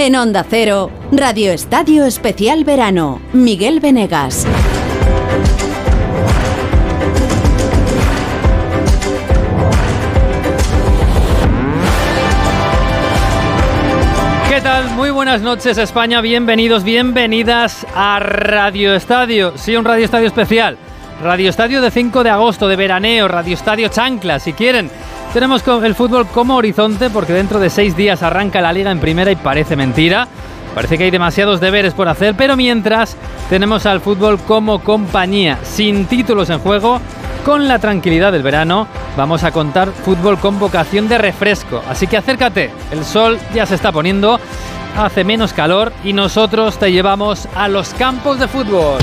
En Onda Cero, Radio Estadio Especial Verano, Miguel Venegas. ¿Qué tal? Muy buenas noches España, bienvenidos, bienvenidas a Radio Estadio. Sí, un Radio Estadio especial. Radio Estadio de 5 de agosto, de veraneo, Radio Estadio Chancla, si quieren. Tenemos el fútbol como horizonte porque dentro de seis días arranca la liga en primera y parece mentira. Parece que hay demasiados deberes por hacer, pero mientras tenemos al fútbol como compañía, sin títulos en juego, con la tranquilidad del verano, vamos a contar fútbol con vocación de refresco. Así que acércate, el sol ya se está poniendo, hace menos calor y nosotros te llevamos a los campos de fútbol.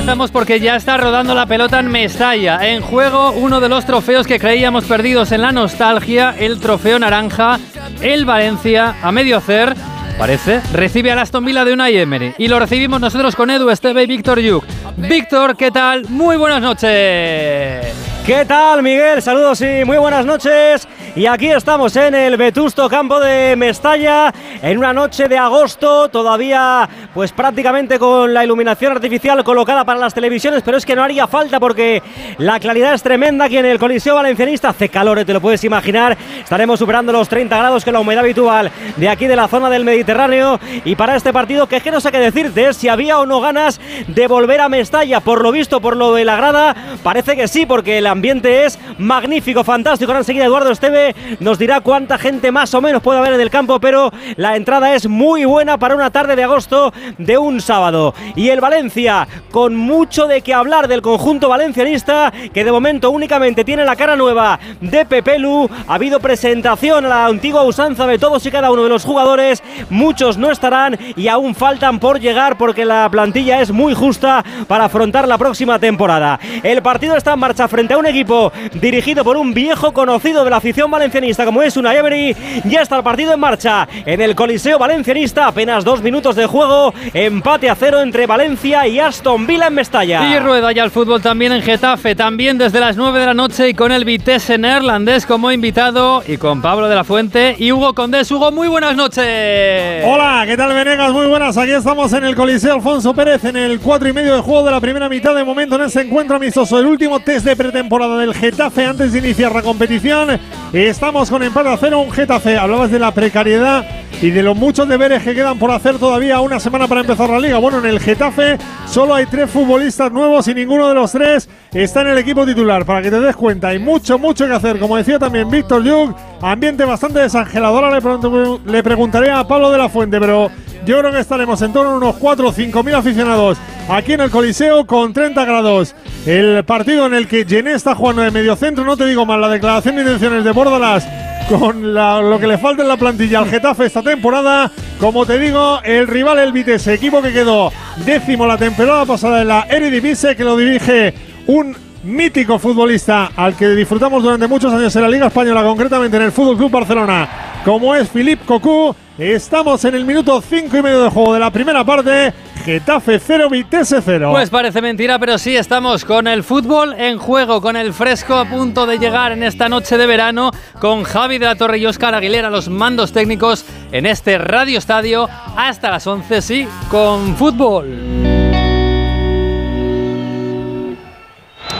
Empezamos porque ya está rodando la pelota en Mestalla. En juego uno de los trofeos que creíamos perdidos en la nostalgia, el trofeo naranja. El Valencia, a medio hacer, parece, recibe al Aston Villa de Unai Emery. Y lo recibimos nosotros con Edu Esteve y Víctor Yuk. Víctor, ¿qué tal? Muy buenas noches. ¿Qué tal, Miguel? Saludos y muy buenas noches. Y aquí estamos en el vetusto campo de Mestalla, en una noche de agosto, todavía pues prácticamente con la iluminación artificial colocada para las televisiones, pero es que no haría falta porque la claridad es tremenda aquí en el Coliseo Valencianista. Hace calor, ¿eh? te lo puedes imaginar. Estaremos superando los 30 grados, es la humedad habitual de aquí de la zona del Mediterráneo. Y para este partido, que es que no sé qué decirte, si había o no ganas de volver a Mestalla. Por lo visto, por lo de la grada, parece que sí, porque el ambiente es magnífico, fantástico. Ahora enseguida Eduardo Esteve nos dirá cuánta gente más o menos puede haber en el campo, pero la entrada es muy buena para una tarde de agosto de un sábado. Y el Valencia, con mucho de qué hablar del conjunto valencianista, que de momento únicamente tiene la cara nueva de Pepelu. Ha habido presentación a la antigua usanza de todos y cada uno de los jugadores. Muchos no estarán y aún faltan por llegar porque la plantilla es muy justa para afrontar la próxima temporada. El partido está en marcha frente a un equipo dirigido por un viejo conocido de la afición valencianista como es una Emery. Ya está el partido en marcha en el Coliseo Valencianista. Apenas dos minutos de juego. Empate a cero entre Valencia y Aston Villa en Mestalla. Y rueda ya el fútbol también en Getafe. También desde las 9 de la noche y con el Vitesse neerlandés como invitado. Y con Pablo de la Fuente y Hugo Condés. Hugo, muy buenas noches. Hola, ¿qué tal Venegas? Muy buenas. Aquí estamos en el Coliseo Alfonso Pérez en el 4 y medio de juego de la primera mitad de momento en ese encuentro amistoso. El último test de pretemporada del Getafe antes de iniciar la competición. Estamos con empate a cero, un Getafe. Hablabas de la precariedad y de los muchos deberes que quedan por hacer todavía una semana para empezar la liga. Bueno, en el Getafe solo hay tres futbolistas nuevos y ninguno de los tres está en el equipo titular. Para que te des cuenta, hay mucho, mucho que hacer. Como decía también Víctor Yuk, ambiente bastante desangelador. Le, le preguntaré a Pablo de la Fuente, pero yo creo que estaremos en torno a unos 4 o 5 mil aficionados aquí en el Coliseo con 30 grados. El partido en el que Gené está jugando de medio centro, no te digo más, la declaración de intenciones de Bordalas con lo que le falta en la plantilla al Getafe esta temporada. Como te digo, el rival, el Vitesse, equipo que quedó décimo la temporada pasada en la Eredivisie, que lo dirige un mítico futbolista al que disfrutamos durante muchos años en la Liga Española, concretamente en el Fútbol Club Barcelona, como es Philippe Cocu. Estamos en el minuto 5 y medio de juego de la primera parte. Getafe 0, Vitesse 0. Pues parece mentira, pero sí estamos con el fútbol en juego, con el fresco a punto de llegar en esta noche de verano, con Javi de la Torre y Oscar Aguilera, los mandos técnicos en este Radio Estadio hasta las 11, sí, con fútbol.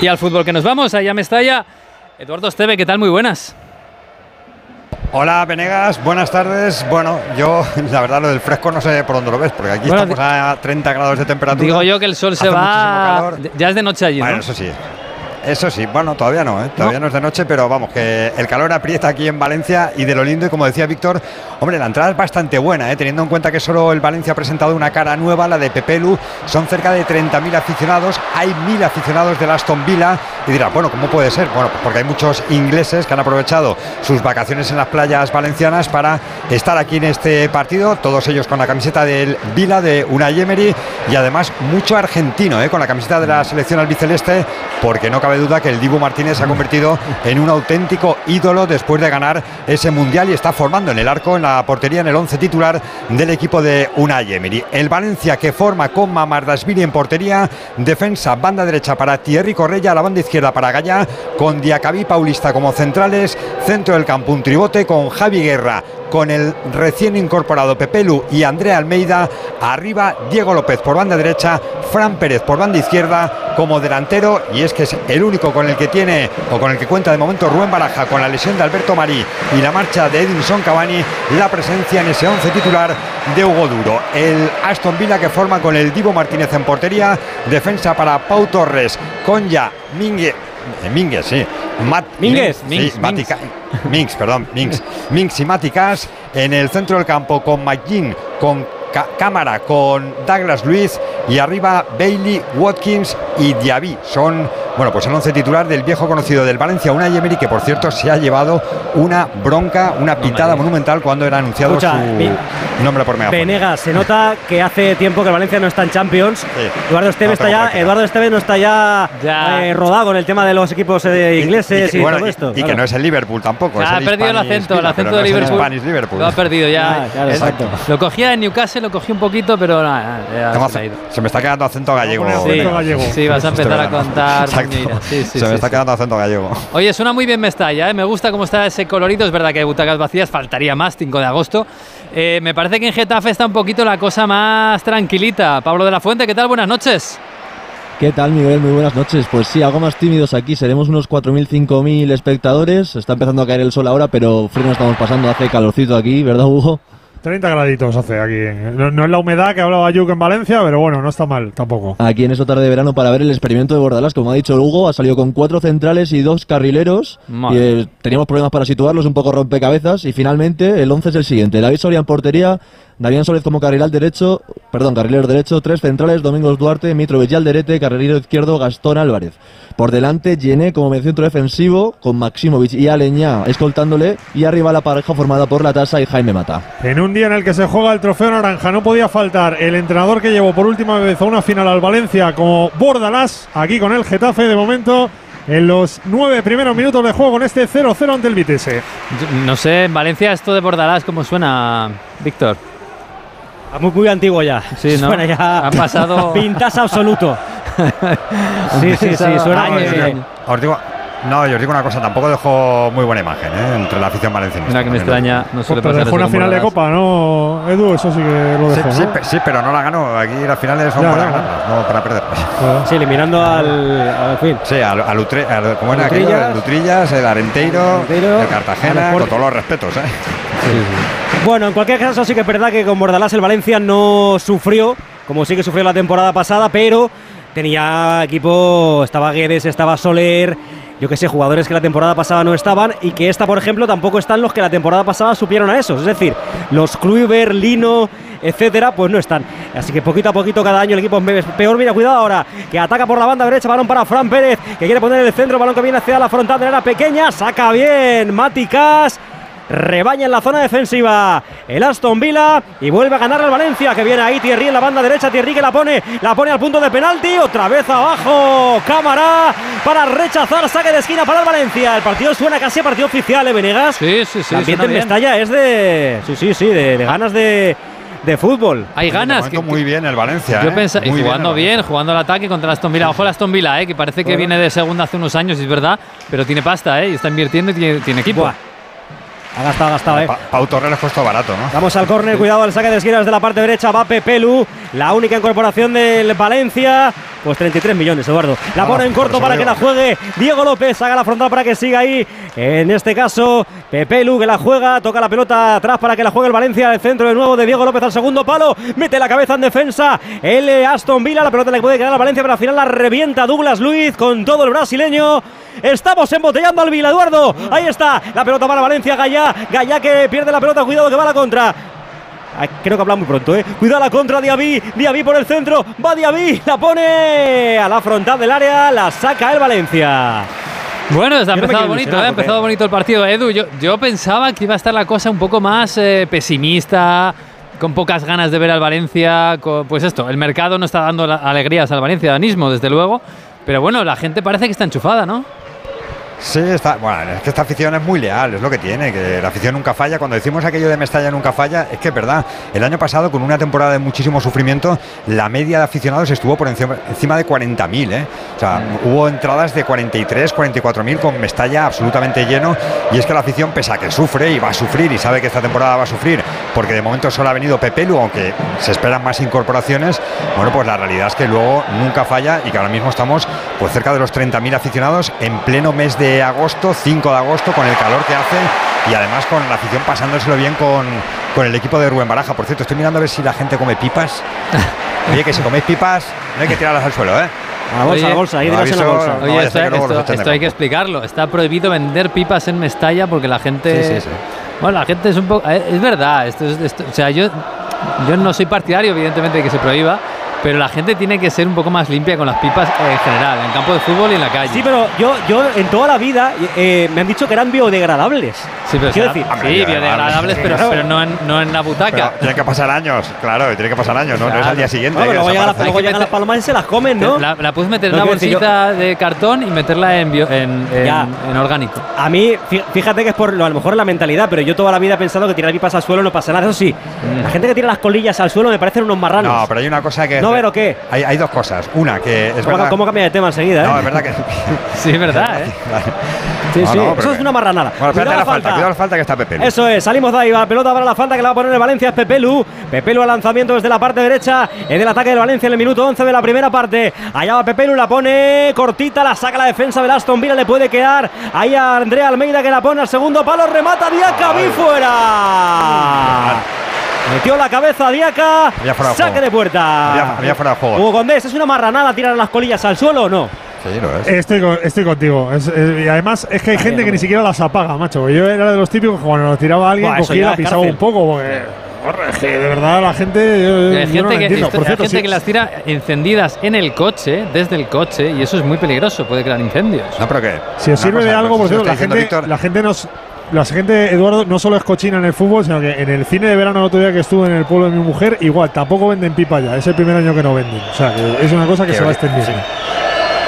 Y al fútbol que nos vamos, allá me estalla Eduardo Esteve, ¿qué tal? Muy buenas. Hola Venegas, buenas tardes. Bueno, yo la verdad lo del fresco no sé por dónde lo ves, porque aquí estamos a 30 grados de temperatura. Digo yo que el sol se va. Ya es de noche allí. Bueno, eso sí. Eso sí, bueno, todavía no, ¿eh? todavía no. es de noche, pero vamos, que el calor aprieta aquí en Valencia y de lo lindo, y como decía Víctor, hombre, la entrada es bastante buena, ¿eh? teniendo en cuenta que solo el Valencia ha presentado una cara nueva, la de Pepelu, son cerca de 30.000 aficionados, hay mil aficionados del Aston Villa, y dirá, bueno, ¿cómo puede ser? Bueno, pues porque hay muchos ingleses que han aprovechado sus vacaciones en las playas valencianas para estar aquí en este partido, todos ellos con la camiseta del Villa de Unai Emery y además mucho argentino, ¿eh? con la camiseta de la selección albiceleste, porque no cabe cabe duda que el Dibu Martínez se ha convertido en un auténtico ídolo después de ganar ese mundial y está formando en el arco, en la portería, en el once titular del equipo de Unai Emery. El Valencia que forma con Mamardasvili en portería, defensa, banda derecha para Thierry Correia, la banda izquierda para Gaya, con Diacabí Paulista como centrales, centro del campo un tribote con Javi Guerra, con el recién incorporado Pepelu y Andrea Almeida, arriba Diego López por banda derecha, Fran Pérez por banda izquierda como delantero y es que es el único con el que tiene o con el que cuenta de momento Rubén Baraja con la lesión de Alberto Marí y la marcha de Edinson Cavani, la presencia en ese once titular de Hugo Duro. El Aston Villa que forma con el Divo Martínez en portería, defensa para Pau Torres, Conya, Mingue, eh, Mingues, sí. Mat, Mingues, sí, Minx, Matica- Minx, perdón, Minx. Minx y Maticas en el centro del campo con McGinn, con Cámara, con Douglas Luiz y arriba Bailey, Watkins y Diaby. Son, bueno, pues el once titular del viejo conocido del Valencia, una Emery que por cierto se ha llevado una bronca, una pitada monumental cuando era anunciado Escucha, mi- su nombre por megafonía. Venegas, se nota que hace tiempo que el Valencia no está en Champions. Eduardo Esteves No está ya, práctica. Eduardo Esteves no está ya, Ya. eh, rodado con el tema de los equipos eh, ingleses y, bueno, todo y- esto. y que claro. no es el Liverpool tampoco. es ha perdido el acento, el acento de Liverpool. Lo ha perdido ya. Ah, claro, Es- exacto. Lo cogía en Newcastle, lo cogí un poquito, pero nada, se me se está quedando acento gallego. Sí, acento gallego. sí, vas a Este empezar a contar Exacto. moñiras. Sí, sí, se sí, me está sí. quedando acento gallego. Oye, suena muy bien Mestalla, ¿eh? me gusta cómo está ese colorido. Es verdad que hay butacas vacías, faltaría más, 5 de agosto. Eh, me parece que en Getafe está un poquito la cosa más tranquilita. Pablo de la Fuente, ¿qué tal? Buenas noches. ¿Qué tal, Miguel? Muy buenas noches. Pues sí, algo más tímidos aquí. Seremos unos 4.000, 5.000 espectadores. Está empezando a caer el sol ahora, pero frío no estamos pasando. Hace calorcito aquí, ¿verdad, Hugo? 30 graditos hace aquí. No, no es la humedad que hablaba Yuk en Valencia, pero bueno, no está mal tampoco. Aquí en esta tarde de verano para ver el experimento de Bordalás. Como ha dicho Hugo, ha salido con cuatro centrales y dos carrileros. Madre. Y, eh, teníamos problemas para situarlos, un poco rompecabezas. Y finalmente el 11 es el siguiente. David Soria en portería, Damián Solez como carrilero derecho, perdón, carrilero derecho, tres centrales, Domingos Duarte, Mitrovic y Alderete, carrilero izquierdo, Gastón Álvarez. Por delante, Llené como centro defensivo, con Maximovic y Aleñá escoltándole. Y arriba la pareja formada por La Tasa y Jaime Mata. En un día en el que se juega el trofeo naranja, no podía faltar el entrenador que llevó por última vez a una final al Valencia como Bordalás, aquí con el Getafe de momento. En los nueve primeros minutos de juego con este 0-0 ante el Vitesse. No sé, en Valencia esto de Bordalás, ¿cómo suena, Víctor? Muy, muy antiguo ya. Sí, ¿no? Suena ya. Han pasado- Pintas absoluto. sí, sí, sí. Suena Años años. Os digo, no, yo os digo una cosa, tampoco dejó muy buena imagen ¿eh? entre la afición valenciana. Mira que me extraña, no suele Pero pasar dejó eso una final de. Copa, ¿no? Edu, eso sí que lo dejó, sí, ¿no? pe- sí, pero no la ganó. Aquí las finales son Ya, para ya. ganarlas, no para perder. Claro. Sí, eliminando al. Al fin. Sí, al, al Utre- al- ¿cómo era aquello? El Lutrillas, el Arenteiro, Arenteiro, el Cartagena, con todos los respetos. ¿eh? Bueno, en cualquier caso sí que es verdad que con Bordalás el Valencia no sufrió, como sí que sufrió la temporada pasada, pero tenía equipo, estaba Guedes, estaba Soler, yo que sé, jugadores que la temporada pasada no estaban y que esta, por ejemplo, tampoco están los que la temporada pasada supieron a esos. Es decir, los Kluivert, Lino, etcétera, pues no están. Así que poquito a poquito cada año el equipo es peor. Mira, cuidado ahora, que ataca por la banda derecha, balón para Fran Pérez, que quiere poner en el centro, balón que viene hacia la frontal de la pequeña, saca bien Mati Cas. Rebaña en la zona defensiva el Aston Villa y vuelve a ganar el Valencia que viene ahí Thierry en la banda derecha Thierry que la pone la pone al punto de penalti otra vez abajo cámara para rechazar saque de esquina para el Valencia el partido suena casi a partido oficial ¿eh, Venegas? Sí, sí, sí. el ambiente en. Mestalla es de sí sí sí de, de ganas de, de fútbol Hay ganas. que- muy bien el Valencia. Yo ¿eh? pensaba, y jugando el bien, jugando al ataque contra el Aston Villa. Ojo el Aston Villa, eh, que parece que viene de segunda hace unos años, es verdad, pero tiene pasta, eh, y está invirtiendo y tiene, tiene equipo. Buah. Ha gastado ha gastado eh Pa- Pau Torres costó barato, ¿no? Vamos al córner, cuidado al saque de esquinas de la parte derecha, va Pepelu, la única incorporación del Valencia, pues 33 millones, Eduardo. La Ah, pone en corto eso para que la juegue Diego López, haga la frontal para que siga ahí. En este caso, Pepelu que la juega, toca la pelota atrás para que la juegue el Valencia, el centro de nuevo de Diego López al segundo palo, mete la cabeza en defensa, el eh, Aston Villa, la pelota le puede quedar al Valencia, pero al final la revienta Douglas Luiz con todo el brasileño. Estamos embotellando al Vila, Eduardo. Ahí está, la pelota para Valencia, Que pierde la pelota, cuidado que va a la contra. Creo que habla muy pronto, ¿eh? Cuidado la contra Diaby, Diaby por el centro, va Diaby, la pone a la frontal del área, la saca el Valencia. Bueno, no me empezado bonito, eh, ha porque- empezado bonito el partido. Edu, yo, yo pensaba que iba a estar la cosa un poco más eh, pesimista, con pocas ganas de ver al Valencia. pues esto, el mercado no está dando alegrías al Valencia, danismo, desde luego. Pero bueno, la gente parece que está enchufada, ¿no? Sí, está, bueno, es que esta afición es muy leal, es lo que tiene, que la afición nunca falla. Cuando decimos aquello de Mestalla nunca falla, es que es verdad. El año pasado, con una temporada de muchísimo sufrimiento, la media de aficionados estuvo por encima, encima de 40.000. ¿eh? O sea, hubo entradas de 43, 44.000 con Mestalla absolutamente lleno. Y es que la afición, pese a que sufre y va a sufrir y sabe que esta temporada va a sufrir, porque de momento solo ha venido Pepelu, aunque se esperan más incorporaciones, bueno, pues la realidad es que luego nunca falla y que ahora mismo estamos pues cerca de los 30.000 aficionados en pleno mes de agosto, 5 de agosto, con el calor que hace y además con la afición pasándoselo bien con, con el equipo de Rubén Baraja. Por cierto, estoy mirando a ver si la gente come pipas. Oye, que si coméis pipas, no hay que tirarlas al suelo, ¿eh? A la bolsa, a la bolsa, ahí la no Oye, esto, hay que explicarlo. Está prohibido vender pipas en Mestalla porque la gente. Sí, sí, sí. Bueno, la gente es un poco. eh, Es verdad. Esto es, esto- o sea, yo, yo no soy partidario, evidentemente, de que se prohíba. Pero la gente tiene que ser un poco más limpia con las pipas en general, en campo de fútbol y en la calle. Sí, pero yo, yo en toda la vida eh, me han dicho que eran biodegradables. Sí, pero Quiero decir, Hombre, sí, biodegradables. biodegradables, pero, Claro. pero no, en, no en la Pero butaca. tienen que pasar años, claro, tiene que pasar años, ¿no? No es Claro. al día siguiente. Bueno, luego, llegan, las- luego llegan palomas y se las comen, ¿no? La, la puedes meter en No, una decir, yo- bolsita de cartón y meterla en, bio- en, en- orgánico. A mí, fí- fíjate que es por lo, a lo mejor la mentalidad, pero yo toda la vida he pensado que tirar pipas al suelo no pasa nada. Eso sí, la gente que tira las colillas al suelo me parecen unos marranos. No, pero hay una cosa que. ¿No ver o qué? Hay, hay dos cosas. Una, que es ¿Cómo, verdad. cómo cambia de tema enseguida, eh? No, es verdad que. Sí, es verdad, ¿eh? sí, No, sí, no, eso es una marranada. Bueno, espérate Cuidado la falta, cuidado la falta que está Pepe. Eso es, salimos de ahí, va la pelota para la falta que la va a poner el Valencia, es Pepelu. Pepelu al lanzamiento desde la parte derecha, en el ataque del Valencia en el minuto 11 de la primera parte. Allá va Pepelu, la pone cortita, la saca la defensa del Aston Villa, le puede quedar ahí a Andrea Almeida que la pone al segundo palo, remata Diaca, vi fuera. Metió la cabeza Diaca, Había fuera de saque juego. de puerta. Había- había fuera de juego. Hugo Condés, ¿es una marranada tirar las colillas al suelo o no? Sí, lo es. Estoy, con- estoy contigo. Es- es- y además es que hay gente que ni siquiera las apaga, macho. Yo era de los típicos que cuando lo tiraba alguien, Buah, cogía y la pisaba cárcel. un poco. Porque, que de verdad la gente. Yo, Hay gente, no la que, esto- Por hay cierto, gente sí- que las tira encendidas en el coche, desde el coche, y eso es muy peligroso, puede crear incendios. No, pero qué. Si os sirve de algo, por si lo cierto, la gente, Víctor, la gente nos. La gente, Eduardo, no solo es cochina en el fútbol, sino que en el cine de verano el otro día que estuve en el pueblo de mi mujer, igual, tampoco venden pipa ya. Es el primer año que no venden. O sea, que es una cosa que se va extendiendo.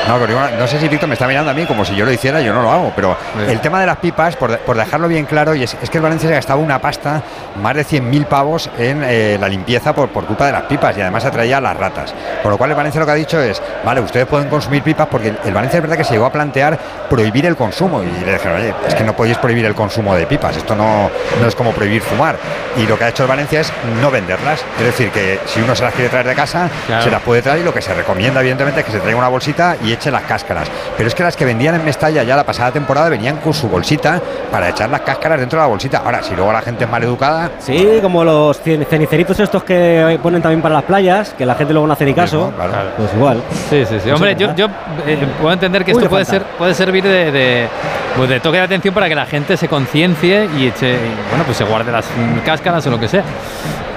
No, pero no sé si Víctor me está mirando a mí como si yo lo hiciera, yo no lo hago, pero el tema de las pipas, por, por dejarlo bien claro, y es, es que el Valencia se gastaba una pasta, más de 100.000 pavos en eh, la limpieza por, por culpa de las pipas y además atraía a las ratas. Con lo cual el Valencia lo que ha dicho es, vale, ustedes pueden consumir pipas porque el, el Valencia es verdad que se llegó a plantear prohibir el consumo y le dijeron, oye, es que no podéis prohibir el consumo de pipas, esto no, no es como prohibir fumar. Y lo que ha hecho el Valencia es no venderlas, es decir, que si uno se las quiere traer de casa, Claro. se las puede traer y lo que se recomienda evidentemente es que se traiga una bolsita y eche las cáscaras. Pero es que las que vendían en Mestalla ya la pasada temporada venían con su bolsita para echar las cáscaras dentro de la bolsita. Ahora, si luego la gente es mal educada, Sí, como los cen- ceniceritos estos que ponen también para las playas, que la gente luego no hace ni caso. mismo, claro. Pues igual. Sí, sí, sí. Hombre, yo, yo eh, puedo entender que Uy, esto puede, falta. ser, puede servir de, de, pues de toque de atención para que la gente se conciencie y eche, y, bueno, pues se guarde las cáscaras o lo que sea.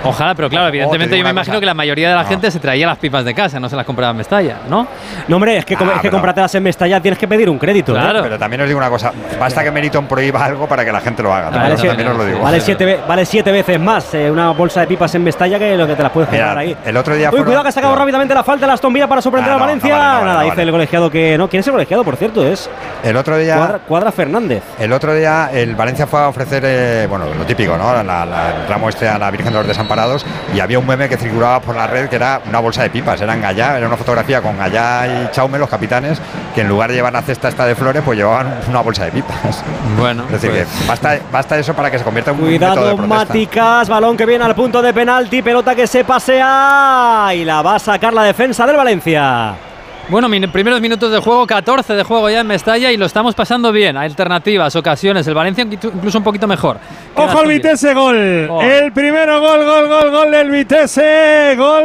Ojalá, pero claro, O- o te evidentemente yo me imagino cosa. que la mayoría de la No. gente se traía las pipas de casa, no se las compraba en Mestalla, ¿no? No, hombre, es que, Ah, es que comprártelas en Mestalla tienes que pedir un crédito. ¿eh? Claro. pero también os digo una cosa, basta que Meriton prohíba algo para que la gente lo haga. Vale, También, sí. también os lo digo. Vale siete, vale siete veces más eh, una bolsa de pipas en Mestalla que lo que te las puedes comprar ahí. el otro día Uy, fueron- cuidado que ha sacado rápidamente la falta de Aston Villa para sorprender Ah, a Valencia. no vale, Nada, no dice vale. el colegiado que no. ¿Quién es el colegiado, por cierto? Es El otro día. Cuadra, Cuadra Fernández. El otro día el Valencia fue a ofrecer, eh, bueno, lo típico, ¿no? La, la- el ramo este a la Virgen de los Y había un meme que circulaba por la red que era una bolsa de pipas, eran Gallá, era una fotografía con Gallá y Chaume, los capitanes, que en lugar de llevar la cesta esta de flores, pues llevaban una bolsa de pipas. Bueno, Es decir, pues, que basta, basta eso para que se convierta en un método de Cuidado, protesta. Máticas. Balón que viene al punto de penalti. Pelota que se pasea. Y la va a sacar la defensa del Valencia. Bueno, min- primeros minutos de juego, 14 de juego ya en Mestalla y lo estamos pasando bien. Alternativas, ocasiones. El Valencia incluso un poquito mejor. Ojo al. Vitesse, gol. Oh. El primero gol, gol, gol, gol del Vitesse. Gol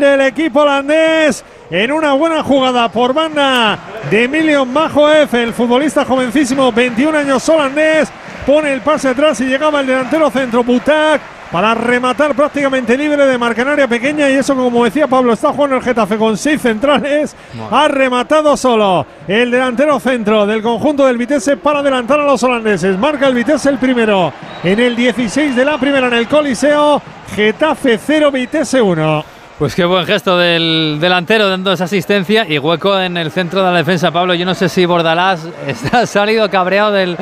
del equipo holandés. En una buena jugada por banda de Emilio Majoef, el futbolista jovencísimo, 21 años holandés. Pone el pase atrás y llegaba el delantero centro Butak para rematar prácticamente libre de marca en área pequeña. Y eso, como decía Pablo, está jugando el Getafe con seis centrales. Ha rematado solo el delantero centro del conjunto del Vitesse para adelantar a los holandeses. Marca el Vitesse el primero en el 16 de la primera en el Coliseo. Getafe 0, Vitesse 1. Pues qué buen gesto del delantero dando esa asistencia y hueco en el centro de la defensa. Pablo, yo no sé si Bordalás está ha salido cabreado del,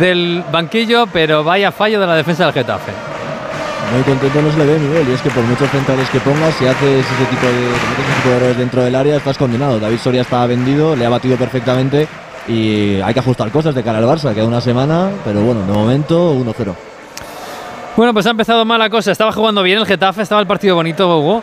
del banquillo, pero vaya fallo de la defensa del Getafe. Muy contento no se le ve, Miguel, y es que por muchos centrales que pongas, si haces ese tipo de, errores dentro del área, estás condenado. David Soria está vendido, le ha batido perfectamente y hay que ajustar cosas de cara al Barça. Queda una semana, pero bueno, de momento 1-0. Bueno, pues ha empezado mal la cosa. Estaba jugando bien el Getafe, estaba el partido bonito, Hugo.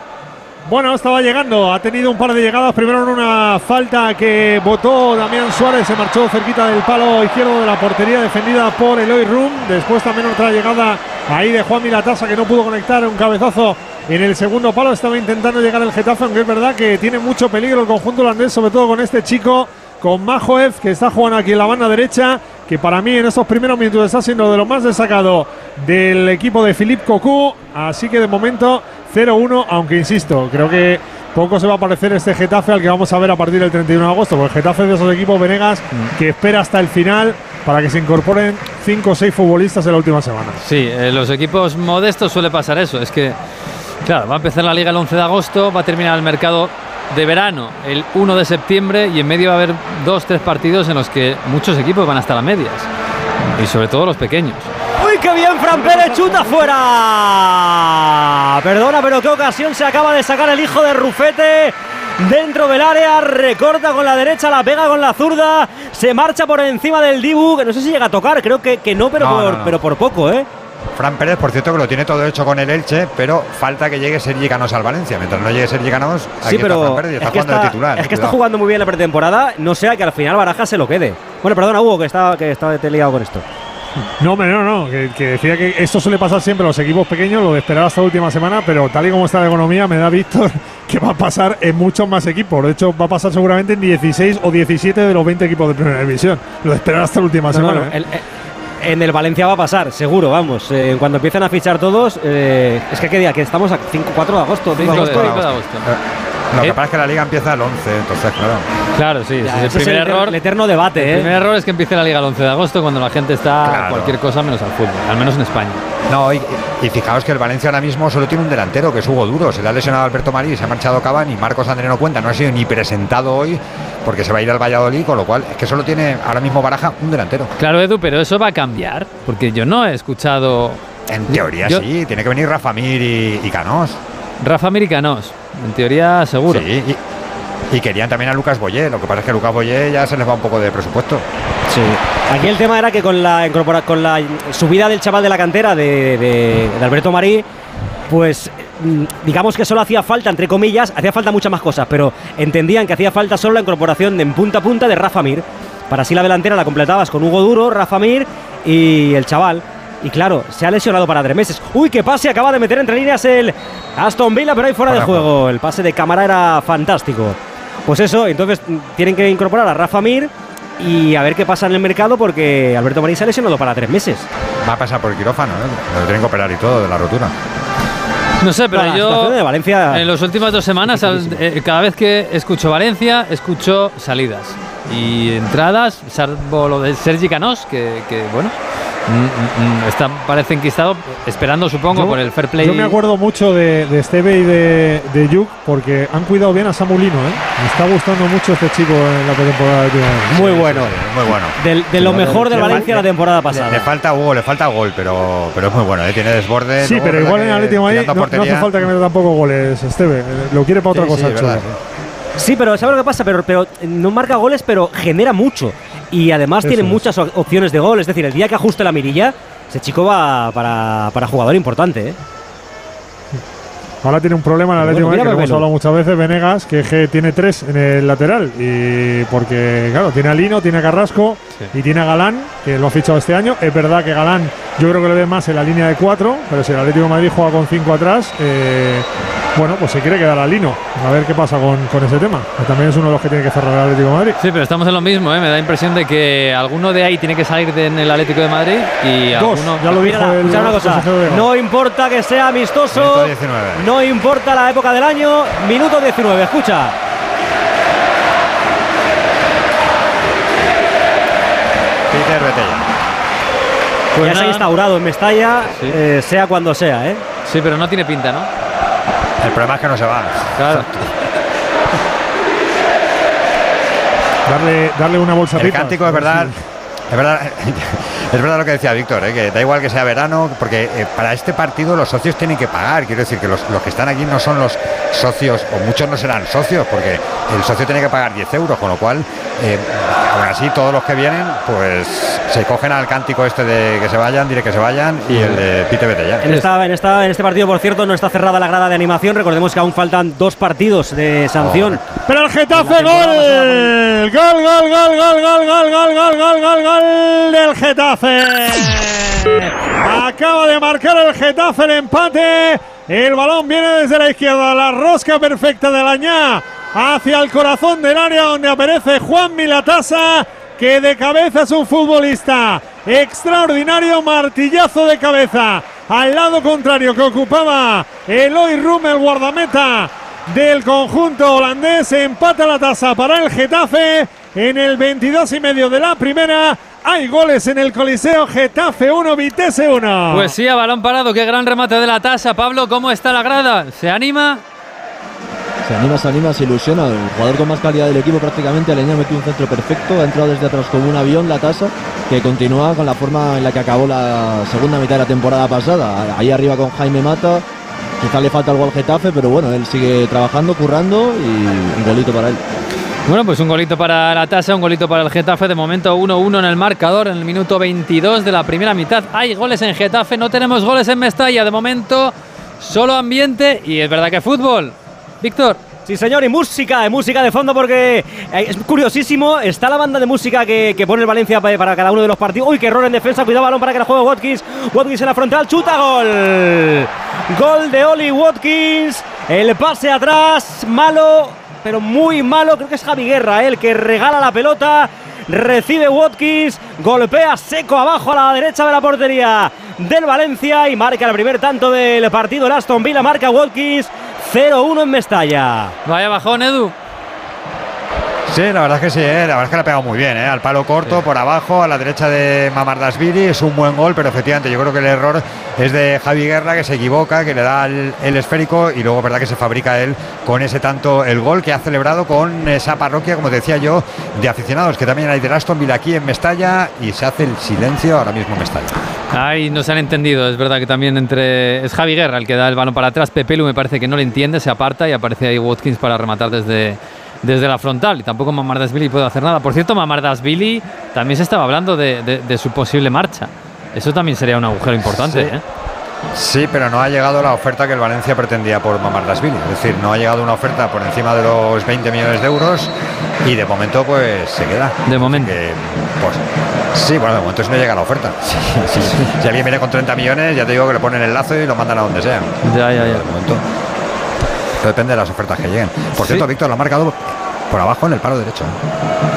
Bueno, estaba llegando, ha tenido un par de llegadas. Primero en una falta que votó Damián Suárez, se marchó cerquita del palo izquierdo de la portería defendida por Eloy Rum. Después también otra llegada ahí de Juan Milatasa que no pudo conectar un cabezazo en el segundo palo. Estaba intentando llegar el Getafe, aunque es verdad que tiene mucho peligro el conjunto holandés, sobre todo con este chico, con Majoev, que está jugando aquí en la banda derecha, que para mí en estos primeros minutos está siendo de lo más destacado del equipo de Philippe Cocu. Así que de momento 0-1, aunque insisto, creo que poco se va a parecer este Getafe al que vamos a ver a partir del 31 de agosto, porque el Getafe es de esos equipos Venegas que espera hasta el final para que se incorporen 5 o 6 futbolistas en la última semana. Sí, en los equipos modestos suele pasar eso. Es que, claro, va a empezar la liga el 11 de agosto, va a terminar el mercado de verano el 1 de septiembre y en medio va a haber dos, tres partidos en los que muchos equipos van a estar a medias. Y sobre todo los pequeños. ¡Uy, qué bien! Fran Pérez chuta fuera. Perdona, pero qué ocasión se acaba de sacar el hijo de Rufete. Dentro del área, recorta con la derecha, la pega con la zurda, se marcha por encima del Dibu, que no sé si llega a tocar, creo que, que no, pero, No, por, no, no. pero por poco, ¿eh? Fran Pérez, por cierto, que lo tiene todo hecho con el Elche, pero falta que llegue Sergi Canós al Valencia. Mientras no llegue Sergi Canós, aquí Sí, está pero Fran Pérez y está es que jugando está, de titular. es que está jugando muy bien la pretemporada, no sea que al final Baraja se lo quede. Bueno, perdona, Hugo, que estaba, que estaba te he liado con esto. No, hombre, no, no, que, que decía que esto suele pasar siempre a los equipos pequeños, lo de esperar hasta la última semana, pero tal y como está la economía, me da Víctor que va a pasar en muchos más equipos. De hecho, va a pasar seguramente en 16 o 17 de los 20 equipos de primera división. Lo de esperar hasta la última No, semana. no, ¿eh? el- eh, en el Valencia va a pasar, seguro, vamos. Eh, cuando empiecen a fichar todos, eh, es que qué día, que estamos a 5, 4 de agosto, 5 de 5 de, agosto. 5 de agosto. Lo que ¿Eh? pasa es que la liga empieza el 11, entonces, claro. Claro, sí, Ya, ese es el primer el, error. el eterno debate, El ¿eh? primer error es que empiece la liga el 11 de agosto cuando la gente está a Claro. cualquier cosa menos al fútbol, al menos en España. No, y, y fijaos que el Valencia ahora mismo solo tiene un delantero, que es Hugo Duro. Se le ha lesionado Alberto Marí, se ha marchado Cavani, Marcos André no cuenta, no ha sido ni presentado hoy porque se va a ir al Valladolid, con lo cual es que solo tiene ahora mismo Baraja un delantero. Claro, Edu, pero eso va a cambiar, porque yo no he escuchado En teoría Yo- sí, tiene que venir Rafa Mir y, y Canós. Rafa Americanos. En teoría, seguro. Sí, y, y querían también a Lucas Boyé. Lo que pasa es que Lucas Boyé ya se les va un poco de presupuesto. Sí. Aquí el tema era que con la, incorpora- con la subida del chaval de la cantera de, de- de Alberto Marí, pues mm, digamos que solo hacía falta, entre comillas, hacía falta muchas más cosas, pero entendían que hacía falta solo la incorporación de en punta a punta de Rafa Mir. Para así la delantera la completabas con Hugo Duro, Rafa Mir y el chaval. Y claro, se ha lesionado para tres meses. Uy, qué pase, acaba de meter entre líneas el Aston Villa, pero ahí fuera de juego. El pase de cámara era fantástico. Pues eso, entonces mm, tienen que incorporar a Rafa Mir y a ver qué pasa en el mercado porque Alberto Marín se ha lesionado para tres meses. Va a pasar por el quirófano, ¿eh? Lo tienen que operar y todo de la rotura. No sé, pero la yo situación de Valencia en las últimas dos semanas, eh, cada vez que escucho Valencia, escucho salidas y entradas, salvo lo de Sergi Canós, que, que, bueno, mm, mm, mm, está, parece enquistado, esperando supongo Yo- por el fair play. Yo me acuerdo mucho de, de Esteve y de, de Yuk porque han cuidado bien a Samulino. ¿eh? Me está gustando mucho este chico en la pretemporada de muy bueno. Muy bueno. Del- de lo mejor del le Valencia falta- la temporada Le pasada. falta Hugo, le falta gol, pero, pero es muy bueno, ¿eh? tiene desborde. Sí, pero igual en Atlético Madrid no, no hace falta que meta tampoco goles, Esteve. Lo quiere para otra Sí, cosa, verdad. Sí, pero ¿sabes lo que pasa? Pero, pero no marca goles, pero genera mucho. Y además Eso tiene es. muchas opciones de gol. Es decir, el día que ajuste la mirilla, ese chico va para, para jugador importante. ¿eh? Ahora tiene un problema en el Atlético Bueno, Madrid, que lo hemos hablado muchas veces, Venegas, que que tiene tres en el lateral. Y porque, claro, tiene a Lino, tiene a Carrasco Sí. y tiene a Galán, que lo ha fichado este año. Es verdad que Galán yo creo que le ve más en la línea de cuatro, pero si el Atlético de Madrid juega con cinco atrás, eh, bueno, pues se quiere quedar a Lino. A ver qué pasa con, con ese tema. Que también es uno de los que tiene que cerrar el Atlético de Madrid. Sí, pero estamos en lo mismo, ¿eh? me da impresión de que alguno de ahí tiene que salir de- en el Atlético de Madrid y Dos, alguno... ya lo dijo Mira, el escucha una cosa. No importa que sea amistoso. Minuto 19. No importa la época del año. Minuto 19. Escucha. Peter, vete ya. Pues ya se ha instaurado en Mestalla, Sí. eh, sea cuando sea, ¿eh? Sí, pero no tiene pinta, ¿no? El problema es que no se va. Claro. Darle, darle una bolsa El cántico es verdad. Es verdad, es verdad lo que decía Víctor, ¿eh? que da igual que sea verano, porque eh, para este partido los socios tienen que pagar. Quiero decir que los, los que están aquí no son los socios, o muchos no serán socios, porque el socio tiene que pagar 10 euros, con lo cual, eh, aún así, todos los que vienen, pues se cogen al cántico este de que se vayan, diré que se vayan, y el de pite vete ya. En, esta, en, esta, en este partido, por cierto, no está cerrada la grada de animación. Recordemos que aún faltan dos partidos de sanción. Pero el Getafe, gol. Gol, gol, gol, gol, gol, gol, gol, gol, gol, gol, gol del Getafe. Acaba de marcar el Getafe el empate. El balón viene desde la izquierda, la rosca perfecta de Lañá hacia el corazón del área donde aparece Juan Milatasa, que de cabeza es un futbolista extraordinario, martillazo de cabeza al lado contrario que ocupaba Eloy Rummel, guardameta del conjunto holandés. Empata la tasa para el Getafe en el 22 y medio de la primera. Hay goles en el Coliseo Getafe 1, Vitesse 1. Pues sí, a balón parado, qué gran remate de la tasa. Pablo, ¿cómo está la grada? ¿Se anima? Se anima, se anima, se ilusiona. El jugador con más calidad del equipo prácticamente Aleñá metió un centro perfecto, ha entrado desde atrás como un avión la tasa, que continúa con la forma en la que acabó la segunda mitad de la temporada pasada. Ahí arriba con Jaime Mata, quizá le falta algo al Getafe, pero bueno, él sigue trabajando, currando y un golito para él. Bueno, pues un golito para la tasa, un golito para el Getafe. De momento 1-1 en el marcador en el minuto 22 de la primera mitad. Hay goles en Getafe, no tenemos goles en Mestalla. De momento solo ambiente y es verdad que fútbol. Víctor. Sí, señor, y música, y música de fondo porque eh, es curiosísimo. Está la banda de música que, que pone el Valencia pa- para cada uno de los partidos. Uy, qué error en defensa. Cuidado, balón para que la juegue Watkins. Watkins en la frontal, chuta, gol. Gol de Oli Watkins. El pase atrás, malo, pero muy malo. Creo que es Javi Guerra, eh, el que regala la pelota. Recibe Watkins, golpea seco abajo a la derecha de la portería del Valencia y marca el primer tanto del partido. Aston Villa marca Watkins 0-1 en Mestalla. Vaya bajón, Edu. Sí, la verdad es que sí, ¿eh? la verdad es que le ha pegado muy bien, ¿eh? al palo corto, por abajo, a la derecha de Mamardasvili, es un buen gol, pero efectivamente yo creo que el error es de Javi Guerra, que se equivoca, que le da el, el esférico y luego verdad que se fabrica él con ese tanto el gol que ha celebrado con esa parroquia, como decía yo, de aficionados, que también hay de Aston Villa aquí en Mestalla y se hace el silencio ahora mismo en Mestalla. Ay, no se han entendido. Es verdad que también entre. Es Javi Guerra el que da el balón para atrás. Pepelu me parece que no le entiende, se aparta y aparece ahí Watkins para rematar desde, desde la frontal. Y tampoco Mamardasvili puede hacer nada. Por cierto, Mamardasvili también se estaba hablando de, de- de su posible marcha. Eso también sería un agujero importante, Sí. ¿eh? Sí, pero no ha llegado la oferta que el Valencia pretendía por Mamardasvili. Es decir, no ha llegado una oferta por encima de los 20 millones de euros y de momento pues se queda. De momento. Que, pues sí, bueno, de momento si no llega la oferta. Sí, sí. Si alguien viene con 30 millones, ya te digo que le ponen el lazo y lo mandan a donde sea. Ya, ya, ya. De momento. Depende de las ofertas que lleguen. Por Sí. cierto, Víctor lo ha marcado por abajo en el palo derecho.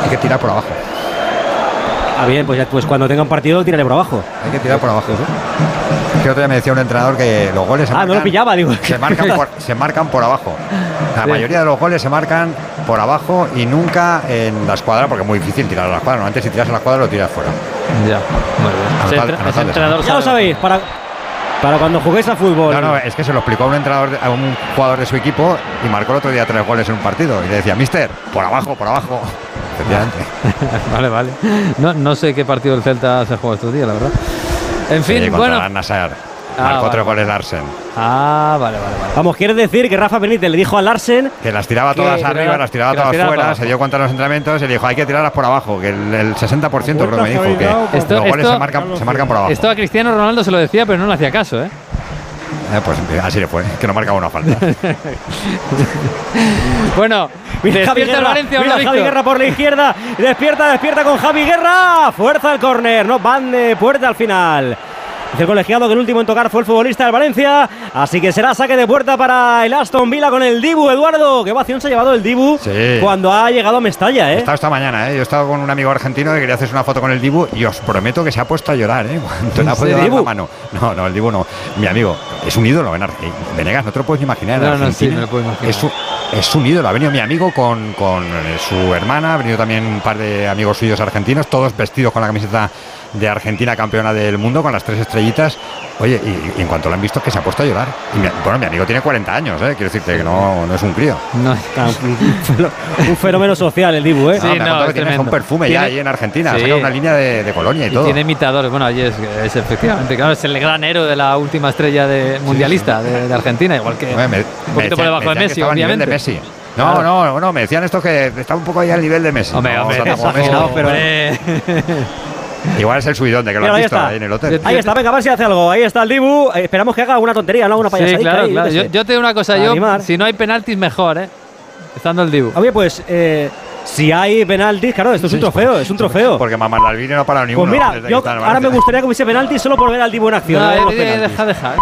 Hay que tirar por abajo. Ah, bien, pues, ya, pues cuando tenga un partido, tírale por abajo. Hay que tirar por abajo. Es que otro día me decía un entrenador que los goles se Ah, no lo marcan- pillaba, digo. se marcan por, se marcan por abajo. La Sí. mayoría de los goles se marcan por abajo y nunca en la escuadra, porque es muy difícil tirar a la escuadra. Antes si tiras a la escuadra lo tiras fuera. Ya, muy bien. Entrenador Ya lo sabéis, para, para cuando juguéis a fútbol. No, no, es que se lo explicó a un entrenador, a un jugador de su equipo y marcó el otro día tres goles en un partido. Y le decía, Mister, por abajo, por abajo. Vale, vale. No, no sé qué partido del Celta se juega estos días, la verdad. En fin, Sí, bueno. Ah, Marcó vale. tres goles Larsen. Ah, vale, vale, vale. Vamos, quiere decir que Rafa Benítez le dijo a Larsen Que las tiraba todas arriba, las tiraba todas tiraba fuera, se dio cuenta en los entrenamientos y le dijo, hay que tirarlas por abajo, que el, el 60% creo que me dijo que Esto- los goles esto- se marcan, se marcan por abajo. Esto a Cristiano Ronaldo se lo decía, pero no le hacía caso, ¿eh? Eh, pues así le fue, que no marcaba una falta. Bueno, Mira, Javi despierta el Guerra, Valencia, mira, ¿no, Javi? Guerra por la izquierda. Despierta, despierta con Javi Guerra. Fuerza al córner. No van de puerta al final. Dice el colegiado que el último en tocar fue el futbolista del Valencia. Así que será saque de puerta para el Aston Villa con el Dibu, Eduardo. Qué ovación se ha llevado el Dibu Sí. cuando ha llegado a Mestalla, He ¿eh? estado esta mañana, ¿eh? yo he estado con un amigo argentino que quería hacerse una foto con el Dibu y os prometo que se ha puesto a llorar, ¿eh? Cuando le ha podido dar Dibu? la mano. No, no, el Dibu no. Mi amigo, es un ídolo en Argentina. Venegas, no te lo puedes imaginar. No, no, sí, me lo puedo imaginar. Es un, es un ídolo. Ha venido mi amigo con, con su hermana, ha venido también un par de amigos suyos argentinos, todos vestidos con la camiseta de Argentina campeona del mundo con las tres estrellitas. Oye, y, y en cuanto lo han visto, que se ha puesto a llorar. Y mi- bueno, mi amigo tiene 40 años, ¿eh? quiero decirte que no, no es un crío. No, Claro, un, fenó- un fenómeno social el Dibu, ¿eh? Sí, No, no, es que tremendo. un perfume Tiene- ya ahí en Argentina, Sí. sacado una línea de, de colonia y, y todo. tiene imitadores. Bueno, allí es, es efectivamente, claro, es el gran héroe de la última estrella de, mundialista De, de Argentina, igual que me- un me poquito por debajo me de Messi, obviamente. de Messi. No, Claro. no, no, me decían esto que estaba un poco ahí al nivel de Messi. Hombre, No, hombre, Messi. pero- hombre. Igual es el subidón de que lo Mira, has ahí visto está. ahí en el hotel. Ahí está, venga, a ver si hace algo. Ahí está el Dibu. Eh, esperamos que haga alguna tontería, ¿no? Una Sí, payasadita claro, ahí, claro. qué Yo, yo te digo una cosa, yo, animar. si no hay penaltis, mejor, ¿eh? Estando el Dibu. Oye, pues, eh, si hay penaltis, claro, esto es un trofeo, es un trofeo. Porque Mamá Dalvini no ha parado ni Pues uno. mira, desde que yo está en el ahora me gustaría que hubiese penaltis solo por ver al Dibu en acción. No, eh, penaltis. deja, deja.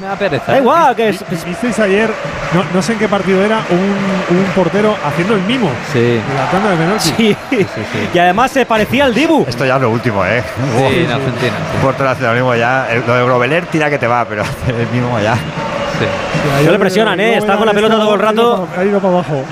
Me da pereza. Da igual, que es, Vi- ¿Visteis ayer, no, no sé en qué partido era, un, un portero haciendo el mimo? Sí. La tanda de penalti. Sí. Y además se parecía al Dibu. Esto ya es lo último, ¿eh? Sí, en Argentina. Un portero hace lo mismo ya. El- Lo de Groveler tira que te va, pero hacer el mismo ya. Sí. No le presionan, ¿eh? Está con la pelota todo el rato. Ha ido para abajo.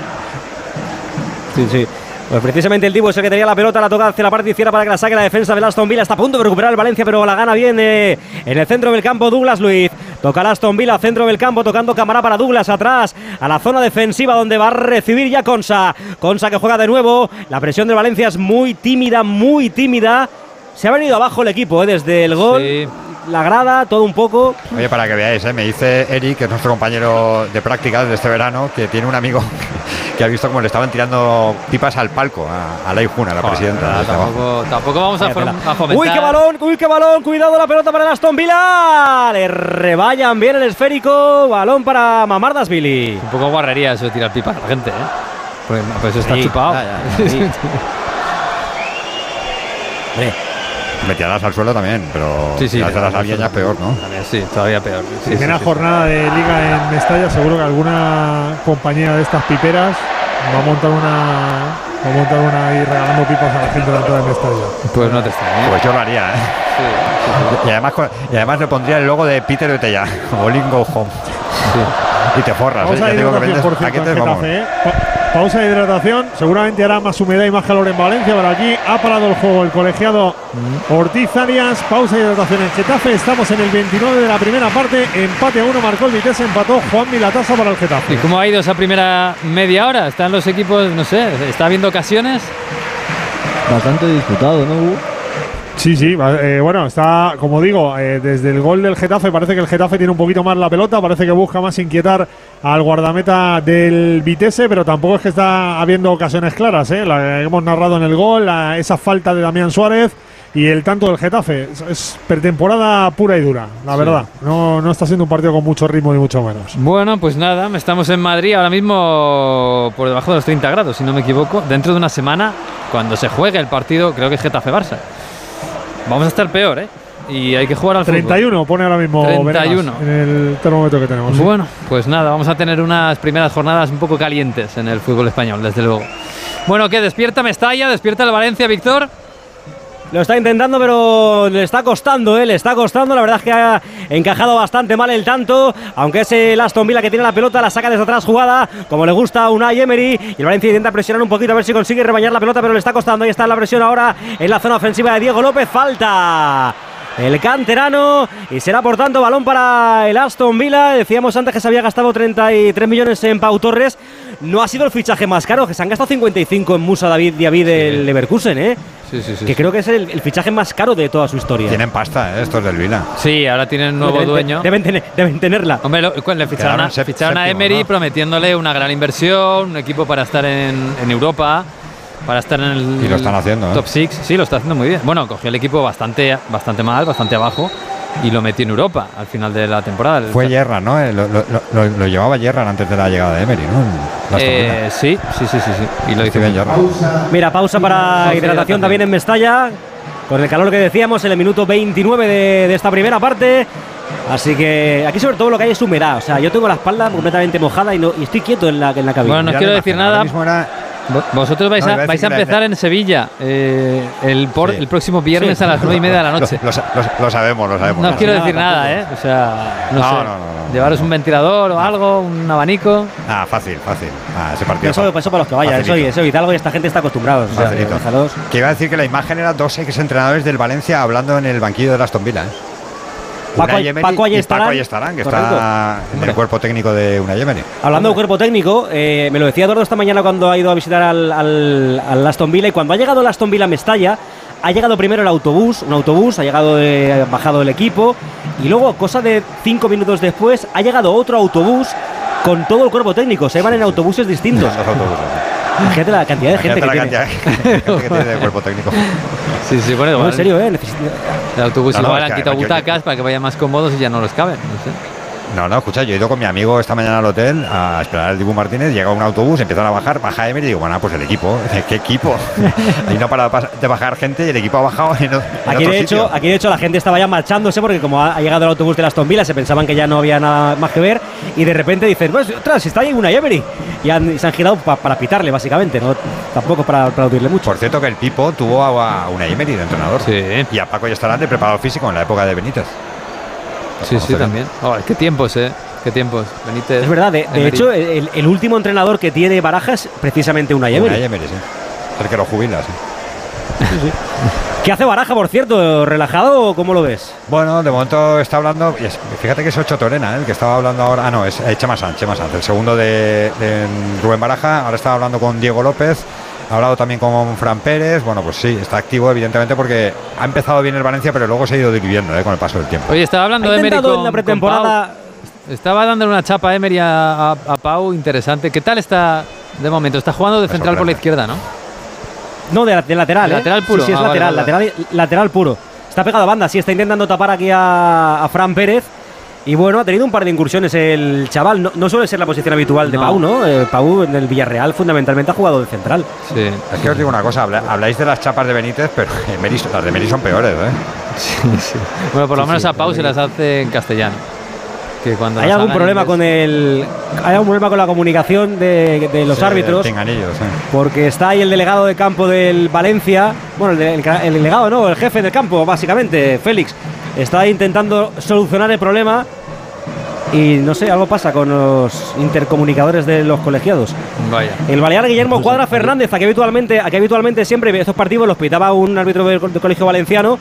Sí, sí. Pues precisamente el Dibu es el que tenía la pelota, la toca hacia la parte izquierda para que la saque la defensa del Aston Villa. Está a punto de recuperar el Valencia, pero la gana bien eh, en el centro del campo Douglas Luiz. Toca Aston Villa, centro del campo, tocando cámara para Douglas atrás, a la zona defensiva donde va a recibir ya Consa. Consa que juega de nuevo. La presión del Valencia es muy tímida, muy tímida. Se ha venido abajo el equipo eh, desde el gol. Sí. La grada, todo un poco. Oye, para que veáis, ¿eh? me dice Eric, que es nuestro compañero de prácticas de este verano, que tiene un amigo que ha visto cómo le estaban tirando pipas al palco, a, a Lei Jun, a la presidenta. Joder, abajo. tampoco, tampoco vamos a, a fomentar. Uy, qué balón, uy, qué balón. Cuidado la pelota para el Aston Villa. Le rebayan bien el esférico. Balón para Mamardasvili. Un poco guarrería eso de tirar pipas a la gente, ¿eh? Pues, pues está Sí, chupado. ya, ya, ya, Metiadas al suelo también, pero Sí, sí, pero- a alguien ya es peor, ¿no? También, Sí, todavía peor. Sí, Primera sí. jornada de liga en Mestalla, seguro que alguna compañía de estas piperas va a montar una va a montar una ahí regalando pipas a la gente de la entrada de Mestalla. Pues no te extraña. ¿eh? Pues yo lo haría, ¿eh? Sí, sí, Y además, con- y además le pondría el logo de Peter Betella, o Link Go Home. sí. Y te forras, ¿eh? Pausa de que paquetes. Getafe, ¿eh? Pa- pausa de hidratación, seguramente hará más humedad y más calor en Valencia, pero aquí ha parado el juego el colegiado Ortiz Arias. Pausa de hidratación en Getafe, estamos en el 29 de la primera parte, empate a uno, marcó el Vitesse, empató Juan Milatasa para el ¿Y Getafe. cómo ha ido esa primera media hora? ¿Están los equipos, no sé, está habiendo ocasiones? Bastante disputado, ¿no, Hugo? Sí, sí, eh, bueno, está, como digo, eh, desde el gol del Getafe parece que el Getafe tiene un poquito más la pelota, parece que busca más inquietar al guardameta del Vitesse, pero tampoco es que está habiendo ocasiones claras, ¿eh? La hemos narrado en el gol, la- esa falta de Damián Suárez y el tanto del Getafe. Es, es pretemporada pura y dura, la verdad. No, no está siendo un partido con mucho ritmo ni mucho menos. Bueno, pues nada, estamos en Madrid ahora mismo por debajo de los 30 grados, si no me equivoco. Dentro de una semana, cuando se juegue el partido, creo que es Getafe-Barça. Vamos a estar peor, ¿eh? Y hay que jugar al fútbol. 31 pone ahora mismo 31. Venegas en el termómetro que tenemos. sí. Bueno, pues nada, vamos a tener unas primeras jornadas un poco calientes en el fútbol español, desde luego. Bueno, ¿qué? ¿Despierta Mestalla? ¿Despierta el Valencia, Víctor? Lo está intentando, pero le está costando, ¿eh? le está costando. La verdad es que ha encajado bastante mal el tanto. Aunque es el Aston Villa que tiene la pelota, la saca desde atrás jugada, como le gusta a Unai Emery. Y el Valencia intenta presionar un poquito a ver si consigue rebañar la pelota, pero le está costando. Ahí está la presión ahora en la zona ofensiva de Diego López. Falta. El canterano y será por tanto balón para el Aston Villa. Decíamos antes que se había gastado 33 millones en Pau Torres. No ha sido el fichaje más caro, que se han gastado 55 en Musa David Diaby del Leverkusen, ¿eh? Sí, sí, sí. que creo que es el, el fichaje más caro de toda su historia. Tienen pasta, ¿eh? estos del Vila. Sí, ahora tienen un nuevo deben, dueño. Deben, tener- deben tenerla. Hombre, lo- le ficharon, a, Emery ¿no? prometiéndole una gran inversión, un equipo para estar en, en Europa, para estar en el Y lo están haciendo, ¿eh? top 6. Sí, lo está haciendo muy bien. Bueno, cogió el equipo bastante, bastante mal, bastante abajo y lo metió en Europa al final de la temporada. Fue Yerra, ¿no? Eh, Lo, lo- lo- lo llevaba Yerra antes de la llegada de Emery, ¿no? Eh, sí, sí, sí, sí, sí. Y lo hizo bien. Gerrard. Mira, pausa para Pausa hidratación también en Mestalla. Con el calor que decíamos en el minuto 29 de, de esta primera parte. Así que aquí sobre todo lo que hay es humedad. O sea, yo tengo la espalda completamente mojada y, no, y estoy quieto en la, en la cabina. Bueno, no quiero decir nada. Vosotros vais No, a, vais a empezar en Sevilla eh, el, por- Sí. el próximo viernes Sí. a las nueve y media de la noche. lo lo- lo sabemos, lo sabemos. No os quiero decir nada, ¿eh? O sea, no, No, sé. no, no, no. Llevaros un ventilador o algo, un abanico. Ah, fácil, fácil. Ah, ese partido. Eso, eso para los que vayan, eso, eso Hidalgo y esta gente está acostumbrada. O sea. Que iba a decir que la imagen era dos ex entrenadores del Valencia hablando en el banquillo de Aston Villa. ¿eh? Paco- Unai Emery Paco Ayestarán. Paco Ayestarán, que Correcto. está en el cuerpo técnico de Unai Emery. Hablando de cuerpo técnico, eh, me lo decía Eduardo esta mañana cuando ha ido a visitar al, al, al Aston Villa y cuando ha llegado el Aston Villa a Mestalla, ha llegado primero el autobús, un autobús, ha llegado ha bajado el equipo y luego, cosa de cinco minutos después, ha llegado otro autobús con todo el cuerpo técnico. Se van en autobuses distintos. Los autobuses. Imagínate la cantidad de gente Imagínate que la tiene. cantidad de gente que tiene de cuerpo técnico. Sí, sí, bueno, No, en serio, ¿eh? Necesito- El autobús No, no, igual es han quitado butacas para que vayan más cómodos y ya no los caben. No sé. No, no, escucha, yo he ido con mi amigo esta mañana al hotel a esperar al Dibu Martínez, llega un autobús, empiezan a bajar, baja Emery y digo, bueno, pues el equipo, ¿qué equipo? Ahí no para de bajar gente y el equipo ha bajado en, en Aquí otro de, hecho, sitio. aquí de hecho la gente estaba ya marchándose porque como ha, llegado el autobús de Aston Villa se pensaban que ya no había nada más que ver y de repente dicen, pues ostras, si está ahí una Emery y, han- y se han girado pa- para pitarle básicamente, no tampoco para aplaudirle mucho. Por cierto que el Pipo tuvo a, a Unai Emery de entrenador. Sí. Y a Paco Estarán de preparador físico en la época de Benítez. Sí, sí, también. Oh, qué tiempos, ¿eh? Qué tiempos. Benítez. Es verdad, de, hecho el, el último entrenador que tiene Barajas es precisamente una Emery. Emery, sí. El que lo jubila, sí. ¿Qué hace Baraja, por cierto? ¿Relajado o cómo lo ves? Bueno, de momento está hablando. fíjate que es Ocho Torena, ¿eh? el que estaba hablando ahora. Ah, no, es eh, Chema Sanz, Chema Sanz, el segundo de, de Rubén Baraja. Ahora estaba hablando con Diego López. Ha hablado también con Fran Pérez. Bueno, pues sí, está activo, evidentemente, porque ha empezado bien el Valencia, pero luego se ha ido diluyendo ¿eh? con el paso del tiempo. Oye, estaba hablando Ha de Emery con, en la pretemporada. Estaba dándole una chapa a Emery a, a- a Pau, interesante. ¿Qué tal está de momento? Está jugando de Me central por la izquierda, ¿no? No, de, de lateral. De ¿eh? lateral puro. Sí, sí, es Ah, vale, lateral, vale, lateral, lateral puro. Está pegado a banda, sí, está intentando tapar aquí a, a Fran Pérez. Y bueno, ha tenido un par de incursiones el chaval. No, no suele ser la posición habitual de No. Pau, ¿no? Eh, Pau en el Villarreal fundamentalmente ha jugado de central. Sí. Es que os digo una cosa, habla- habláis de las chapas de Benítez, pero Emery- las de Emery son peores, ¿eh? Sí, sí. Bueno, por lo Sí, menos sí, a Pau se las hace en castellano. Que cuando ¿Hay algún problema con el. ¿Hay algún problema con la comunicación de, de los Sí, árbitros? sí. Porque está ahí el delegado de campo del Valencia, bueno, el, de- el ca- el delegado, no, el jefe del campo, básicamente, Félix, está intentando solucionar el problema y no sé, algo pasa con los intercomunicadores de los colegiados. Vaya. El Balear Guillermo Cuadra Fernández, a que habitualmente, a que habitualmente siempre estos partidos los pitaba un árbitro del, del colegio valenciano.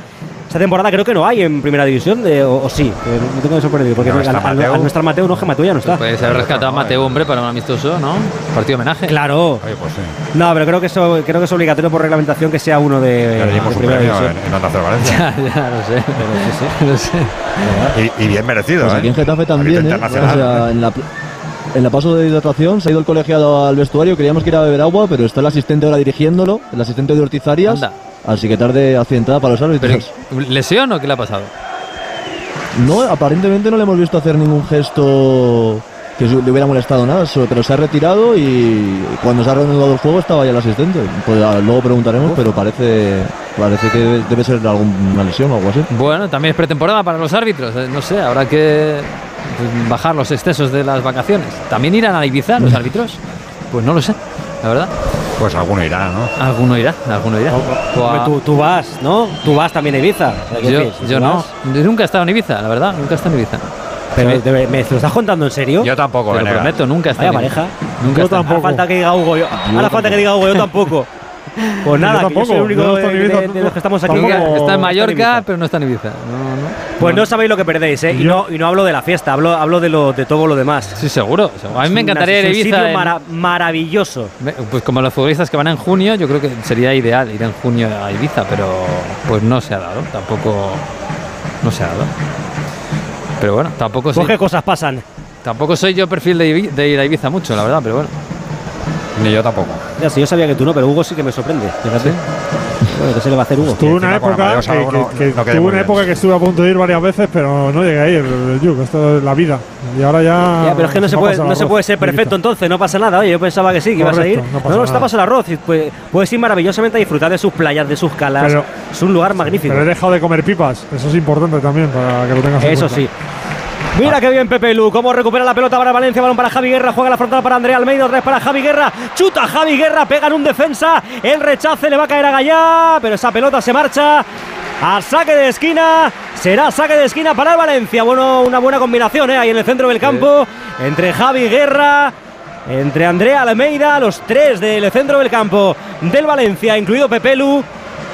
Esta temporada creo que no hay en primera división, de- o, o sí, eh, me tengo que sorprendido, porque No al, está al- al no estar Mateo, no, que Mateo ya no está. Puedes haber rescatado a no, Mateo eh. Hombre para un amistoso, ¿no? Partido homenaje. Claro, Oye, pues sí. no, pero creo que eso creo que es obligatorio por reglamentación que sea uno de, de primera división. en, en Onda Cero Valencia. Ya, ya, lo sé. Lo sé. y, y bien merecido, Pues ¿eh? aquí en Getafe también, ¿eh? O internacional. sea, en la, en la paso de hidratación se ha ido el colegiado al vestuario, queríamos que ir a beber agua, pero está el asistente ahora dirigiéndolo, el asistente de Ortiz Arias. Anda. Así que tarde accidentada para los árbitros. ¿Lesión o qué le ha pasado? No, aparentemente no le hemos visto hacer ningún gesto que le hubiera molestado nada, pero se ha retirado y cuando se ha reanudado el juego estaba ya el asistente. Pues, ah, luego preguntaremos, pero parece parece que debe- debe ser alguna lesión o algo así. Bueno, también es pretemporada para los árbitros. eh, No sé, habrá que pues, bajar los excesos de las vacaciones. ¿También irán a Ibiza los árbitros? Pues no lo sé, la verdad. Pues alguno irá, ¿no? Alguno irá, alguno irá. O a- Hombre, tú, tú vas, ¿no? Tú vas también a Ibiza. Que yo no. Yo nunca he estado en Ibiza, la verdad. Nunca he estado en Ibiza. Pero, ¿me lo estás contando en serio? Yo tampoco, Te lo Venegas. prometo, nunca he estado Vaya en Ibiza. pareja. Nunca Yo tampoco. Ahora falta que diga Hugo yo. Ahora falta que diga Hugo yo tampoco. Pues nada, Yo yo soy el tampoco, único no de, Ibiza, de- de los que estamos aquí. tampoco. Está en está en Mallorca, Ibiza. pero no está en Ibiza. No, no. Pues no sabéis lo que perdéis, ¿eh? Y no, y no hablo de la fiesta, hablo, hablo de, lo, de todo lo demás. Sí, seguro. seguro. A mí me encantaría ir a es un Ibiza. sitio en- mara- maravilloso. Pues como los futbolistas que van en junio, yo creo que sería ideal ir en junio a Ibiza, pero pues no se ha dado, tampoco no se ha dado. Pero bueno, tampoco Pues soy, qué cosas pasan. tampoco soy yo perfil de, de ir a Ibiza mucho, la verdad, pero bueno. Ni yo tampoco. Ya, sí, yo sabía que tú no, pero Hugo sí que me sorprende. Fíjate. Bueno, ¿qué se le va a hacer Hugo? Tuve una época que, no una época que estuve a punto de ir varias veces, pero no llegué a ir. Yo, esto es la vida. Y ahora ya. Ya, pero es que no se puede, no se puede ser perfecto entonces, no pasa nada. Oye, yo pensaba que sí, que ibas a ir. Correcto, no No, está pasando el arroz. y puede- Puedes ir maravillosamente a disfrutar de sus playas, de sus calas. Pero- es un lugar magnífico. Pero he dejado de comer pipas. Eso es importante también para que lo tengas en Eso cuenta. sí. Mira qué bien Pepe Lu, cómo recupera la pelota para Valencia, balón para Javi Guerra, juega la frontal para Andrea Almeida, otra vez para Javi Guerra, chuta Javi Guerra, pega en un defensa, el rechace le va a caer a Gallá, pero esa pelota se marcha a saque de esquina, será saque de esquina para el Valencia, bueno, una buena combinación ¿eh? ahí en el centro del campo, entre Javi Guerra, entre Andrea Almeida, los tres del centro del campo del Valencia, incluido Pepe Lu.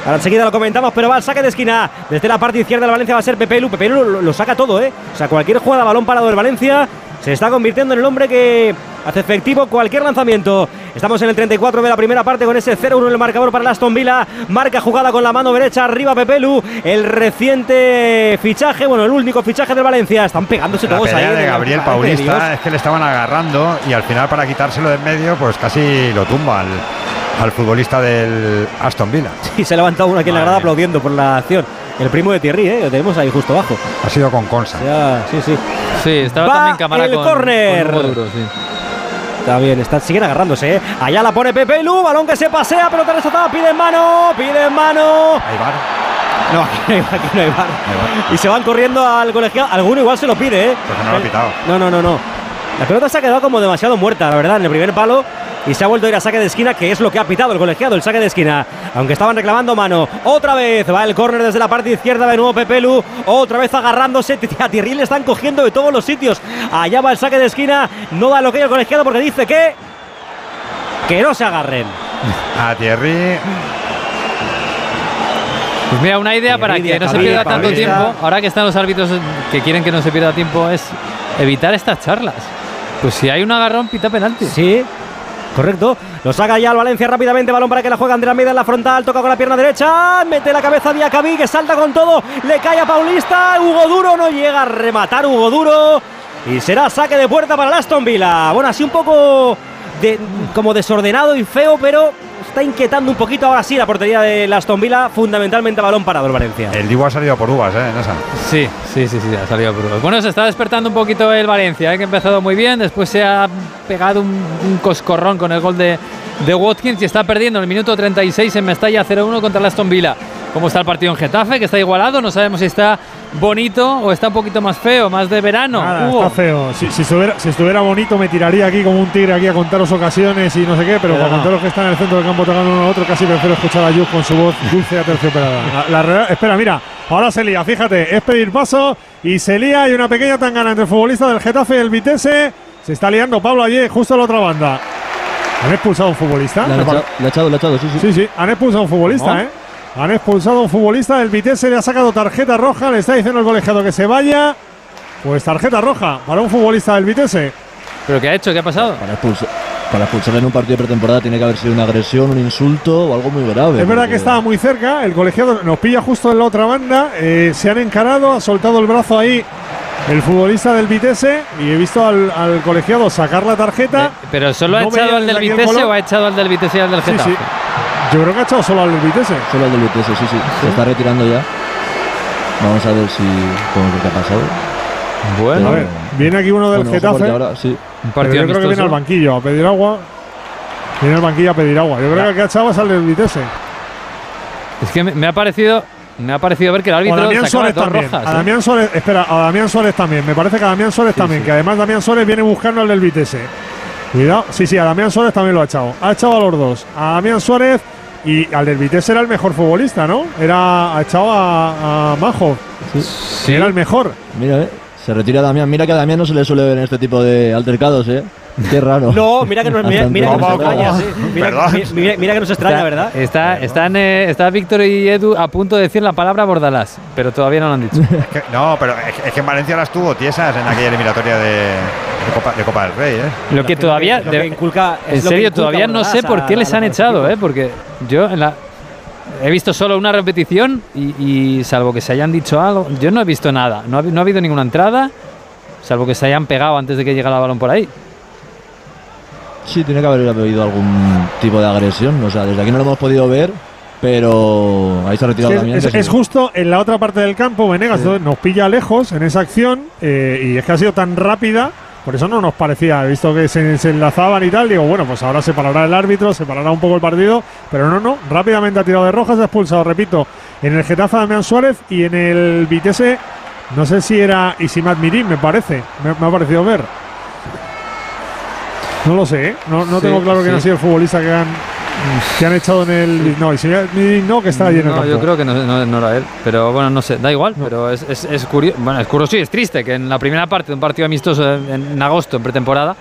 Ahora enseguida lo comentamos, pero va al saque de esquina. Desde la parte izquierda del Valencia va a ser Pepe Lu. Pepe Lu lo, lo saca todo, ¿eh? O sea, cualquier jugada, balón parado del Valencia, se está convirtiendo en el hombre que hace efectivo cualquier lanzamiento. Estamos en el 34 de la primera parte con ese 0-1 en el marcador para el Aston Villa. Marca jugada con la mano derecha arriba Pepelu. El reciente fichaje, bueno, el único fichaje del Valencia. Están pegándose La todos ahí. de el- Gabriel Dios. Paulista es que le estaban agarrando y al final para quitárselo de en medio pues casi lo tumba al, futbolista del Aston Villa. Y se ha levantado uno aquí en la grada aplaudiendo por la acción. El primo de Thierry, ¿eh? Lo tenemos ahí justo abajo. Ha sido con Consa. Ya, sí, sí. Sí, estaba Va también cámara el con, córner. con Duro, sí. Está bien, está, siguen agarrándose, ¿eh? Allá la pone Pepe Lu, balón que se pasea, pelota rechazada, pide en mano, pide en mano. Ahí va. No, aquí no hay, aquí no hay bar. Y se van corriendo al colegiado. Alguno igual se lo pide, ¿eh? Pues no lo ha pitado. No, no, no, no. La pelota se ha quedado como demasiado muerta, la verdad, en el primer palo. Y se ha vuelto a ir a saque de esquina, que es lo que ha pitado el colegiado, el saque de esquina. Aunque estaban reclamando mano. Otra vez va el córner desde la parte izquierda de nuevo Pepelu. Otra vez agarrándose. A Thierry le están cogiendo de todos los sitios. Allá va el saque de esquina. No da lo que hay el colegiado porque dice que. Que no se agarren. A Thierry. Pues mira, una idea Thierry para que no se pierda tanto tiempo, ahora que están los árbitros que quieren que no se pierda tiempo, es evitar estas charlas. Pues si hay un agarrón, pita penalti. Sí, correcto. Lo saca ya el Valencia rápidamente. Balón para que la juega Andrea Almeida en la frontal. Toca con la pierna derecha. Mete la cabeza a Diacabí que salta con todo. Le cae a Paulista. Hugo Duro no llega a rematar. Hugo Duro. Y será saque de puerta para el Aston Villa. Bueno, así un poco de- como desordenado y feo, pero está inquietando un poquito ahora sí la portería del Aston Villa. Fundamentalmente balón parado el Valencia. El Divo ha salido por uvas, ¿eh? En esa. Sí, sí, sí, sí, ha salido por Bueno, se está despertando un poquito el Valencia, ¿eh? que ha empezado muy bien, después se ha pegado un, un coscorrón con el gol de, de Watkins y está perdiendo en el minuto 36 en Mestalla 0-1 contra el Aston Villa. ¿Cómo está el partido en Getafe? Que está igualado, no sabemos si está bonito o está un poquito más feo, más de verano. Nada, Hugo. está feo. Si, si estuviera, si estuviera bonito me tiraría aquí como un tigre aquí a contaros ocasiones y no sé qué, pero, Pero para no. contar los que están en el centro del campo tocando uno a otro, casi prefiero escuchar a Yus con su voz dulce aterciopelada. La, la espera, mira, ahora se lía, fíjate, es pedir paso y se lía, hay una pequeña tangana entre el futbolista del Getafe y el Vitesse. Se está liando Pablo allí, justo a la otra banda. ¿Han expulsado a un futbolista? Le ha echado, le ha echado, sí, sí. Sí, sí, han expulsado a un futbolista, ¿Cómo? ¿eh? Han expulsado a un futbolista, el Vitesse le ha sacado tarjeta roja, le está diciendo el colegiado que se vaya. Pues tarjeta roja para un futbolista del Vitesse. ¿Pero qué ha hecho? ¿Qué ha pasado? Para, expulsar, para expulsarle en un partido de pretemporada tiene que haber sido una agresión, un insulto o algo muy grave. Es verdad que estaba muy cerca, el colegiado nos pilla justo en la otra banda, eh, se han encarado, ha soltado el brazo ahí el futbolista del Vitesse y he visto al, al colegiado sacar la tarjeta. Eh, ¿Pero solo ha No echado al del Vitesse o ha echado al del Vitesse y al del Sí, Getafe? sí. Yo creo que ha echado solo al Vitesse. Solo el del Vitesse, sí, sí. Se está retirando ya. Vamos a ver si cómo es lo que ha pasado. Bueno, A ver, viene aquí uno del Bueno, Getafe. ahora sí. un partido yo creo que viene al banquillo a pedir agua. Viene al banquillo a pedir agua. Yo creo que el que ha echado es al del Vitesse. Es que me, me ha parecido me ha parecido ver que el árbitro Damián Suárez también. rojas. a ¿eh? Damián Suárez, espera, a Damián Suárez también. Me parece que a Damián Suárez también. Que además Damián Suárez viene buscando al del Vitesse. Cuidado. Sí, sí, a Damián Suárez también lo ha echado. Ha echado a los dos. A Damián Suárez y al del Vitesse era el mejor futbolista, ¿no? Era, ha echado a, a Majo. Sí. Era el mejor. Mira, eh. Se retira Damián. Mira que a Damián no se le suele ver en este tipo de altercados, ¿eh? Qué raro. No, mira que nos, mira, mira que nos ¿Cómo, extraña. sí. Mira, que nos extraña, Está- ¿verdad? Está, están, eh, está Víctor y Edu a punto de decir la palabra Bordalás, pero todavía no lo han dicho. Es que- no, pero es, es que en Valencia las tuvo tiesas en aquella eliminatoria de, de Copa, de Copa del Rey, ¿eh? Lo que todavía, Lo que de- inculca- es en serio, todavía no sé por qué a- les a han echado. ¿eh? Porque yo en la, he visto solo una repetición y, y salvo que se hayan dicho algo, yo no he visto nada. No ha, habi- no ha habido ninguna entrada, salvo que se hayan pegado antes de que llegara el balón por ahí. Sí, tiene que haber habido algún tipo de agresión. O sea, desde aquí no lo hemos podido ver, pero ahí se ha retirado Es, Damián. es- justo en la otra parte del campo, Venegas nos pilla lejos en esa acción eh, y es que ha sido tan rápida, por eso no nos parecía, he visto que se, se enlazaban y tal, digo, bueno, pues ahora se parará el árbitro, se parará un poco el partido, pero no, no, rápidamente ha tirado de rojas, ha expulsado, repito, en el Getafe Damián Suárez y en el Vitesse No sé si era Isimat Mirim, me parece. Me, me ha parecido ver. No lo sé, ¿eh? no, no Sí, tengo claro quién sí. ha sido el futbolista que han, que han echado en el. No, Mirim no, que estaba lleno No, yo creo que no, no- no era él. Pero bueno, no sé, da igual. Pero es, es, es curioso. Bueno, es curioso y es triste que en la primera parte de un partido amistoso en, en agosto, en pretemporada,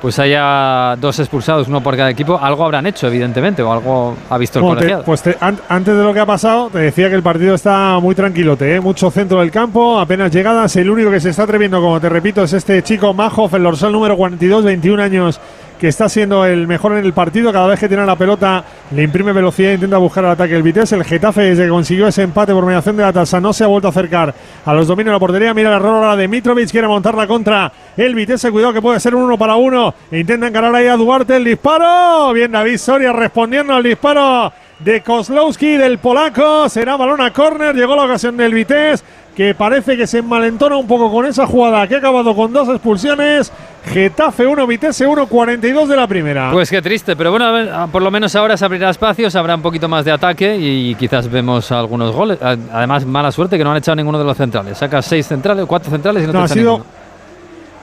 pues haya dos expulsados, uno por cada equipo. Algo habrán hecho, evidentemente, o algo ha visto el Bueno, te- colegiado. pues te- an- antes de lo que ha pasado, te decía que el partido está muy tranquilote, ¿eh? mucho centro del campo, apenas llegadas. El único que se está atreviendo, como te repito, es este chico Majoff, el dorsal número 42, 21 años, que está siendo el mejor en el partido. Cada vez que tiene la pelota, le imprime velocidad e intenta buscar el ataque del Vitesse. El Getafe, desde que consiguió ese empate por mediación de la tasa, no se ha vuelto a acercar a los dominios de la portería. Mira el error ahora de Mitrovic, quiere montarla contra el Vitesse. Cuidado que puede ser un uno para uno. E intenta encarar ahí a Duarte el disparo. Bien, David Soria respondiendo al disparo de Kozlowski del polaco. Será balón a córner. Llegó la ocasión del Vitesse. Que parece que se enmalentona un poco con esa jugada que ha acabado con dos expulsiones. Getafe 1, Vitesse 1, 42 de la primera. Pues qué triste, pero bueno, a ver, a- por lo menos ahora se abrirá espacios, habrá un poquito más de ataque y quizás vemos algunos goles. A- Además, mala suerte que no han echado ninguno de los centrales. Saca seis centrales, cuatro centrales y no, No, te ha sido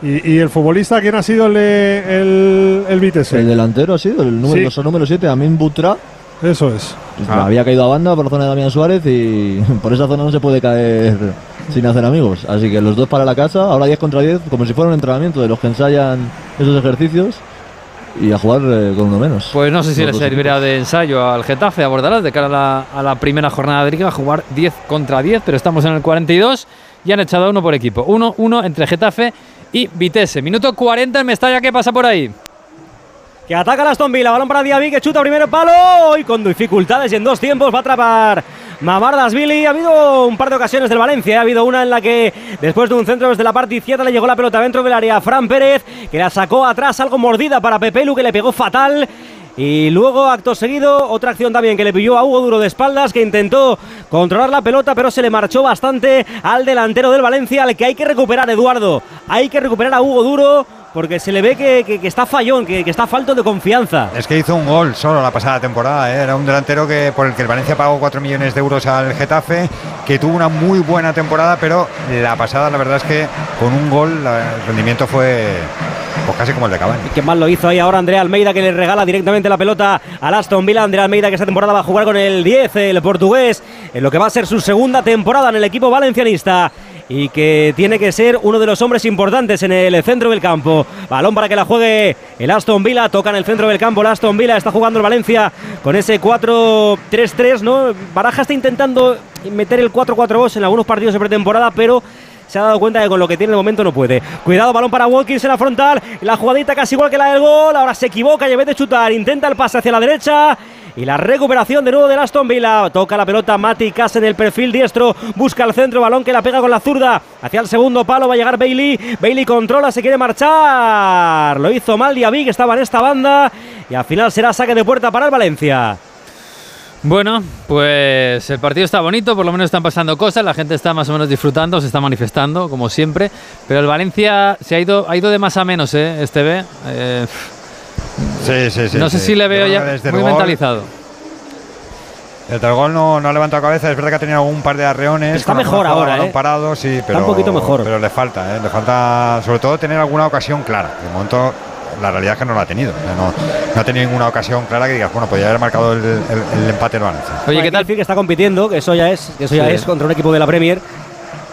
ninguno. y, y el futbolista, ¿quién ha sido el, el, el Vitesse? El delantero ha sido el número, Sí. número 7, Amin Butra. Eso es. Ah. Había caído a banda por la zona de Damián Suárez y por esa zona no se puede caer sin hacer amigos. Así que los dos para la casa, ahora 10 contra 10, como si fuera un entrenamiento de los que ensayan esos ejercicios y a jugar eh, con uno menos. Pues no sé si le servirá de ensayo al Getafe abordarás de cara a la, a la primera jornada de liga, a jugar 10 contra 10, pero estamos en el 42 y han echado uno por equipo. 1-1 entre Getafe y Vitesse. Minuto 40 en Mestalla, ¿qué pasa por ahí? Que ataca la Aston Villa, balón para Diaby, que chuta primero palo y con dificultades y en dos tiempos va a atrapar Mamardasvili. Ha habido un par de ocasiones del Valencia, ha habido una en la que después de un centro desde la parte izquierda le llegó la pelota dentro del área a Fran Pérez, que la sacó atrás algo mordida para Pepelu, que le pegó fatal. Y luego, acto seguido, otra acción también que le pilló a Hugo Duro de espaldas, que intentó controlar la pelota, pero se le marchó bastante al delantero del Valencia, al que hay que recuperar, Eduardo. Hay que recuperar a Hugo Duro, porque se le ve que, que- que está fallón, que, que está falto de confianza. Es que hizo un gol solo la pasada temporada. ¿eh? Era un delantero que por el que el Valencia pagó 4 millones de euros al Getafe, que tuvo una muy buena temporada, pero la pasada, la verdad es que con un gol la- el rendimiento fue pues casi como el de Cavani. Qué mal lo hizo ahí ahora Andrea Almeida que le regala directamente la pelota al Aston Villa. Andrea Almeida que esta temporada va a jugar con el 10, el portugués, en lo que va a ser su segunda temporada en el equipo valencianista. Y que tiene que ser uno de los hombres importantes en el centro del campo. Balón para que la juegue el Aston Villa. Toca en el centro del campo el Aston Villa. Está jugando el Valencia con ese 4-3-3, ¿no? Baraja está intentando meter el 4-4-2 en algunos partidos de pretemporada, pero se ha dado cuenta que con lo que tiene de momento no puede. Cuidado, balón para Watkins en la frontal. La jugadita casi igual que la del gol. Ahora se equivoca y en vez de chutar, intenta el pase hacia la derecha. Y la recuperación de nuevo del Aston Villa. Toca la pelota Mati Cas en el perfil diestro. Busca el centro, balón que la pega con la zurda. Hacia el segundo palo va a llegar Bailey. Bailey controla, se quiere marchar. Lo hizo mal Diaby, que estaba en esta banda. Y al final será saque de puerta para el Valencia. Bueno, pues el partido está bonito, por lo menos están pasando cosas, la gente está más o menos disfrutando, se está manifestando, como siempre, pero el Valencia se ha ido, ha ido de más a menos, ¿eh? Este B. Eh, Sí, sí, sí. no sé sí. si le veo ya muy gol- mentalizado. Desde el gol no, no ha levantado cabeza, es verdad que ha tenido algún par de arreones. Está mejor ahora, ¿eh? parado, sí, pero, un poquito mejor. Pero le falta, ¿eh? le falta sobre todo tener alguna ocasión clara. De momento la realidad es que no la ha tenido. ¿eh? No, no ha tenido ninguna ocasión clara que digas, bueno, podría haber marcado el, el- el empate el Valencia. Oye, ¿qué tal? que está compitiendo, que eso ya es, que eso ya Sí. es contra un equipo de la Premier.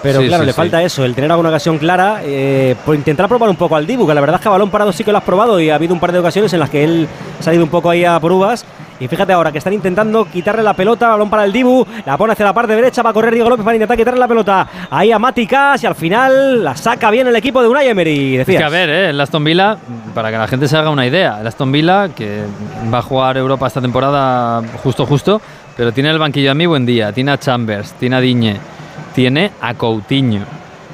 Pero Sí, claro, sí, le sí. falta eso, el tener alguna ocasión clara, eh, por intentar probar un poco al Dibu, que la verdad es que a balón parado sí que lo has probado y ha habido un par de ocasiones en las que él ha salido un poco ahí a por uvas. Y fíjate ahora que están intentando quitarle la pelota, balón para el Dibu, la pone hacia la parte derecha, va a correr Diego López para intentar quitarle la pelota ahí a Mati Cash y al final la saca bien el equipo de Unai Emery. Es Decías. que a ver, ¿eh? el Aston Villa, para que la gente se haga una idea, el Aston Villa, que va a jugar Europa esta temporada justo justo, pero tiene el banquillo a mi buen día, tiene a Chambers, tiene a Diñe, tiene a Coutinho,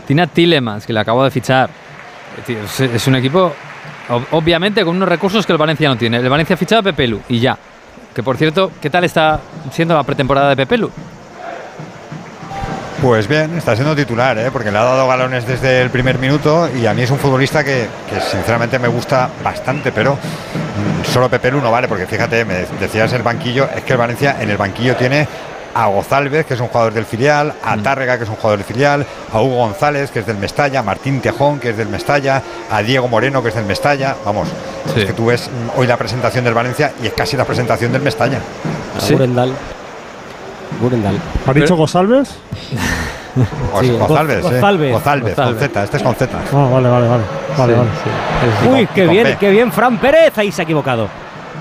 tiene a Tillemans, que le acabo de fichar. Tío, Es, un equipo, ob- obviamente, con unos recursos que el Valencia no tiene. El Valencia ha fichado a Pepelu y ya. Que por cierto, ¿qué tal está siendo la pretemporada de Pepelu? Pues bien, está siendo titular, ¿eh? porque le ha dado galones desde el primer minuto y a mí es un futbolista que, sinceramente me gusta bastante, pero mm, solo Pepe no vale, porque fíjate, me decías el banquillo, es que el Valencia en el banquillo tiene a Gozalvez, que es un jugador del filial, a Tárrega, que es un jugador del filial, a Hugo González, que es del Mestalla, a Martín Tejón, que es del Mestalla, a Diego Moreno, que es del Mestalla. Vamos, Sí. es que tú ves mm, hoy la presentación del Valencia y es casi la presentación del Mestalla. Sí. Gurendal. Gurendal. ¿Has dicho González? O Sí, González, Goz- eh. González. González, con. Z, este es con Z. Ah, vale, vale, vale. Vale, Sí, vale. Uy, qué bien, B. qué bien, Fran Pérez. Ahí se ha equivocado.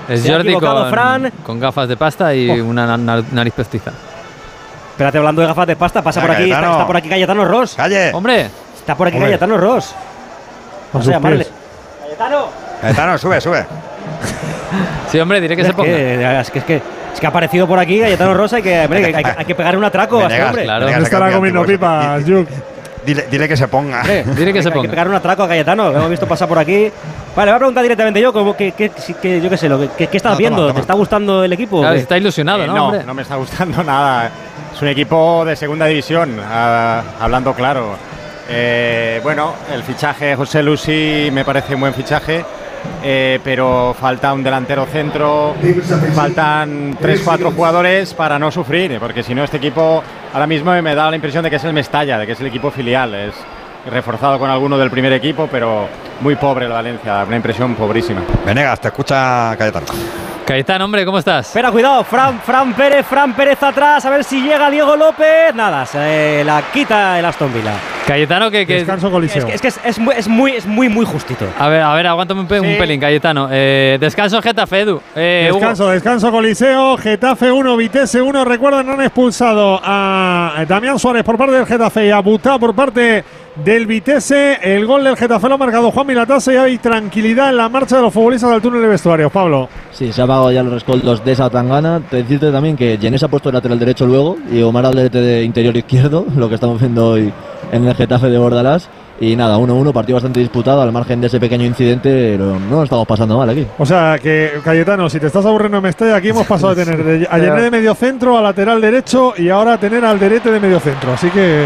Es Se Jordi con, Fran. con gafas de pasta y Oh. una na- nariz postiza. Espérate, hablando de gafas de pasta, pasa por aquí. Está, por aquí Cayetano Ross. ¡Calle! ¡Hombre! Está por aquí Hombre. Cayetano Ross. Vamos a llamarle. Cayetano. Cayetano, sube, sube. Sí, hombre, diré que se Es ponga. que, es que, es que, es que ha aparecido por aquí Cayetano Ross. Hay que, hombre, hay, que- hay que pegarle un atraco a este hombre. claro. Estará comiendo pipas, Juk. Dile, dile que se ponga. Diré que Hay se que ponga. pegar un atraco a Cayetano, que hemos visto pasar por aquí. Vale, voy a preguntar directamente yo, como que, que- que- yo qué sé, lo que, que- ¿qué estás No, toma, viendo? toma. ¿Te está gustando el equipo? Claro, está ilusionado, Eh, ¿no, no, no me está gustando nada. Es un equipo de segunda división, ah, hablando claro. Eh, bueno, el fichaje José Lucy me parece un buen fichaje, eh, pero falta un delantero centro, faltan 3-4 jugadores para no sufrir, porque si no este equipo ahora mismo me da la impresión de que es el Mestalla, de que es el equipo filial. Es reforzado con alguno del primer equipo, pero muy pobre el Valencia, una impresión pobrísima. Venegas, te escucha Cayetano. Cayetano, hombre, ¿cómo estás? Espera, cuidado, Fran, Fran Pérez, Fran Pérez atrás, a ver si llega Diego López. Nada, se la quita el Aston Villa. Cayetano, que. que Descanso Es coliseo. que es, que es, es muy, es, muy, es muy, muy justito. a ver, a ver, aguántame un, pe- un Sí. pelín, Cayetano. Eh, descanso Getafe, Edu. Eh, Hugo. Descanso, descanso Coliseo, Getafe 1, Vitesse 1. Recuerden, han expulsado a Damián Suárez por parte del Getafe y a Butá por parte del Vitesse. El gol del Getafe lo ha marcado Juan Milatasa y hay tranquilidad en la marcha de los futbolistas del túnel de vestuarios. Pablo. Sí, se ha pagado ya los rescoldos de esa tangana. Te decirte también que Jenés ha puesto el lateral derecho luego y Omar Alderete de interior izquierdo, lo que estamos viendo hoy en el Getafe de Bordalás. Y nada, 1-1, partido bastante disputado al margen de ese pequeño incidente, pero no lo estamos pasando mal aquí. O sea que, Cayetano, si te estás aburriendo en Mestalla, aquí hemos pasado de tener de- a Yené de medio centro a lateral derecho y ahora a tener al Derete de medio centro. Así que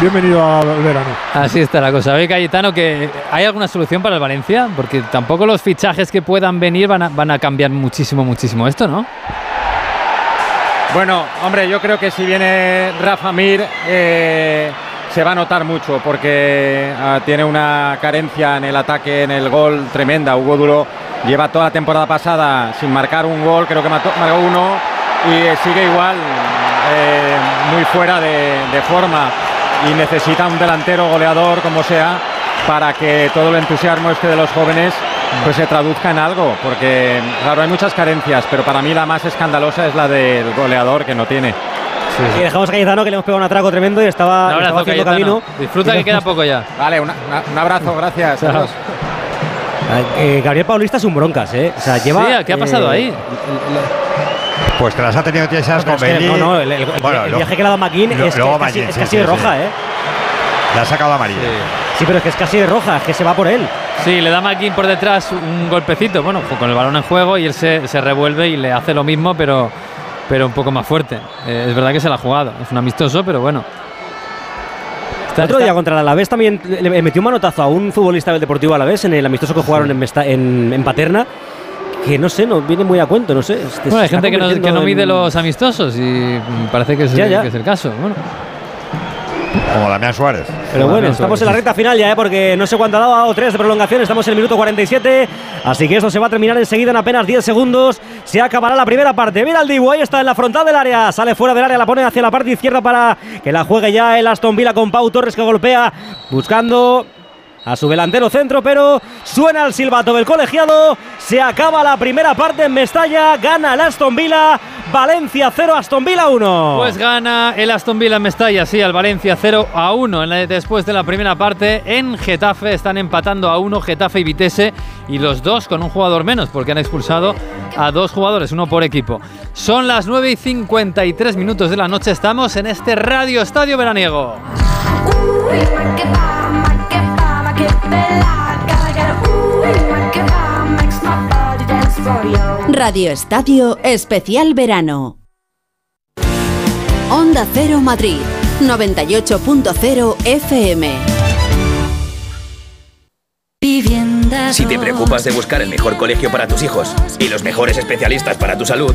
bienvenido al verano. Así está la cosa. Oye, Cayetano, que ¿hay alguna solución para el Valencia? Porque tampoco los fichajes que puedan venir van a, van a cambiar muchísimo, muchísimo esto, ¿no? Bueno, hombre, yo creo que si viene Rafa Mir eh, se va a notar mucho porque ah, tiene una carencia en el ataque, en el gol tremenda. Hugo Duro lleva toda la temporada pasada sin marcar un gol, creo que marcó uno y eh, sigue igual, eh, muy fuera de, de forma y necesita un delantero goleador como sea para que todo el entusiasmo este de los jóvenes pues se traduzca en algo, porque claro, hay muchas carencias, pero para mí la más escandalosa es la del goleador que no tiene. Y dejamos a Cayetano que le hemos pegado un atraco tremendo y estaba, Un estaba abrazo, haciendo Cayetano. camino. Disfruta que queda poco ya. Vale, una- una- un abrazo, gracias. Adiós. Eh, Gabriel Paulista es un broncas, ¿eh? O sea, lleva. Sí, ¿qué ha pasado eh, ahí? Pues que las ha tenido tiesas Pero con es que, no, no, el, el- Bueno, el lo- viaje que le ha dado lo- es, que luego es casi, McKean, es sí, casi sí, de sí, roja, sí. ¿eh? Le ha sacado amarilla. Sí, pero es que es casi de roja, es que se va por él. Sí, le da Maquin por detrás un golpecito, bueno, con el balón en juego y él se, se revuelve y le hace lo mismo, pero, pero un poco más fuerte. Eh, es verdad que se la ha jugado, es un amistoso, pero bueno. Está- Otro está- día contra el Alavés también le, metió un manotazo a un futbolista del Deportivo Alavés en el amistoso que jugaron en, en, en Paterna. Que no sé, no viene muy a cuento, no sé. Bueno, hay gente que no, que no mide en- los amistosos y parece que es, Ya, ya. que es el caso. Bueno, Como Damián Suárez. Pero bueno, estamos en la recta final ya, ¿eh? porque no sé cuánto ha dado, ha dado tres de prolongación, estamos en el minuto 47, así que esto se va a terminar enseguida en apenas 10 segundos, se acabará la primera parte. Mira el Dibu, ahí está en la frontal del área, sale fuera del área, la pone hacia la parte izquierda para que la juegue ya el Aston Villa con Pau Torres que golpea, buscando a su delantero centro, pero suena el silbato del colegiado. Se acaba la primera parte en Mestalla. Gana el Aston Villa. Valencia 0, Aston Villa 1. Pues gana el Aston Villa en Mestalla, sí, al Valencia 0 a 1 en la- después de la primera parte. En Getafe están empatando a 1 Getafe y Vitesse y los dos con un jugador menos porque han expulsado a dos jugadores, uno por equipo. Son las 9 y 53 minutos de la noche, estamos en este Radio Estadio Veraniego. Radio Estadio Especial Verano. Onda Cero Madrid, 98.0 FM. Si te preocupas de buscar el mejor colegio para tus hijos y los mejores especialistas para tu salud,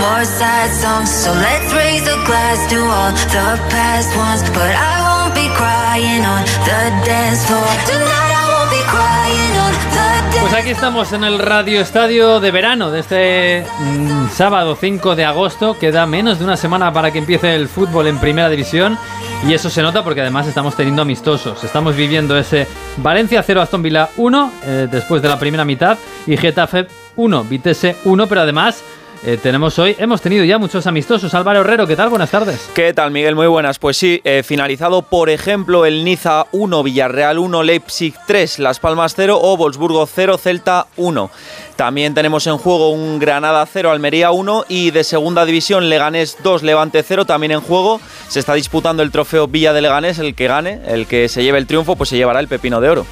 More sad songs. So let's raise a glass to all the past ones. But I won't be crying on the dance floor. Tonight I won't be crying on the Pues aquí estamos en el Radio Estadio de verano de este mm, sábado 5 de agosto. Queda menos de una semana para que empiece el fútbol en primera división. Y eso se nota porque además estamos teniendo amistosos. Estamos viviendo ese Valencia 0 Aston Villa 1 eh, después de la primera mitad y Getafe 1, Vitesse 1, pero además eh, tenemos hoy, hemos tenido ya muchos amistosos. Álvaro Herrero, ¿qué tal? Buenas tardes. ¿Qué tal, Miguel? Muy buenas. Pues sí, eh, finalizado, por ejemplo, el Niza 1, Villarreal 1, Leipzig 3, Las Palmas 0 o Wolfsburgo 0, Celta 1. También tenemos en juego un Granada 0, Almería 1 y de segunda división Leganés 2, Levante 0 también en juego. Se está disputando el trofeo Villa de Leganés, el que gane, el que se lleve el triunfo, pues se llevará el pepino de oro.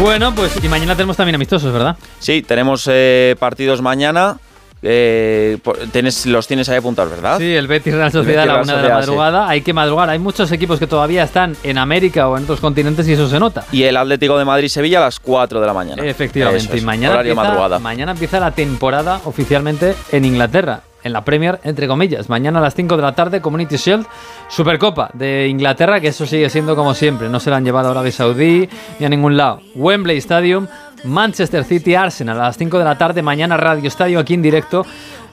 Bueno, pues y mañana tenemos también amistosos, ¿verdad? Sí, tenemos eh, partidos mañana. Eh, los tienes ahí apuntados, ¿verdad? Sí, el Betis Real Sociedad a la una de la sí. madrugada. Hay que madrugar. Hay muchos equipos que todavía están en América o en otros continentes y eso se nota. Y el Atlético de Madrid-Sevilla a las 4 de la mañana. Efectivamente. Eso es, y mañana horario empieza, madrugada. mañana empieza la temporada oficialmente en Inglaterra. En la Premier, entre comillas. Mañana a las 5 de la tarde, Community Shield, Supercopa de Inglaterra, que eso sigue siendo como siempre. No se la han llevado a Arabia Saudí ni a ningún lado. Wembley Stadium, Manchester City, Arsenal a las 5 de la tarde. Mañana Radio Estadio aquí en directo.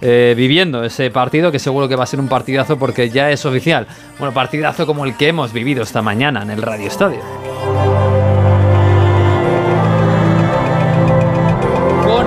eh, viviendo ese partido que seguro que va a ser un partidazo porque ya es oficial. Bueno, partidazo como el que hemos vivido esta mañana en el Radio Estadio.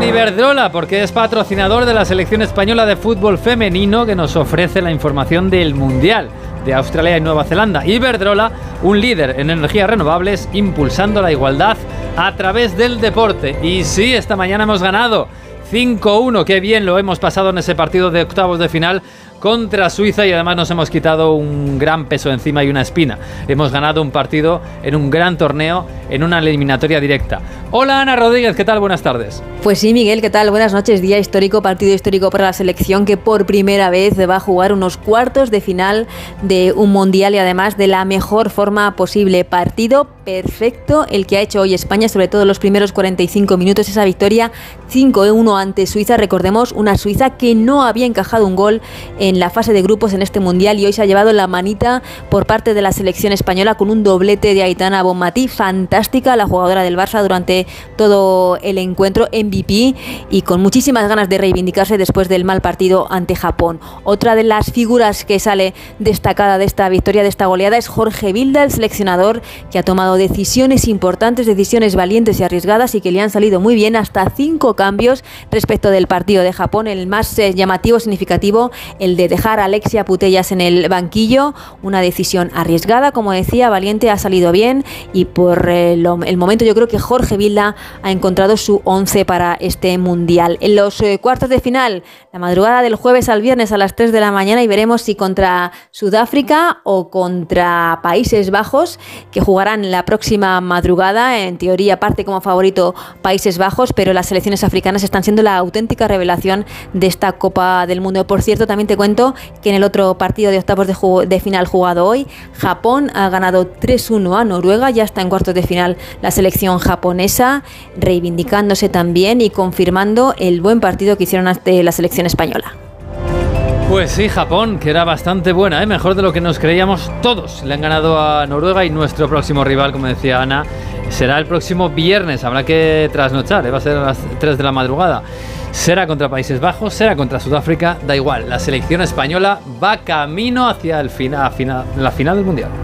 Iberdrola, porque es patrocinador de la selección española de fútbol femenino que nos ofrece la información del Mundial de Australia y Nueva Zelanda. Iberdrola, un líder en energías renovables, impulsando la igualdad a través del deporte. Y sí, esta mañana hemos ganado 5-1, qué bien lo hemos pasado en ese partido de octavos de final contra Suiza y además nos hemos quitado un gran peso encima y una espina. Hemos ganado un partido en un gran torneo, en una eliminatoria directa. Hola Ana Rodríguez, ¿qué tal? Buenas tardes. Pues sí, Miguel, ¿qué tal? Buenas noches. Día histórico, partido histórico para la selección que por primera vez va a jugar unos cuartos de final de un mundial y además de la mejor forma posible. Partido perfecto el que ha hecho hoy España, sobre todo los primeros 45 minutos, esa victoria 5-1 ante Suiza. Recordemos, una Suiza que no había encajado un gol en la fase de grupos en este mundial y hoy se ha llevado la manita por parte de la selección española con un doblete de Aitana Bonmatí. Fantástica la jugadora del Barça durante todo el encuentro MVP y con muchísimas ganas de reivindicarse después del mal partido ante Japón. Otra de las figuras que sale destacada de esta victoria, de esta goleada, es Jorge Vilda, el seleccionador que ha tomado decisiones importantes, decisiones valientes y arriesgadas y que le han salido muy bien, hasta cinco cambios respecto del partido de Japón. El más eh, llamativo, significativo, el de dejar a Alexia Putellas en el banquillo, una decisión arriesgada, como decía, valiente, ha salido bien y por eh, el momento yo creo que Jorge Vilda ha encontrado su 11 para este mundial. En los eh, cuartos de final, la madrugada del jueves al viernes a las 3 de la mañana y veremos si contra Sudáfrica o contra Países Bajos, que jugarán la próxima madrugada. En teoría parte como favorito Países Bajos, pero las selecciones africanas están siendo la auténtica revelación de esta Copa del Mundo. Por cierto, también te cuento que en el otro partido de octavos de, de final jugado hoy, Japón ha ganado 3-1 a Noruega, ya está en cuartos de final la selección japonesa, reivindicándose también y confirmando el buen partido que hicieron ante la selección española. Pues sí, Japón, que era bastante buena, ¿eh? mejor de lo que nos creíamos todos. Le han ganado a Noruega y nuestro próximo rival, como decía Ana, será el próximo viernes. Habrá que trasnochar, ¿eh? va a ser a las 3 de la madrugada. Será contra Países Bajos, será contra Sudáfrica, da igual. La selección española va camino hacia el final, la final del Mundial.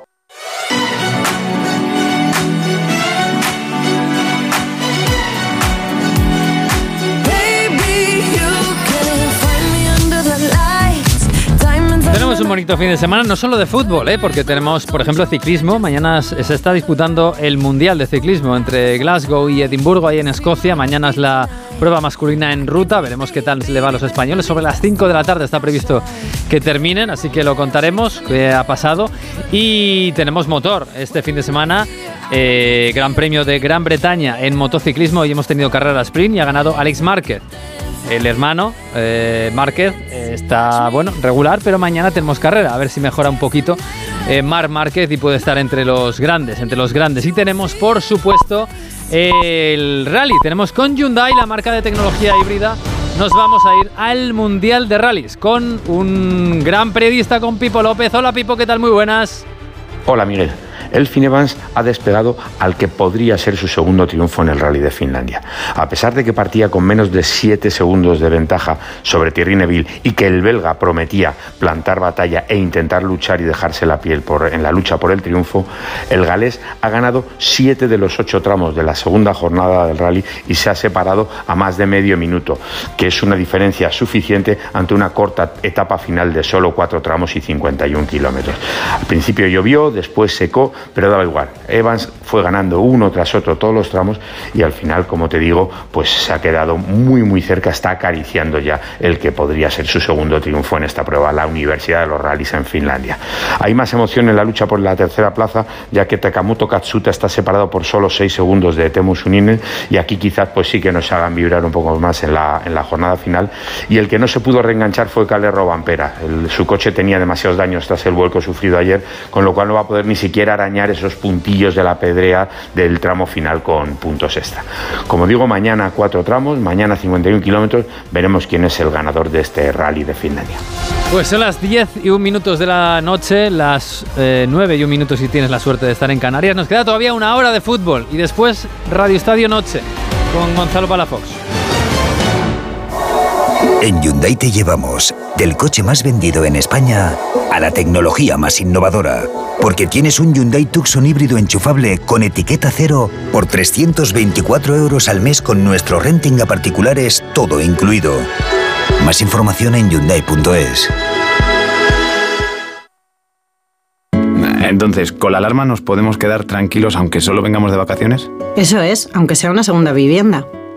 Bonito fin de semana, no solo de fútbol, ¿eh? porque tenemos, por ejemplo, ciclismo. Mañana se está disputando el Mundial de Ciclismo entre Glasgow y Edimburgo, ahí en Escocia. Mañana es la prueba masculina en ruta. Veremos qué tal le va a los españoles. Sobre las 5 de la tarde está previsto que terminen, así que lo contaremos qué ha pasado. Y tenemos motor este fin de semana. Eh, Gran Premio de Gran Bretaña en motociclismo. Hoy hemos tenido carrera sprint y ha ganado Alex Márquez el hermano eh, Márquez eh, está bueno regular, pero mañana tenemos carrera, a ver si mejora un poquito eh, Mar Márquez y puede estar entre los grandes, entre los grandes. Y tenemos, por supuesto, el rally. Tenemos con Hyundai, la marca de tecnología híbrida. Nos vamos a ir al Mundial de Rallys con un gran periodista, con Pipo López. Hola Pipo, ¿qué tal? Muy buenas. Hola Miguel. Elfin Evans ha despegado al que podría ser su segundo triunfo en el Rally de Finlandia. A pesar de que partía con menos de 7 segundos de ventaja sobre Thierry Neville y que el belga prometía plantar batalla e intentar luchar y dejarse la piel en la lucha por el triunfo, el galés ha ganado 7 de los 8 tramos de la segunda jornada del rally y se ha separado a más de medio minuto, que es una diferencia suficiente ante una corta etapa final de solo 4 tramos y 51 kilómetros. Al principio llovió, después secó, pero daba igual. Evans fue ganando uno tras otro todos los tramos y al final, como te digo, pues se ha quedado muy muy cerca, está acariciando ya el que podría ser su segundo triunfo en esta prueba, la Universidad de los Rallys en Finlandia. Hay más emoción en la lucha por la tercera plaza, ya que Takamoto Katsuta está separado por solo 6 segundos de Temu Suninen y aquí quizás pues sí que nos hagan vibrar un poco más en la, en la jornada final. Y el que no se pudo reenganchar fue Calero Vampera. su coche tenía demasiados daños tras el vuelco sufrido ayer, con lo cual no va a poder ni siquiera arañar esos puntillos de la pedrea del tramo final con puntos extra. Como digo, mañana cuatro tramos, mañana 51 kilómetros, veremos quién es el ganador de este rally de Finlandia. Pues son las 10 y un minutos de la noche, las eh, 9 y un minutos si tienes la suerte de estar en Canarias. Nos queda todavía una hora de fútbol y después Radio Estadio Noche con Gonzalo Palafox. En Hyundai te llevamos del coche más vendido en España a la tecnología más innovadora. Porque tienes un Hyundai Tucson híbrido enchufable con etiqueta cero por 324 euros al mes con nuestro renting a particulares todo incluido. Más información en Hyundai.es. Entonces, ¿con la alarma nos podemos quedar tranquilos aunque solo vengamos de vacaciones? Eso es, aunque sea una segunda vivienda.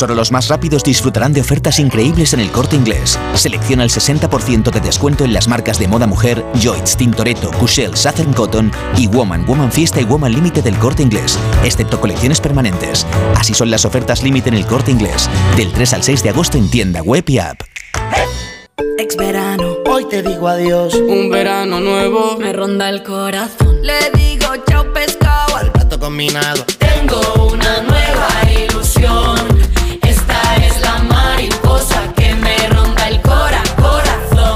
Solo los más rápidos disfrutarán de ofertas increíbles en el corte inglés. Selecciona el 60% de descuento en las marcas de moda mujer Joyce, Tintoretto, Cushell, Southern Cotton y Woman, Woman Fiesta y Woman Límite del corte inglés, excepto colecciones permanentes. Así son las ofertas límite en el corte inglés. Del 3 al 6 de agosto en tienda web y app. Ex verano, hoy te digo adiós. Un verano nuevo me ronda el corazón. Le digo chao pescado al plato combinado. Tengo una nueva ilusión.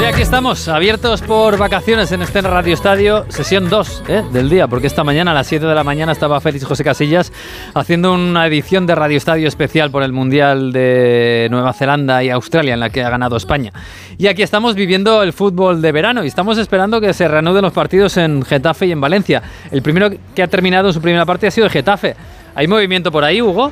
Pues aquí estamos, abiertos por vacaciones en este Radio Estadio, sesión 2 ¿eh? del día, porque esta mañana a las 7 de la mañana estaba Félix José Casillas haciendo una edición de Radio Estadio especial por el Mundial de Nueva Zelanda y Australia, en la que ha ganado España. Y aquí estamos viviendo el fútbol de verano y estamos esperando que se reanuden los partidos en Getafe y en Valencia. El primero que ha terminado su primera parte ha sido el Getafe. ¿Hay movimiento por ahí, Hugo?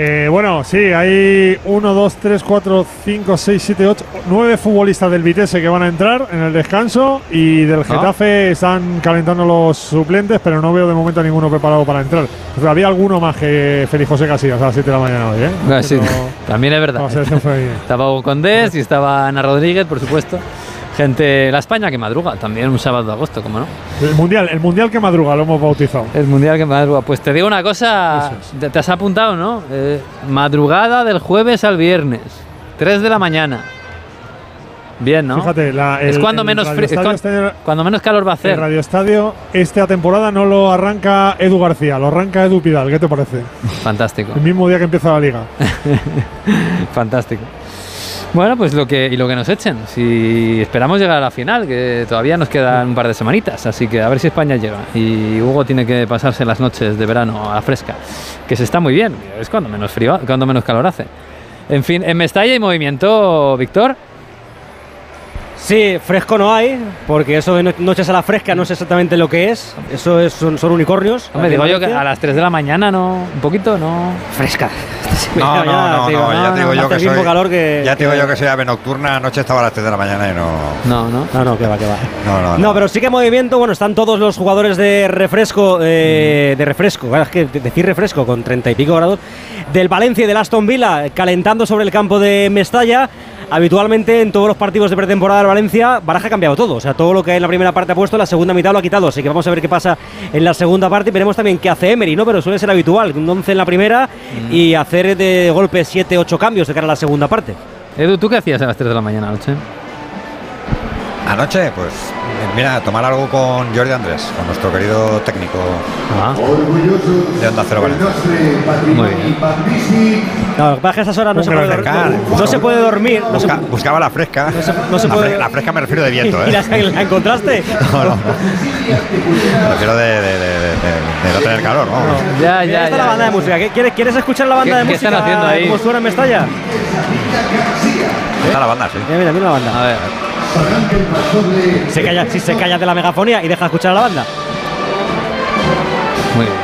Eh, bueno, sí, hay 1, 2, 3, 4, 5, 6, 7, 8, 9 futbolistas del Vitesse que van a entrar en el descanso y del Getafe están calentando los suplentes, pero no veo de momento a ninguno preparado para entrar. Pero había alguno más que Félix José Casillas a las 7 de la mañana hoy, ¿eh? Ah, sí, también es verdad. estaba Hugo Condés y estaba Ana Rodríguez, por supuesto. Gente, la España que madruga, también un sábado de agosto, ¿cómo no? El mundial, el mundial que madruga lo hemos bautizado. El mundial que madruga. Pues te digo una cosa, te, te has apuntado, ¿no? Eh, madrugada del jueves al viernes, 3 de la mañana. Bien, ¿no? Fíjate, la, es el- cuando el menos, Radio fri- es Estadio cuando, este- cuando menos calor va a El hacer. Radio Estadio esta temporada no lo arranca Edu García, lo arranca Edu Pidal. ¿Qué te parece? Fantástico. El mismo día que empieza la liga. Fantástico. Bueno, pues lo que y lo que nos echen. Si esperamos llegar a la final, que todavía nos quedan un par de semanitas, así que a ver si España llega. Y Hugo tiene que pasarse las noches de verano a la fresca, que se está muy bien. Es cuando menos frío, cuando menos calor hace. En fin, en Mestalla hay movimiento, Víctor. Sí, fresco no hay, porque eso de no- noches a la fresca no sé exactamente lo que es. Eso es, son, son unicornios. Hombre, digo yo que a las 3 de la mañana no, un poquito, no. Fresca. No, no, no, no, ya te digo yo que soy. calor que. ya te digo que- yo que soy ave nocturna. Anoche estaba a las 3 de la mañana y no. No, no. No, no, que va, que va. No, no, No, pero sí que movimiento, bueno, están todos los jugadores de refresco, eh, de refresco, claro, es que de- decir refresco con treinta y pico grados, del Valencia y del Aston Villa calentando sobre el campo de Mestalla. Habitualmente en todos los partidos de pretemporada del Valencia, Baraja ha cambiado todo, o sea, todo lo que en la primera parte ha puesto, en la segunda mitad lo ha quitado, así que vamos a ver qué pasa en la segunda parte y veremos también qué hace Emery, ¿no? Pero suele ser habitual, un 11 en la primera y hacer de golpe 7, 8 cambios de cara a la segunda parte. Edu, ¿tú qué hacías a las 3 de la mañana anoche? Anoche, pues mira, tomar algo con Jordi Andrés, con nuestro querido técnico de Onda Cero Valencia. Muy bien. No, lo que pasa es que a esas horas no se, puede gran dormir, no, no se puede dormir. No se- Busca- buscaba la fresca. no se la, puede- fre- la fresca me refiero de viento, ¿Y ¿eh? la, la encontraste? No, no. Me refiero de, de- de- de- de no tener calor, vamos. Ya, ya, ya. la banda de música. ¿Qué- ¿Quieres, ¿Quieres escuchar la banda ¿Qué- de qué música? están haciendo ahí? ¿Cómo suena en Mestalla? Está la banda, sí. Mira, mira, mira la banda. A ver. Se calla, si se calla de la megafonía y deja escuchar a la banda. Muy bien.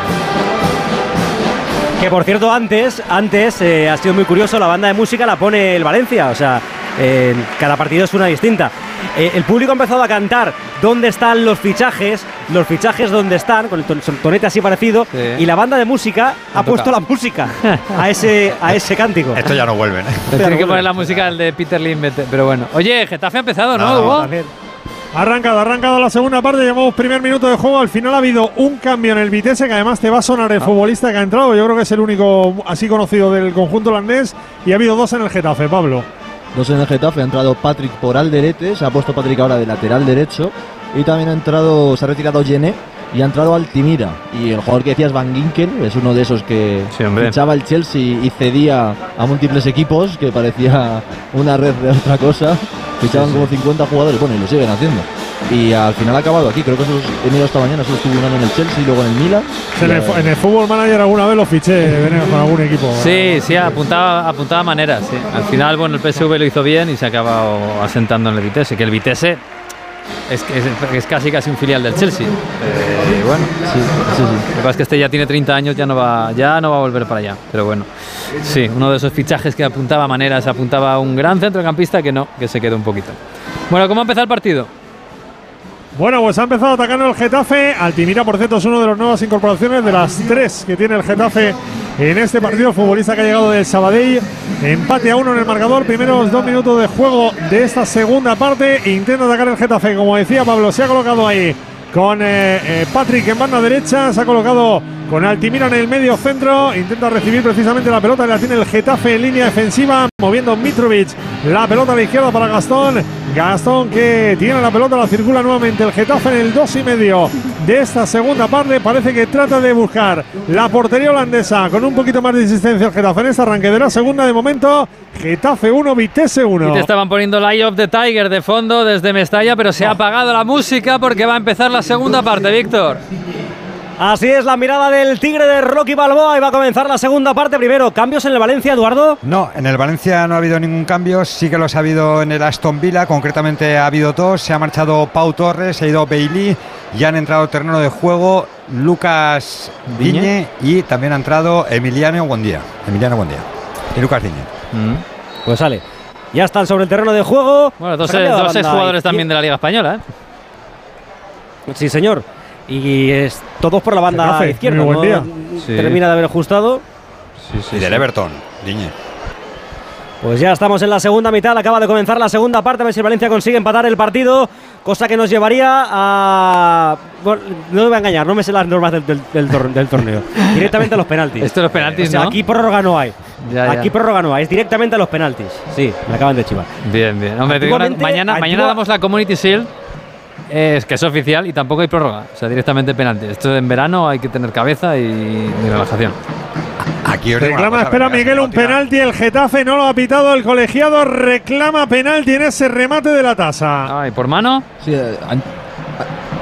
Que por cierto, antes, antes eh, ha sido muy curioso, la banda de música la pone el Valencia, o sea, eh, cada partido es una distinta. Eh, el público ha empezado a cantar dónde están los fichajes, los fichajes dónde están, con el ton- tonete así parecido, Sí. y la banda de música ha Ha puesto la música a ese, a ese cántico. Esto ya no vuelven, ¿eh? Tiene que poner la música al de Peter Lim, pero bueno. Oye, Getafe ha empezado, ¿no, No, Hugo? Ha arrancado, ha arrancado la segunda parte, llevamos primer minuto de juego. Al final ha habido un cambio en el Vitesse, que además te va a sonar Ah. el futbolista que ha entrado. Yo creo que es el único así conocido del conjunto holandés. Y ha habido dos en el Getafe, Pablo. Dos en el Getafe, ha entrado Patrick por Alderete, se ha puesto Patrick ahora de lateral derecho y también ha entrado, se ha retirado Gené y ha entrado Altimira. Y el jugador que decías Van Ginkel es uno de esos que Sí, fichaba el Chelsea y cedía a múltiples equipos, que parecía una red de otra cosa. Fichaban como 50 jugadores, bueno, y lo siguen haciendo. Y al final ha acabado aquí, creo que solo he mirado esta mañana, solo estuvo un año en el Chelsea y luego en el Milan. En el, en el Fútbol Manager alguna vez lo fiché venía con algún equipo. Sí, sí, apuntaba, apuntaba maneras. Sí. Al final, bueno, el PSV lo hizo bien y se ha acabado asentando en el Vitesse. Que el Vitesse es, es, es casi casi un filial del Chelsea. Eh, bueno, Sí, sí, sí. lo que pasa es que este ya tiene 30 años, ya no va, ya no va a volver para allá. Pero bueno, sí, uno de esos fichajes que apuntaba maneras, apuntaba a un gran centrocampista que no, que se quedó un poquito. Bueno, ¿cómo ha empezado el partido? Bueno, pues ha empezado atacando el Getafe. Altimira, por cierto, es una de las nuevas incorporaciones de las tres que tiene el Getafe en este partido. Futbolista que ha llegado del Sabadell. Empate a uno en el marcador. Primeros dos minutos de juego de esta segunda parte. Intenta atacar el Getafe. Como decía Pablo, se ha colocado ahí con eh, eh, Patrick en banda derecha. Se ha colocado con Altimira en el medio centro. Intenta recibir precisamente la pelota, la tiene el Getafe en línea defensiva, moviendo Mitrovic. La pelota a la izquierda para Gastón. Gastón que tiene la pelota, la circula nuevamente el Getafe en el 2 y medio de esta segunda parte. Parece que trata de buscar la portería holandesa con un poquito más de insistencia el Getafe en este arranque de la segunda de momento. Getafe 1, Vitesse 1. Y te estaban poniendo el Eye of the Tiger de fondo desde Mestalla, pero se ha apagado la música porque va a empezar la segunda parte, Víctor. Así es la mirada del Tigre de Rocky Balboa y va a comenzar la segunda parte. Primero, ¿cambios en el Valencia, Eduardo? No, en el Valencia no ha habido ningún cambio, sí que los ha habido en el Aston Villa, concretamente ha habido dos, se ha marchado Pau Torres, se ha ido Bailey y han entrado terreno de juego Lucas Viñe y también ha entrado Emiliano Buendía, Emiliano Buendía y Lucas Viñe. Mm. Pues sale. Ya están sobre el terreno de juego. Bueno, dos, dos jugadores también de la Liga Española, ¿eh? Sí, señor. Y es todos por la banda izquierda. muy buen ¿no? día. Termina de haber ajustado. y del Everton, Viñe. Pues ya estamos en la segunda mitad, acaba de comenzar la segunda parte, a ver si Valencia consigue empatar el partido, cosa que nos llevaría a... bueno, no me voy a engañar, no me sé las normas del, del- del tor- del torneo. directamente a los penaltis. Esto los penaltis, O sea, ¿no? Aquí prórroga no hay. Ya, ya. Aquí prórroga no hay, es directamente a los penaltis. Sí, me acaban de chivar. Bien, bien. Hombre, te digo una- Antiguamente- mañana, mañana damos la Community Shield, es que es oficial y tampoco hay prórroga. O sea, directamente penalti. Esto en verano hay que tener cabeza y, y relajación. Aquí Reclama, cosa, espera Miguel, un penalti. El Getafe no lo ha pitado. El colegiado reclama penalti en ese remate de la tasa. Ay, ¿por mano? Sí, eh, han-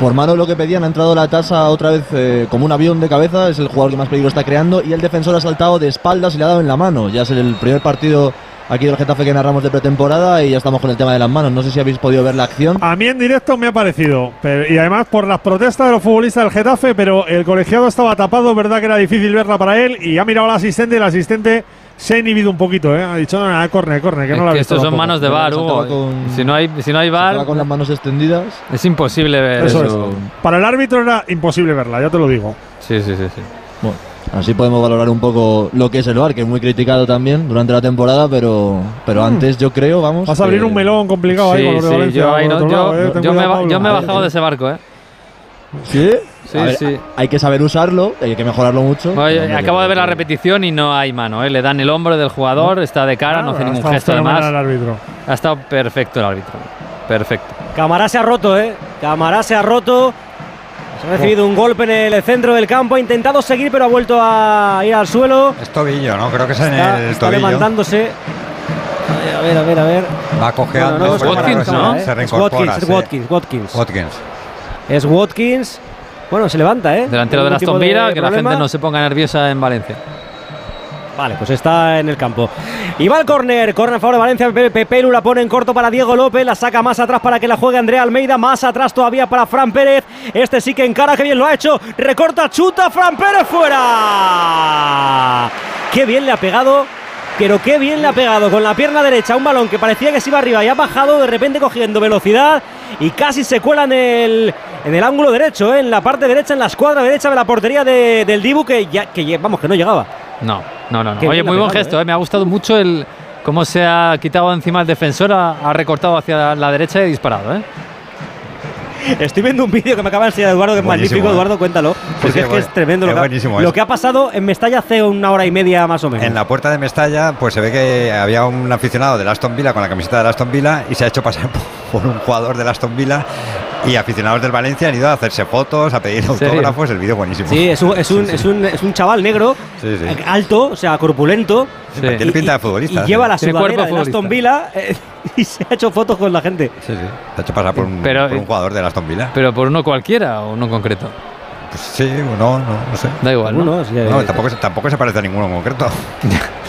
por mano lo que pedían, ha entrado la tasa otra vez eh, como un avión de cabeza, es el jugador que más peligro está creando y el defensor ha saltado de espaldas y le ha dado en la mano. Ya es el primer partido aquí del Getafe que narramos de pretemporada y ya estamos con el tema de las manos. No sé si habéis podido ver la acción. A mí en directo me ha parecido. pero- y además por las protestas de los futbolistas del Getafe, pero el colegiado estaba tapado, verdad que era difícil verla para él. Y ha mirado al asistente y el asistente se ha inhibido un poquito. ¿eh? Ha dicho, no, no, corne, corne, que Es no la estos son tampoco". manos de bar, Hugo. con- Si no hay, si no hay bar, Estaba con las manos extendidas. es imposible ver Eso eso. es. Para el árbitro era imposible verla, ya te lo digo. Sí, sí, sí, sí. Bueno, así podemos valorar un poco lo que es el VAR, que es muy criticado también durante la temporada, pero, pero Mm. antes yo creo, vamos. Vas a abrir que- un melón complicado ahí Sí, con los de sí, Valencia. yo, ahí no- yo- lado, ¿eh? Yo me, ba- yo me he bajado de ese barco, ¿eh? ¿Sí? Sí, ver, sí. Hay que saber usarlo, hay que mejorarlo mucho. Oye, Pero, acabo de ver la repetición y no hay mano, ¿eh? Le dan el hombro del jugador, está de cara, no hace Ah, ningún está gesto el árbitro. Ha estado perfecto el árbitro. Perfecto. Camará se ha roto, ¿eh? Camará se ha roto. Se ha recibido un golpe en el centro del campo, ha intentado seguir, pero ha vuelto a ir al suelo. Es tobillo, ¿no? Creo que es en Está, el está tobillo. levantándose. A ver, a ver, a ver. Va cojeando. Bueno, no, es Watkins, ¿no? se Es reincorpora. Watkins, es sí. Watkins, Watkins. Watkins. Es Watkins. Bueno, se levanta, ¿eh? Delantero de Aston Villa, que la gente no se ponga nerviosa en Valencia. Vale, pues está en el campo. Y va el córner. Córner a favor de Valencia. Pepe Pepelu la pone en corto para Diego López. La saca más atrás para que la juegue Andrea Almeida. Más atrás todavía para Fran Pérez. Este sí que encara. Que bien lo ha hecho. Recorta, chuta. Fran Pérez fuera. Qué bien le ha pegado. Pero qué bien le ha pegado con la pierna derecha un balón que parecía que se iba arriba y ha bajado de repente cogiendo velocidad y casi se cuela en el, en el ángulo derecho, ¿eh? en la parte derecha, en la escuadra derecha de la portería de- del Dibu que vamos, que no llegaba. No, no, no. Oye, muy buen gesto, ¿eh? Me ha gustado mucho el cómo se ha quitado encima el defensor, ha, ha recortado hacia la derecha y ha disparado, ¿eh? Estoy viendo un vídeo que me acaba de enseñar Eduardo, que es Buenísimo, magnífico, ¿eh? Eduardo, cuéntalo. Porque sí, es que es tremendo lo, que, ha- lo que ha pasado en Mestalla hace una hora y media más o menos. En la puerta de Mestalla, pues se ve que había un aficionado del Aston Villa con la camiseta del Aston Villa y se ha hecho pasar por un jugador del Aston Villa y aficionados del Valencia han ido a hacerse fotos, a pedir autógrafos. El vídeo buenísimo. Sí, es un, es, un, es, un, es un chaval negro, Sí, sí. eh, alto, o sea, corpulento. Sí. Tiene pinta de futbolista, Y lleva la sudadera del Aston Villa eh, y se ha hecho fotos con la gente. Sí, sí. Se ha hecho pasar por un, Pero- por un jugador del Aston Villa. Pero por uno cualquiera o uno en concreto. Pues sí, no, no, no sé. Da igual, ¿no? Sí, No, eh, tampoco, tampoco se parece a ninguno en concreto.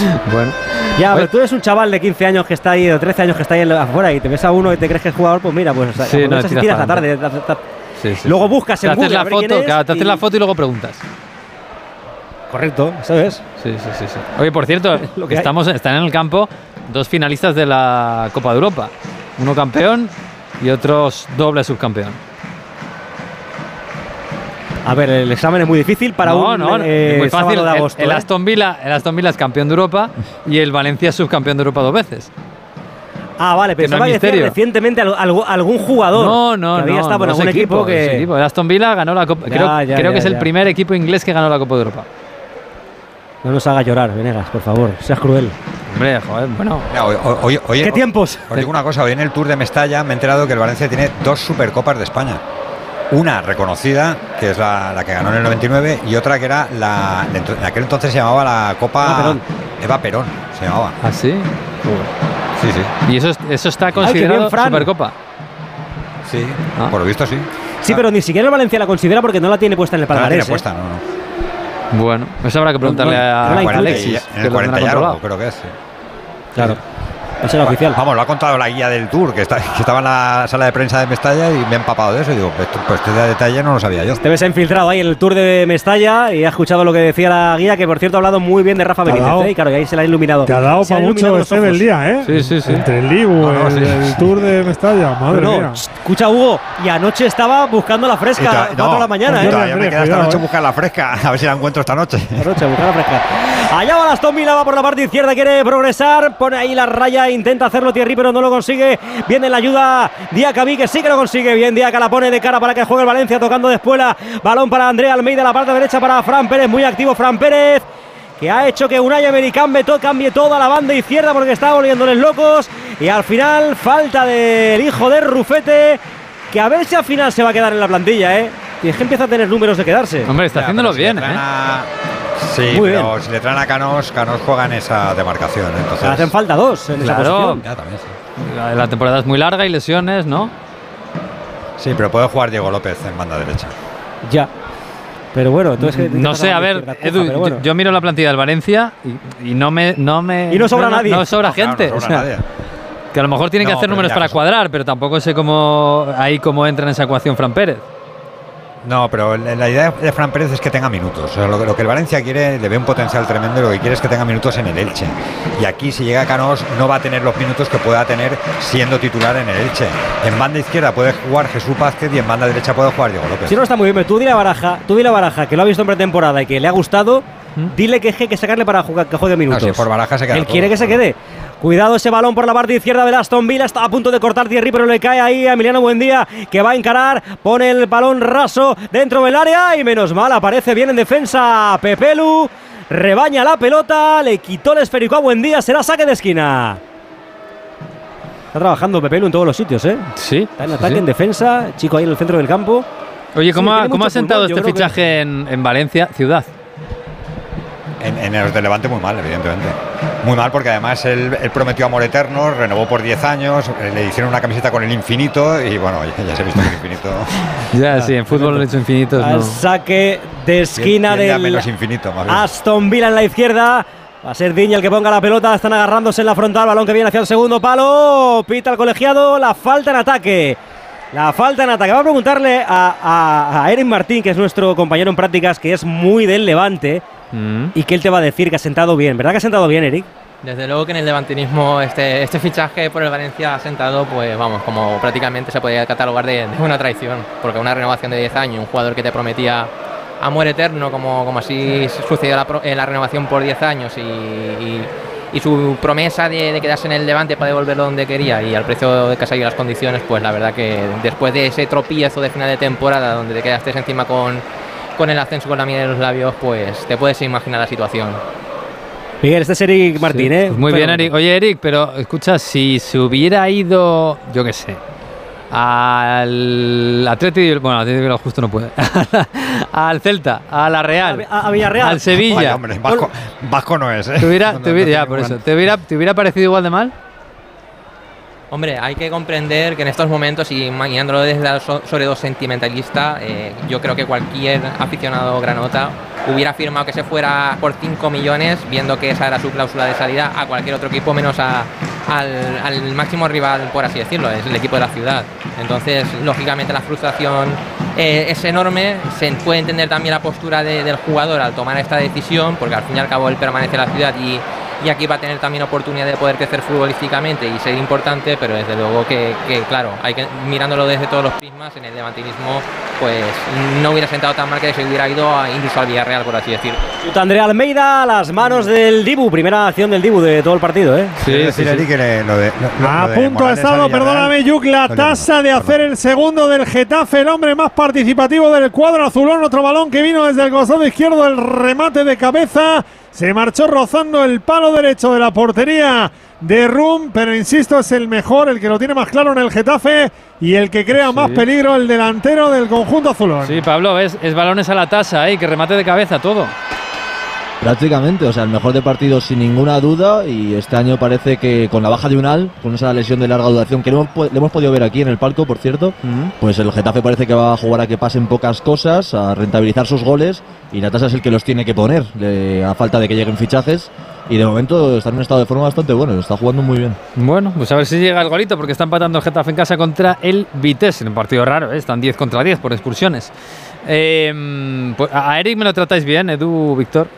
bueno. Ya, pero tú eres un chaval de 15 años que está ahí, o 13 años que está ahí afuera y te ves a uno y te crees que es jugador, pues mira, pues Sí, no, aprovechas y tiras tiras la tarde. ta- ta- ta- Sí, sí, Luego buscas te en haces Google a la quién foto, es claro, te haces y- la foto y luego preguntas. Correcto, eso es. Sí, sí, sí, sí. Oye, por cierto, Lo que hay. estamos, están en el campo dos finalistas de la Copa de Europa. Uno campeón y otros doble subcampeón. A ver, el examen es muy difícil para no, un no, no, eh, es muy fácil. de El- agosto. El, ¿eh? Aston Villa, el Aston Villa es campeón de Europa y el Valencia es subcampeón de Europa dos veces. Ah, vale, Que no misterio. recientemente al- algún, jugador. No, no, que había no. estado en no algún equipo, que. equipo. El Aston Villa ganó la Copa. Ya, creo ya, creo ya, que es el primer equipo inglés que ganó la Copa de Europa. No nos haga llorar, Venegas, por favor, seas cruel. Hombre, joder, bueno. Mira, hoy- hoy- hoy- hoy- ¿Qué tiempos? Os digo una cosa, hoy en el Tour de Mestalla me he enterado que el Valencia tiene dos Supercopas de España. Una reconocida, que es la, la que ganó en el 99, y otra que era la. En aquel entonces se llamaba la Copa Eva Perón. Eva Perón, se llamaba. ¿Ah, sí? Sí, sí. Y eso, es- eso está considerado Fran. Supercopa. Sí, Ah. por lo visto sí. Sí, pero ni siquiera el Valencia la considera porque no la tiene puesta en el No la palmarés. tiene ¿eh? puesta, no, no. Bueno, eso habrá que preguntarle No, no, a, a. Alexis. En que el lo 40 y algo, creo que es. sí. Claro. Ese era oficial. Vamos, lo ha contado la guía del tour, que, está, que estaba en la sala de prensa de Mestalla y me he empapado de eso. Y digo, esto- pues este detalle no lo sabía yo. Te ves infiltrado ahí en el Tour de Mestalla y has escuchado lo que decía la guía, que por cierto ha hablado muy bien de Rafa Benítez. dado- ¿eh? Y claro, y ahí se la ha iluminado. Te ha dado para mucho este del día, ¿eh? Sí, sí, sí. Entre el Libu, No, no, el, sí. el Tour de Mestalla, madre No, mía. escucha Hugo, y anoche estaba buscando la fresca to- a 4 de la mañana, pues ¿eh? Todavía me queda esta noche eh. buscar la fresca, a ver si la encuentro esta noche. Anoche, buscar la fresca. Allá va Aston Villa, va por la parte izquierda, quiere progresar, pone ahí la raya, intenta hacerlo Thierry, pero no lo consigue. Viene la ayuda Diacabí, que sí que lo consigue. Bien, Diaca la pone de cara para que juegue el Valencia, tocando de espuela. Balón para Andrea Almeida, la parte derecha para Fran Pérez, muy activo Fran Pérez. Que ha hecho que Unai Emery cambie, cambie toda la banda izquierda porque está volviéndoles locos. Y al final, falta del hijo de Rufete. Que a ver si al final se va a quedar en la plantilla, ¿eh? Y es que empieza a tener números de quedarse. Hombre, está Ya, haciéndolo si bien, traen ¿eh? a- Sí, Muy pero bien. si le traen a Canos, Canos juega en esa demarcación. Entonces, Hacen falta dos en esa Claro. posición. Ya, también, sí. La, la temporada es muy larga y lesiones, ¿no? Sí, pero puede jugar Diego López en banda derecha. Ya. Pero bueno, entonces. ¿qué- qué No sé, a ver? Coja, Edu, bueno. yo, yo miro la plantilla del Valencia y, y no me, no me. Y no sobra no, nadie. No sobra No, claro, gente. no o sobra sea, nadie. Que a lo mejor tienen que hacer números ya, para cuadrar, pero tampoco sé cómo ahí cómo entra en esa ecuación Fran Pérez. No, pero la la idea de Fran Pérez es que tenga minutos. O sea, lo, que- lo que el Valencia quiere, le ve un potencial tremendo y lo que quiere es que tenga minutos en el Elche. Y aquí, si llega Canos, no va a tener los minutos que pueda tener siendo titular en el Elche. En banda izquierda puede jugar Jesús Vázquez y en banda derecha puede jugar Diego López. Si no está muy bien, pero tú dile a Baraja, tú dile a Baraja que lo ha visto en pretemporada y que le ha gustado, dile que hay que sacarle para jugar, que juegue minutos. si por Baraja se queda Él todo. quiere que se quede. Cuidado ese balón por la parte izquierda del Aston Villa. Está a punto de cortar Thierry, pero le cae ahí a Emiliano Buendía, que va a encarar. Pone el balón raso dentro del área y menos mal, aparece bien en defensa Pepelu. Rebaña la pelota, le quitó el esférico a Buendía. Será saque de esquina. Está trabajando Pepelu en todos los sitios, ¿eh? Sí. Está en ataque, en defensa, chico ahí en el centro del campo. Oye, ¿cómo, Sí, ha, cómo ha sentado pulmón, este que- fichaje en, en Valencia, ciudad? En, en los de Levante muy mal, evidentemente. Muy mal porque además él, él prometió amor eterno, renovó por 10 años, eh, le hicieron una camiseta con el infinito y bueno, ya, ya se ha visto el infinito. Ya, sí, en fútbol hecho infinitos, Al no. saque de esquina del menos infinito, más bien. Aston Villa en la izquierda. Va a ser Diña el que ponga la pelota. Están agarrándose en la frontal. Balón que viene hacia el segundo palo. Pita el colegiado. La falta en ataque. La falta en ataque. Vamos a preguntarle a, a, a Eric Martín, que es nuestro compañero en prácticas, que es muy del Levante. Mm. Y que él te va a decir que ha sentado bien. ¿Verdad que ha sentado bien, Eric? Desde luego que en el levantinismo este, este fichaje por el Valencia ha sentado, pues vamos, como prácticamente se podría catalogar de, de una traición, porque una renovación de 10 años, un jugador que te prometía amor eterno, como, como así sucedió la, la renovación por 10 años y, y- y su promesa de, de quedarse en el Levante para devolverlo donde quería y al precio de que ha salido las condiciones, pues la verdad que después de ese tropiezo de final de temporada donde te quedaste encima con, con el ascenso con la miel de los labios, pues te puedes imaginar la situación. Miguel, este es Eric Martín, Sí, ¿eh? pues muy bien, Eric. Oye, Eric, pero escucha, si se hubiera ido, yo qué sé, al Atleti, bueno, Atleti Bilbao justo no puede, al Celta, a la Real, A, a Villarreal. al Sevilla. Vaya, hombre, Vasco, Vasco no es, ¿eh? ¿Te hubiera, No, te no hubiera- ya, tiene por igual. eso, ¿te hubiera, ¿te hubiera parecido igual de mal? Hombre, hay que comprender que en estos momentos, y imaginándolo desde la so- sentimentalista, eh, yo creo que cualquier aficionado granota hubiera firmado que se fuera por 5 millones, viendo que esa era su cláusula de salida, a cualquier otro equipo, menos al, máximo rival, por así decirlo, es el equipo de la ciudad. Entonces, lógicamente, la frustración eh, es enorme. Se puede entender también la postura de- del jugador al tomar esta decisión, porque al fin y al cabo él permanece en la ciudad y y aquí va a tener también oportunidad de poder crecer futbolísticamente y ser importante, pero desde luego que, que, claro, hay que mirándolo desde todos los prismas, en el levantinismo pues no hubiera sentado tan mal que se hubiera ido a, incluso al Villarreal, por así decir. Andrea Almeida a las manos del Dibu, primera acción del Dibu de todo el partido, ¿eh? Sí, sí, sí. Que le- lo de- lo- A lo de punto ha estado, perdóname, Yuk, la tasa de hacer el segundo del Getafe, el hombre más participativo del cuadro azulón. Otro balón que vino desde el costado izquierdo, el remate de cabeza. Se marchó rozando el palo derecho de la portería de Rum, pero insisto, es el mejor, el que lo tiene más claro en el Getafe y el que crea más peligro, el delantero del conjunto azulón. Sí, Pablo, es, es balones a la tasa, ¿eh? que remate de cabeza todo. Prácticamente, o sea, el mejor de partidos sin ninguna duda y este año parece que con la baja de Unal, con esa lesión de larga duración que le hemos, le hemos podido ver aquí en el palco, por cierto, pues el Getafe parece que va a jugar a que pasen pocas cosas, a rentabilizar sus goles y la tasa es el que los tiene que poner, le- a falta de que lleguen fichajes y de momento está en un estado de forma bastante bueno, está jugando muy bien. Bueno, pues a ver si llega el golito, porque está empatando el Getafe en casa contra el Vitesse, en un partido raro, ¿eh? están 10 contra 10 por expulsiones. Eh, pues a Eric me lo tratáis bien, Edu, Víctor.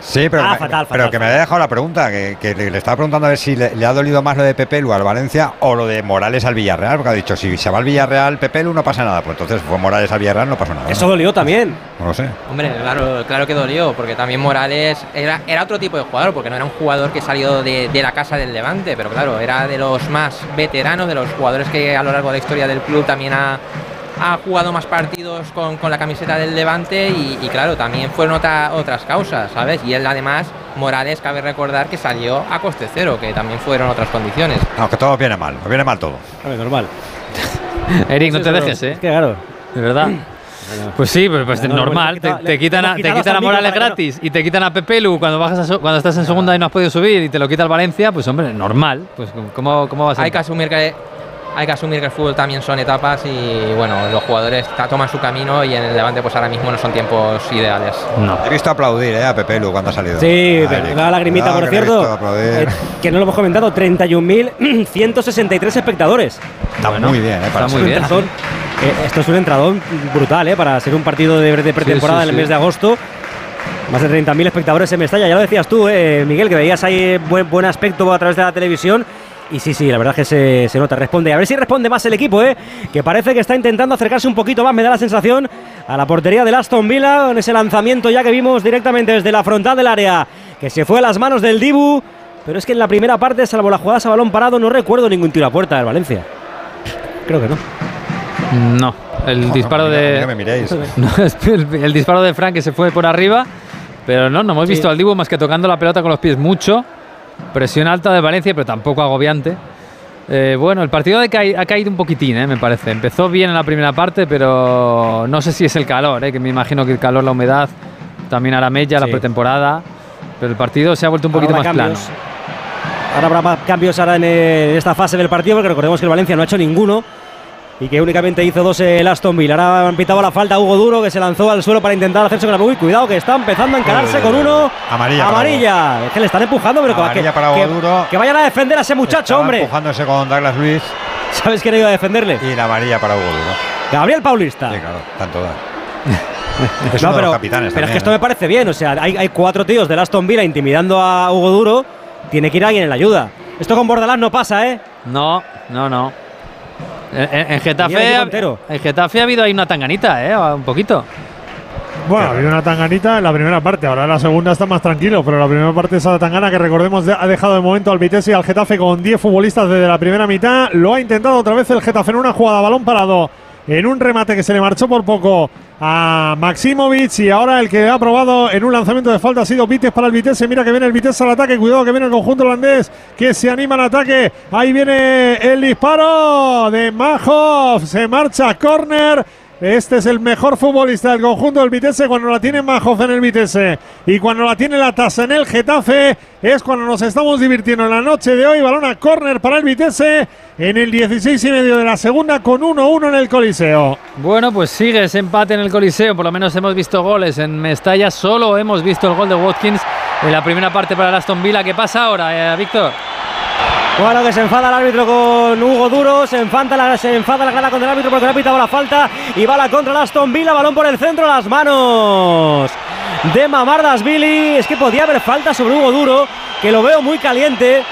Sí, pero, Ah, me- fatal, pero fatal, que me había dejado la pregunta, que, que le, le estaba preguntando a ver si le, le ha dolido más lo de Pepelu al Valencia o lo de Morales al Villarreal, porque ha dicho, si se va al Villarreal Pepelu no pasa nada, pues entonces fue Morales al Villarreal no pasó nada. Eso dolió también. No lo sé. Hombre, claro, claro que dolió, porque también Morales era, era otro tipo de jugador, porque no era un jugador que salió de, de la casa del Levante, pero claro, era de los más veteranos, de los jugadores que a lo largo de la historia del club también ha, ha jugado más partidos con, con la camiseta del Levante y, y claro, también fueron otra- otras causas, ¿sabes? Y él además, Morales, cabe recordar que salió a coste cero, que también fueron otras condiciones. Aunque todo viene mal, viene mal todo. A ver, normal. Eric, no Sí, te dejes, ¿eh? Es que claro. De verdad. Pues sí, pues, pues No, no, normal. quita- te, quitan a, te quitan a Morales no- gratis y te quitan a Pepelu cuando, bajas a so- cuando estás en segunda y no has podido subir y te lo quita el Valencia, pues hombre, normal. Pues ¿cómo, cómo va a ser? Hay que asumir que hay que asumir que el fútbol también son etapas y bueno, los jugadores toman su camino y en el Levante pues ahora mismo no son tiempos ideales. No. He visto aplaudir eh, a Pepelu cuando ha salido. Sí, A pero Eric. me da la lagrimita, por que cierto. eh, que no lo hemos comentado, 31.163 espectadores. Está muy bien, ¿eh? Para Es ser. un entradón, eh, esto es un entradón brutal, ¿eh? Para ser un partido de, de pretemporada sí, en el sí. mes de agosto. Más de 30.000 espectadores en Mestalla. Ya lo decías tú, eh, Miguel, que veías ahí buen, buen aspecto a través de la televisión. Y sí, sí, la verdad es que se, se nota. Responde. A ver si responde más el equipo, ¿eh? Que parece que está intentando acercarse un poquito más, me da la sensación, a la portería del Aston Villa. Con ese lanzamiento ya que vimos directamente desde la frontal del área. Que se fue a las manos del Dibu. Pero es que en la primera parte, salvo las jugadas a balón parado, no recuerdo ningún tiro a puerta del Valencia. Creo que no. No, el disparo mira, de. me miréis. No, el, el disparo de Frank que se fue por arriba. Pero no, no hemos Sí. visto al Dibu más que tocando la pelota con los pies mucho. Presión alta de Valencia, pero tampoco agobiante. Eh, bueno, el partido ha, caído un poquitín, eh, me parece. Empezó bien en la primera parte, pero no sé si es el calor, eh, que me imagino que el calor, la humedad, también hará mella, la Sí. pretemporada. Pero el partido se ha vuelto un Ahora poquito más plano. Ahora habrá más cambios ahora en, eh, esta fase del partido, porque recordemos que el Valencia no ha hecho ninguno y que únicamente hizo dos el Aston Villa. Ahora han pitado la falta a Hugo Duro, que se lanzó al suelo para intentar hacerse con la Uy, cuidado, que está empezando a encararse Uy, con uno. Amarilla para Amarilla. Es que le están empujando, pero que- Amarilla para que, Hugo Duro. que vayan a defender a ese muchacho, Estaba hombre. empujándose con Douglas Luis ¿Sabes quién iba a defenderle? y la amarilla para Hugo Duro. Gabriel Paulista. Sí, claro, están todas. No, de pero, los capitanes pero es que esto ¿eh? me parece bien. O sea, hay, hay cuatro tíos del Aston Villa intimidando a Hugo Duro. Tiene que ir alguien en la ayuda. Esto con Bordalás no pasa, ¿eh? No, no, no. En, en- en el Getafe, en Getafe ha habido ahí una tanganita, ¿eh? Un poquito. Bueno, ha habido una tanganita en la primera parte, ahora en la segunda está más tranquilo, pero la primera parte esa tangana que recordemos de- ha dejado de momento al Vitesse y al Getafe con 10 futbolistas desde la primera mitad. Lo ha intentado otra vez el Getafe en una jugada, balón parado, en un remate que se le marchó por poco a Maximovic y ahora el que ha probado en un lanzamiento de falta ha sido Vitesse para el Vitesse. Mira que viene el Vitesse al ataque, cuidado que viene el conjunto holandés que se anima al ataque. Ahí viene el disparo de Majov, se marcha córner. Este es el mejor futbolista del conjunto del Vitesse cuando la tiene Majov en el Vitesse y cuando la tiene la tasa en el Getafe es cuando nos estamos divirtiendo en la noche de hoy. Balón a córner para el Vitesse en el 16 y medio de la segunda con 1-1 en el Coliseo. Bueno, pues sigue ese empate en el Coliseo. Por lo menos hemos visto goles. En Mestalla solo hemos visto el gol de Watkins en la primera parte para el Aston Villa. ¿Qué pasa ahora, eh, Víctor? Bueno, que se enfada el árbitro con Hugo Duro, se enfada la, se enfada la gala con el árbitro porque le ha pitado la falta y va la contra el Aston Villa, balón por el centro, las manos de Mamardasvili. Es que podía haber falta sobre Hugo Duro, que lo veo muy caliente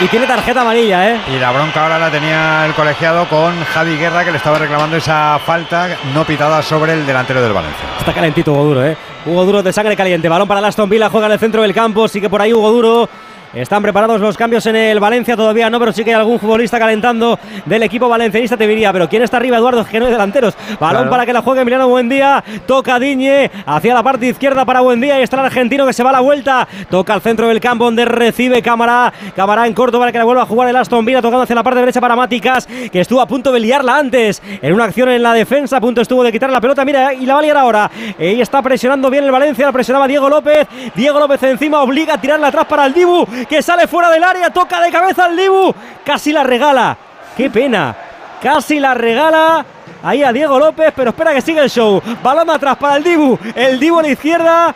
y tiene tarjeta amarilla, ¿eh? Y la bronca ahora la tenía el colegiado con Javi Guerra, que le estaba reclamando esa falta no pitada sobre el delantero del Valencia. Está calentito Hugo Duro, ¿eh? Hugo Duro de sangre caliente. Balón para el Aston Villa, juega en el centro del campo. Sigue por ahí Hugo Duro. Están preparados los cambios en el Valencia, todavía no, pero sí que hay algún futbolista calentando del equipo valencianista, te diría. Pero ¿quién está arriba, Eduardo? Que no hay delanteros. Balón Claro. para que la juegue Emiliano Buendía. Toca Diñe hacia la parte izquierda para Buendía. Y está el argentino que se va a la vuelta. Toca al centro del campo donde recibe Cámara. Cámara en corto para que la vuelva a jugar el Aston Villa. Tocando hacia la parte derecha para Máticas, que estuvo a punto de liarla antes. En una acción en la defensa, a punto estuvo de quitar la pelota. Mira, y la va a liar ahora. Ahí está presionando bien el Valencia. La presionaba Diego López. Diego López encima obliga a tirarla atrás para el Dibu, que sale fuera del área. Toca de cabeza al Dibu. Casi la regala. Qué pena. Casi la regala. Ahí a Diego López, pero espera que siga el show. Balón atrás para el Dibu. El Dibu a la izquierda.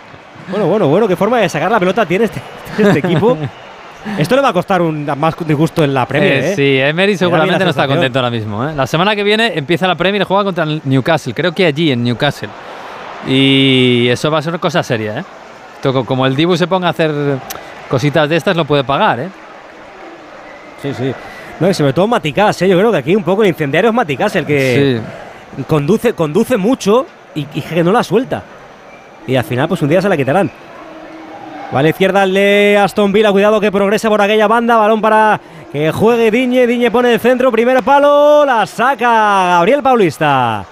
Bueno, bueno, bueno, qué forma de sacar la pelota tiene este, este equipo. Esto le va a costar un más disgusto en la Premier, Eh, ¿eh? Sí, Emery seguramente no está contento ahora mismo. ¿eh? La semana que viene empieza la Premier y juega contra el Newcastle. Creo que allí, en Newcastle. Y eso va a ser una cosa seria. ¿eh? Esto como el Dibu se ponga a hacer cositas de estas, lo puede pagar. ¿eh? Sí, sí. No, y sobre todo Maticás, ¿eh? yo creo que aquí un poco el incendiario es Maticás el que conduce, conduce mucho y, y que no la suelta. Y al final, pues un día se la quitarán. Vale, izquierda el de Aston Villa, cuidado que progresa por aquella banda, balón para que juegue Diñe, Diñe pone el centro, primer palo, la saca Gabriel Paulista.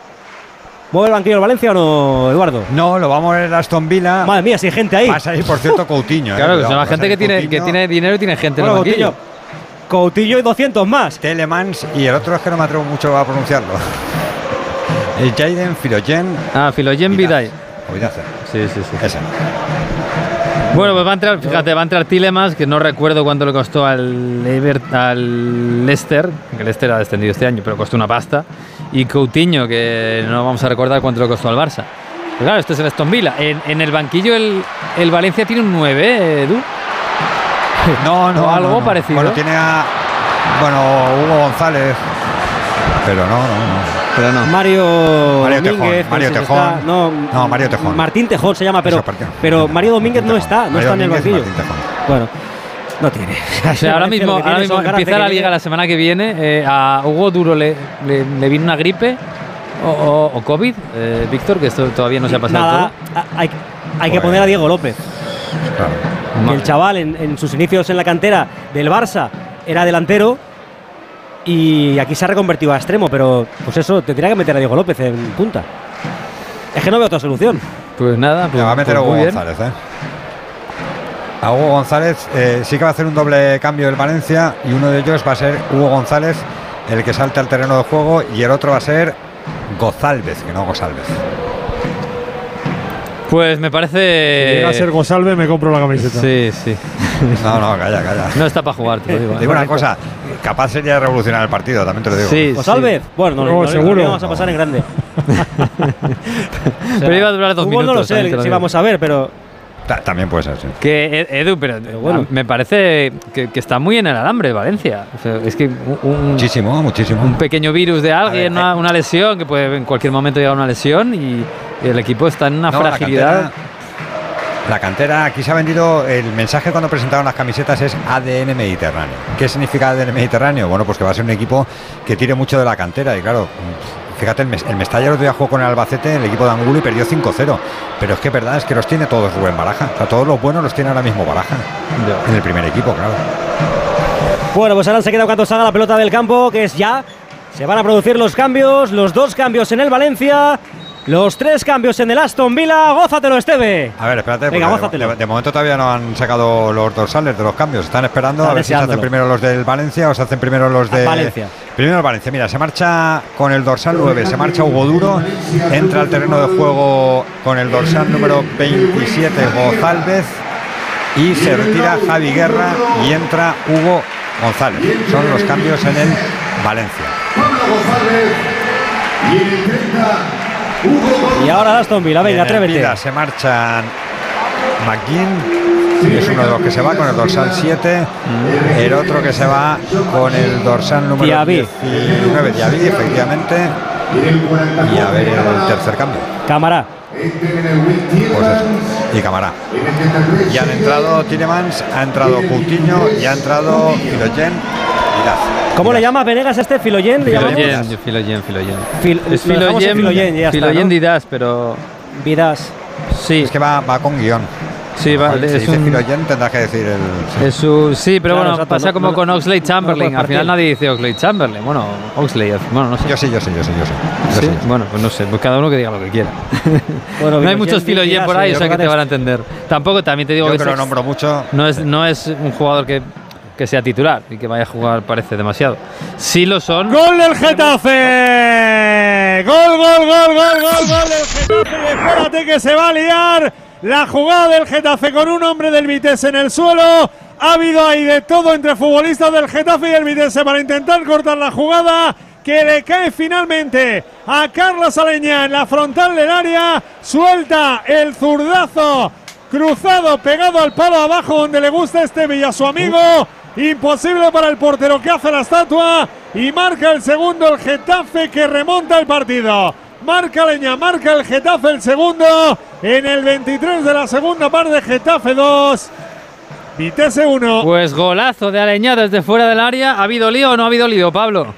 ¿Mueve el banquillo el Valencia o no, Eduardo? No, lo vamos a ver el Aston Villa. Madre mía, si hay gente ahí. Pasa ahí, por cierto, Coutinho. ¿eh? Claro, que son la gente que tiene, que tiene dinero y tiene gente en Bueno, el banquillo. Coutinho. Coutinho y 200 más. Telemans y el otro es que no me atrevo mucho a pronunciarlo. El Jaden Filogen. Ah, Filogen Vidal. Vidace. Sí, sí, sí. Ese. Bueno, pues va a entrar, fíjate, va a entrar Tilemans, que no recuerdo cuánto le costó al, Ever- al Leicester, que el Leicester ha descendido este año, pero costó una pasta. Y Coutinho, que no vamos a recordar cuánto le costó al Barça. Pero claro, este es el Aston Villa. En, en el banquillo el, el Valencia tiene un 9, ¿eh, Edu. No, no. O algo no, no. parecido. Bueno, tiene a. Bueno, Hugo González. Pero no, no, no. Pero no. Mario, Mario Tejón, Mario Tejón. está- no, No, Mario Tejón. Martín Tejón se llama, pero, pero Mario Domínguez no está, no Mario está en el banquillo. Bueno, no tiene. O sea, ahora mismo, ahora mismo empieza la liga la semana que viene. eh, a Hugo Duro le, le, le viene una gripe o, o- o COVID, eh, Víctor, que esto todavía no se ha pasado Nada, todo. hay, hay que poner a Diego López. Claro. El chaval en, en sus inicios en la cantera del Barça era delantero y aquí se ha reconvertido a extremo, pero pues eso, tendría que meter a Diego López en punta. Es que no veo otra solución. Pues nada, pues, va a meter a pues Hugo. González, ¿eh? A Hugo González eh, sí que va a hacer un doble cambio el Valencia y uno de ellos va a ser Hugo González, el que salte al terreno de juego, y el otro va a ser Gozálvez, que no Gozálvez. Pues me Si parece. llega a ser Gosalve, me compro la camiseta. Sí, sí. No, no, calla, calla. No está para jugar, te lo digo. Te digo una cosa, capaz sería de revolucionar el partido, también te lo digo. Sí, bueno, no, No, no, seguro. no vamos a pasar en grande. Pero iba a durar dos Fútbol minutos. no lo sé si vamos a ver, pero Ta- También puede ser, sí. Que Ed- Edu, pero, bueno. a- me parece que, que está muy en el alambre Valencia. O sea, es que un, un- Muchísimo, muchísimo. un pequeño virus de alguien, ver, una, una lesión, que puede en cualquier momento llegar una lesión y, y el equipo está en una No, la fragilidad. cantera- La cantera, aquí se ha vendido, el mensaje cuando presentaron las camisetas es ADN Mediterráneo. ¿Qué significa ADN Mediterráneo? Bueno, pues que va a ser un equipo que tire mucho de la cantera y claro, fíjate, el, el Mestalla el otro día jugó con el Albacete, el equipo de Angulo y perdió 5-0. Pero es que verdad es que los tiene todos Rubén Baraja. O sea, todos los buenos los tiene ahora mismo Baraja. En el primer equipo, claro. Bueno, pues ahora se queda cuando salga la pelota del campo, que es ya. Se van a producir los cambios, los dos cambios en el Valencia, los tres cambios en el Aston Villa. Gózatelo, Esteve. A ver, espérate, Venga, de, de momento todavía no han sacado los dorsales de los cambios. Están esperando a ver si se hacen primero los del Valencia o se hacen primero los de. Valencia. Primero el Valencia. Mira, se marcha con el dorsal 9, se marcha Hugo Duro, entra al terreno de juego con el dorsal número 27, González, y se retira Javi Guerra y entra Hugo González. Son los cambios en el Valencia. Y ahora el Aston Villa, venga, atrévete. Se marchan McGinn, que es uno de los que se va con el dorsal 7. El otro que se va con el dorsal número Diaby. 19, Diaby, efectivamente. Y a ver el tercer cambio. Cámara. Pues. Y Camará. Y han entrado Tielemans, ha entrado Coutinho y ha entrado Filogen ¿Cómo le llamas Venegas este? ¿Filoyen? Filoyen, Filoyen, Filoyen. Fil- es Filoyen, Filoyen y ya está, Filoyen ¿no? Didas, pero Vidas. sí. Es que va, va con guion. Sí, va, Si es dice un- Filogen tendrás que decir el... Es su, sí, pero Claro, bueno, exacto, pasa no- como no- con Oxley Chamberlain. no Al final nadie dice Oxley Chamberlain. Bueno, Oxley, bueno, no sé. Yo sí, yo sí, yo sí, yo sí. Yo ¿Sí? sí. Bueno, pues no sé, pues cada uno que diga lo que quiera. Bueno, no hay Filoyen, muchos Filoyen por ahí, o sea que te van a entender. Tampoco, también te digo Yo que lo nombro mucho. no es, no es un jugador que, que sea titular y que vaya a jugar, parece demasiado. Sí lo son. ¡Gol del Getafe! ¡Gol, gol, gol, gol, gol, gol del Getafe! Espérate que se va a liar la jugada del Getafe con un hombre del Vitesse en el suelo. Ha habido ahí de todo entre futbolistas del Getafe y el Vitesse para intentar cortar la jugada que le cae finalmente a Carlos Aleña en la frontal del área. Suelta el zurdazo cruzado, pegado al palo abajo donde le gusta este Villa su amigo. Imposible para el portero que hace la estatua y marca el segundo el Getafe que remonta el partido. Marca Leña, marca el Getafe el segundo en el 23 de la segunda parte, Getafe 2, Vitesse 1. Pues golazo de Aleñá desde fuera del área. ¿Ha habido lío o no ha habido lío, Pablo?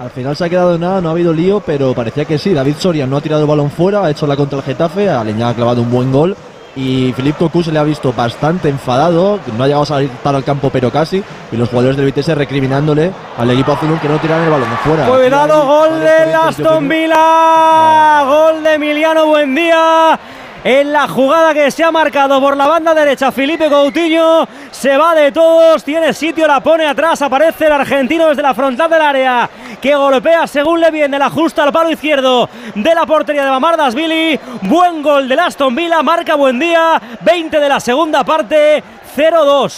Al final se ha quedado en nada, no ha habido lío, pero parecía que sí. David Soria no ha tirado el balón fuera, ha hecho la contra el Getafe, Aleñá ha clavado un buen gol. Y Philippe Cocu se le ha visto bastante enfadado, no ha llegado a salir para el campo, pero casi. Y los jugadores del Vitesse recriminándole al equipo azul que no tiran el balón fuera. Cuidado, hay gol de Aston. Villa. Gol de Emiliano Buendía. En la jugada que se ha marcado por la banda derecha, Felipe Coutinho se va de todos, tiene sitio, la pone atrás, aparece el argentino desde la frontal del área, que golpea según le viene, la ajusta al palo izquierdo de la portería de Mamardas Billy. Buen gol del Aston Villa, marca Buendía, 20 de la segunda parte, 0-2.